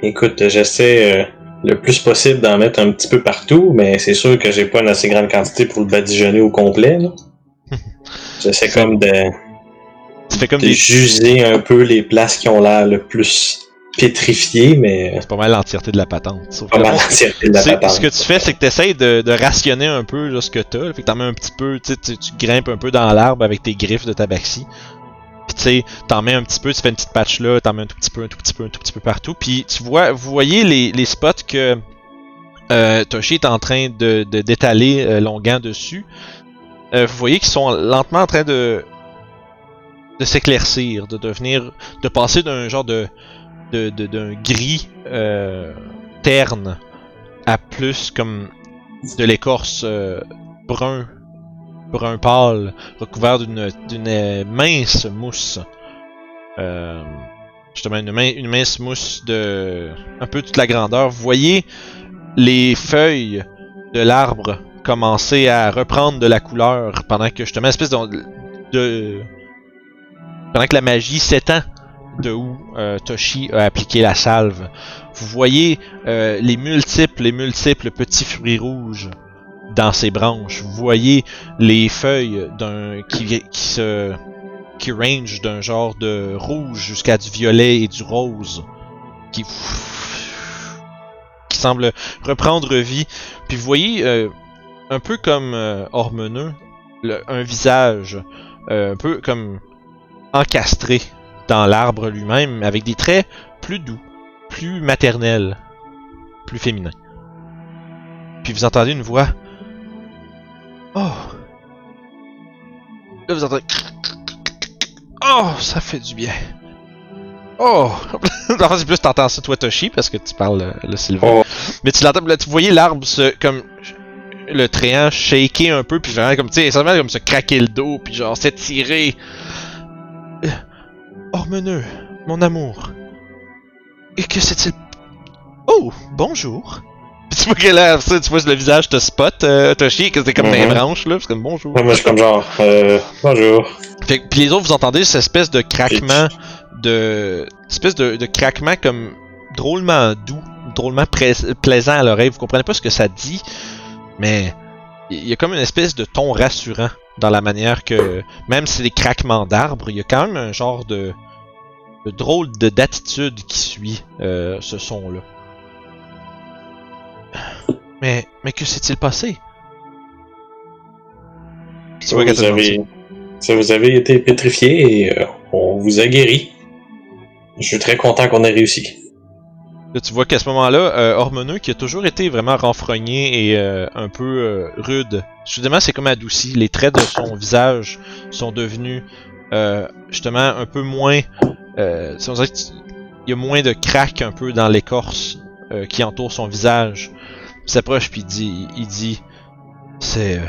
Speaker 2: écoute, j'essaie le plus possible d'en mettre un petit peu partout, mais c'est sûr que j'ai pas une assez grande quantité pour le badigeonner au complet. là. (laughs) J'essaie comme de,
Speaker 1: Tu fais comme
Speaker 2: de
Speaker 1: des.
Speaker 2: juger un peu les places qui ont l'air le plus pétrifiées, mais
Speaker 1: C'est pas mal l'entièreté de la patente. Sauf
Speaker 2: pas mal l'entièreté de la
Speaker 1: Tu sais,
Speaker 2: patente.
Speaker 1: ce que tu fais, c'est que tu essaies de, de rationner un peu là, ce que t'as. Fait que t'en mets un petit peu, tu, tu, grimpes un peu dans l'arbre avec tes griffes de tabaxi. Puis tu sais, t'en mets un petit peu, tu fais une petite patch là, t'en mets un tout petit peu, un tout petit peu, un tout petit peu partout. Puis tu vois, vous voyez les, les spots que euh, Toshi est en train de de- d'étaler euh, Longan dessus. Euh, vous voyez qu'ils sont lentement en train de s'éclaircir, de devenir, de passer d'un genre de de- de- d'un gris euh, terne à plus comme de l'écorce euh, brun, brun pâle, recouvert d'une euh, mince mousse. Justement, une, une mince mousse de un peu toute la grandeur. Vous voyez les feuilles de l'arbre commencer à reprendre de la couleur pendant que justement, espèce de, de pendant que la magie s'étend de où euh, Toshi a appliqué la salve. Vous voyez euh, les multiples, les multiples petits fruits rouges dans ses branches. Vous voyez les feuilles d'un qui, qui se qui range d'un genre de rouge jusqu'à du violet et du rose qui qui semble reprendre vie. Puis vous voyez euh, un peu comme euh, un visage euh, un peu comme encastré dans l'arbre lui-même avec des traits plus doux, plus maternels, plus féminins. Puis vous entendez une voix. Oh. Là vous entendez. Oh, ça fait du bien. Oh. (laughs) en fait, c'est plus t'entends ça toi Toshi parce que tu parles euh, le Sylvain.
Speaker 2: Oh.
Speaker 1: Mais tu l'entends, là, tu voyais l'arbre se comme le tréant shaker un peu puis vraiment comme tu sais, comme se craquer le dos puis genre s'étirer. Ormeneux, mon amour. Et que c'est-il Oh, bonjour. Tu vois que là, ça, tu vois le visage te spot, euh, Toshi, que c'est comme des
Speaker 2: Mhm.
Speaker 1: branches là, c'est comme bonjour.
Speaker 2: Moi, je suis comme genre, euh, bonjour.
Speaker 1: Fait que- puis les autres, vous entendez cette espèce de craquement de. espèce de, de craquement comme drôlement doux, drôlement plaisant à l'oreille. Vous comprenez pas ce que ça dit, mais il y a comme une espèce de ton rassurant dans la manière que, même si c'est des craquements d'arbres, il y a quand même un genre de, de drôle de d'attitude qui suit euh, ce son-là. Mais, mais que s'est-il passé? Te
Speaker 2: vous
Speaker 1: ça.
Speaker 2: avez, ça vous avez été pétrifié et euh, on vous a guéri. Je suis très content qu'on ait réussi.
Speaker 1: Là, tu vois qu'à ce moment-là, euh, Hormoneux, qui a toujours été vraiment renfrogné et euh, un peu euh, rude, soudainement, c'est comme adouci. Les traits de son visage sont devenus euh, justement un peu moins. Euh, qu'il y a moins de craques un peu dans l'écorce euh, qui entoure son visage. Il s'approche puis il dit, il dit, ces, euh,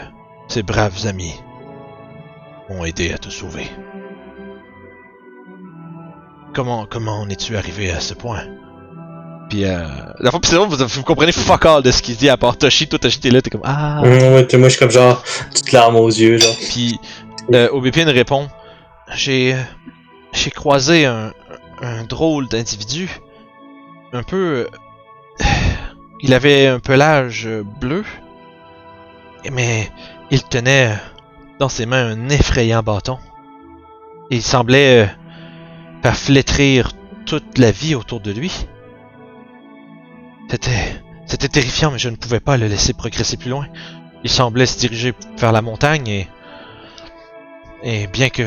Speaker 1: ces braves amis m'ont aidé à te sauver. Comment, comment en es-tu arrivé à ce point? Puis, euh, la fois, c'est vous, vous comprenez fuck all de ce qu'il dit à part Toshi. Toi, Toshi, t'es là, t'es comme Ah.
Speaker 2: Hum, ouais, t'es- moi, je suis comme genre, toute larme aux yeux, genre.
Speaker 1: Puis, euh, Obépine répond J'ai. J'ai croisé un, un drôle d'individu. Un peu. il avait un pelage bleu. Mais il tenait dans ses mains un effrayant bâton. Il semblait euh, faire flétrir toute la vie autour de lui. C'était. C'était terrifiant, mais je ne pouvais pas le laisser progresser plus loin. Il semblait se diriger vers la montagne et. Et bien que.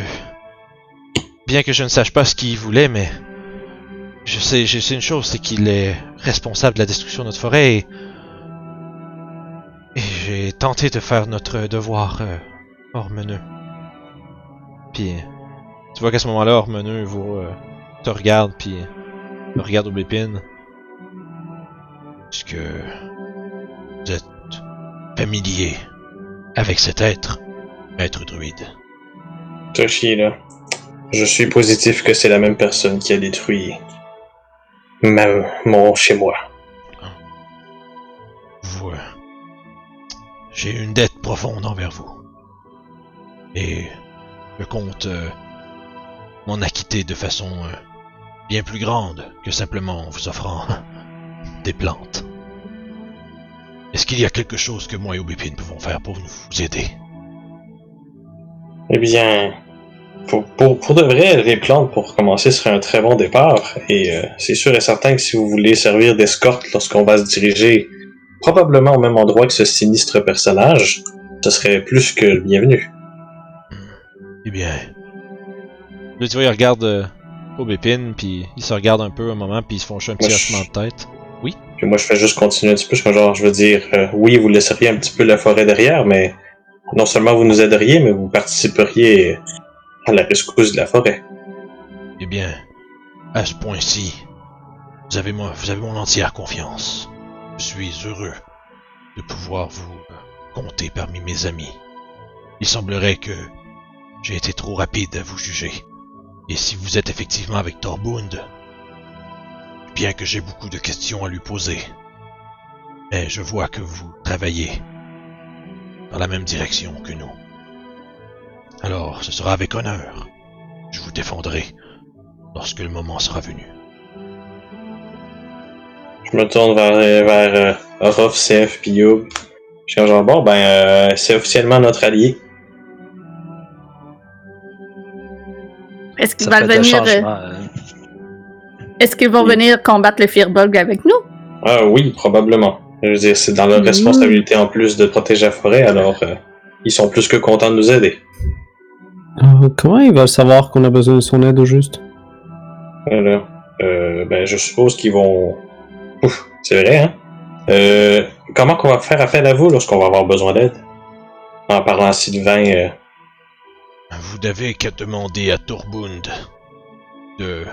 Speaker 1: Bien que je ne sache pas ce qu'il voulait, mais. Je sais, je sais une chose, c'est qu'il est responsable de la destruction de notre forêt et. Et j'ai tenté de faire notre devoir, euh, Hormeneux. Puis. Tu vois qu'à ce moment-là, Hormeneux vous. euh, te regarde, puis. regarde Aubépine. Est-ce que. Vous êtes familier avec cet être, maître druide.
Speaker 2: Toshi, là. je suis positif que c'est la même personne qui a détruit ma, mon chez moi.
Speaker 3: Vous, J'ai une dette profonde envers vous. Et je compte euh, m'en acquitter de façon euh, bien plus grande que simplement en vous offrant (laughs) des plantes. Est-ce qu'il y a quelque chose que moi et Aubépine pouvons faire pour vous aider?
Speaker 2: Eh bien, pour, pour, pour de vrai, les plantes, pour commencer, serait un très bon départ. Et euh, c'est sûr et certain que si vous voulez servir d'escorte lorsqu'on va se diriger probablement au même endroit que ce sinistre personnage, ce serait plus que le bienvenu.
Speaker 3: Eh bien,
Speaker 1: Là, tu vois, il regarde euh, Aubépine, puis il se regarde un peu un moment, puis il se font un petit hochement de tête.
Speaker 2: Puis moi, je fais juste continuer un petit peu. Je, genre, je veux dire, euh, oui, vous laisseriez un petit peu la forêt derrière, mais non seulement vous nous aideriez, mais vous participeriez à la rescousse de la forêt.
Speaker 3: eh bien, à ce point-ci, vous avez, mon, vous avez mon entière confiance. Je suis heureux de pouvoir vous euh, compter parmi mes amis. Il semblerait que j'ai été trop rapide à vous juger. Et si vous êtes effectivement avec Torbund, bien que j'ai beaucoup de questions à lui poser, mais je vois que vous travaillez dans la même direction que nous. Alors, ce sera avec honneur. Je vous défendrai lorsque le moment sera venu.
Speaker 2: Je me tourne vers, vers euh, Orof, CF, puis Youb. Je suis genre, bon, ben, euh, c'est officiellement notre allié.
Speaker 4: Est-ce qu'ils
Speaker 6: Ça
Speaker 4: vont
Speaker 6: fait des
Speaker 4: venir. euh. Est-ce qu'ils vont
Speaker 2: Oui.
Speaker 4: venir combattre le Firbolg avec nous?
Speaker 2: Ah oui, probablement. Je veux dire, c'est dans leur
Speaker 4: Mhm.
Speaker 2: responsabilité en plus de protéger la forêt, alors euh, ils sont plus que contents de nous aider.
Speaker 5: Euh, comment il va savoir qu'on a besoin de son aide au juste?
Speaker 2: Voilà. Euh, ben, je suppose qu'ils vont... Ouf, c'est vrai, hein? Euh, comment qu'on va faire appel à vous lorsqu'on va avoir besoin d'aide? En parlant à Sylvain, euh,
Speaker 3: Vous n'avez qu'à demander à Torbund de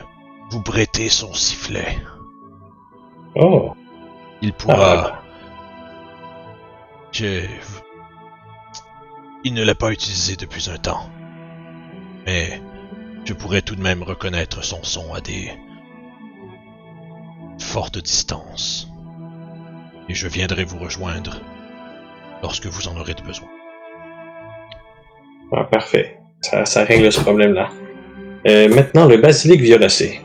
Speaker 3: vous prêter son sifflet.
Speaker 2: Oh,
Speaker 3: Il pourra...
Speaker 2: Ah.
Speaker 3: Je... Il ne l'a pas utilisé depuis un temps. Mais je pourrais tout de même reconnaître son son à des fortes distances. Et je viendrai vous rejoindre lorsque vous en aurez besoin.
Speaker 2: ah, parfait. Ça, ça règle ce problème-là. Euh, maintenant, le basilic violacé.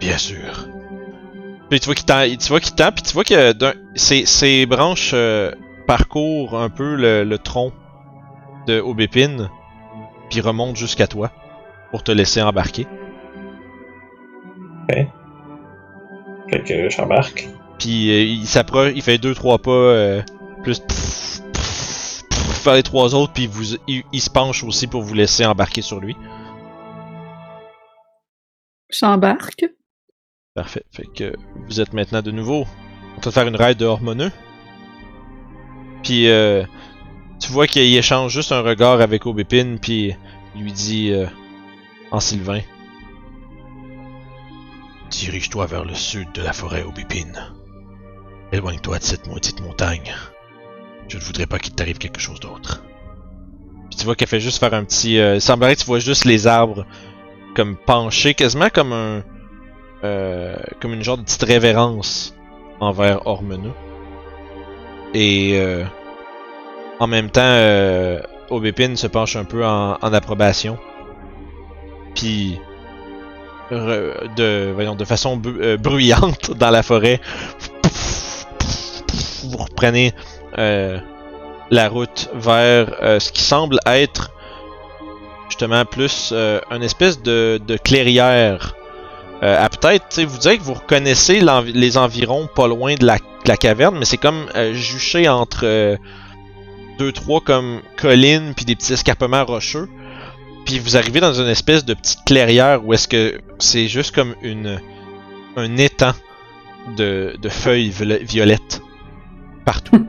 Speaker 3: Bien sûr.
Speaker 1: Puis tu vois qu'il tend, tu vois qu'il tend, puis tu vois que d'un- ses, ses branches euh, parcourent un peu le, le tronc de Aubépine, puis remontent jusqu'à toi pour te laisser embarquer.
Speaker 2: Fait que j'embarque.
Speaker 1: Puis euh, il s'approche, il fait deux trois pas euh, plus pff, pff, pff, faire les trois autres, puis vous, il, il se penche aussi pour vous laisser embarquer sur lui.
Speaker 4: J'embarque.
Speaker 1: Parfait. Fait que vous êtes maintenant de nouveau en train de faire une raid de hormoneux. Puis euh, tu vois qu'il échange juste un regard avec Aubépine, puis lui dit euh, en Sylvain.
Speaker 3: Dirige-toi vers le sud de la forêt Aubépine. Éloigne-toi de cette maudite montagne. Je ne voudrais pas qu'il t'arrive quelque chose d'autre.
Speaker 1: Puis tu vois qu'elle fait juste faire un petit. Euh, il semblerait que tu vois juste les arbres comme penchés, quasiment comme un. Euh, comme une genre de petite révérence envers Ormenu. Et euh, en même temps, euh, Aubépine se penche un peu en, approbation. Puis de, de façon euh, bruyante (laughs) dans la forêt, vous reprenez la route vers ce qui semble être justement plus une espèce de clairière. Euh, à peut-être, tu sais, vous dire que vous reconnaissez les environs pas loin de la, de la caverne, mais c'est comme euh, juché entre euh, deux, trois comme collines puis des petits escarpements rocheux. Puis vous arrivez dans une espèce de petite clairière où est-ce que c'est juste comme une un étang de, de feuilles violettes partout.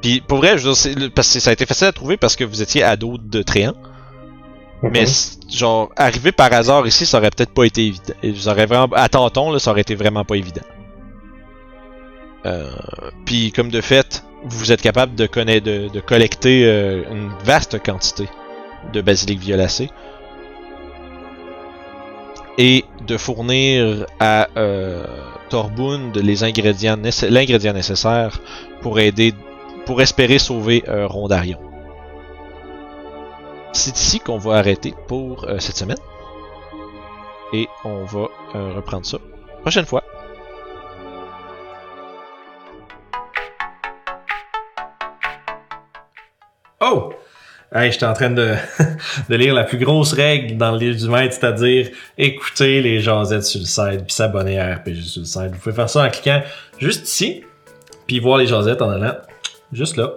Speaker 1: Puis pour vrai, je veux dire, c'est- parce que ça a été facile à trouver parce que vous étiez ado de Tréant. Mais c- genre, arriver par hasard ici, ça aurait peut-être pas été évident. Vous aurez vraiment, à tâtons, là, ça aurait été vraiment pas évident. Euh, Puis comme de fait, vous êtes capable de connaître, de, de collecter euh, une vaste quantité de basilic violacé. Et de fournir à euh, Torbund les ingrédients l'ingrédient nécessaire pour aider, pour espérer sauver euh, Rondarion. C'est ici qu'on va arrêter pour euh, cette semaine. Et on va euh, reprendre ça prochaine fois.
Speaker 7: Oh! Hey, j'étais en train (laughs) de, lire la plus grosse règle dans le livre du maître, c'est-à-dire écouter les jasettes sur le site, puis s'abonner à RPG sur le site. Vous pouvez faire ça en cliquant juste ici, puis voir les jasettes en allant juste là.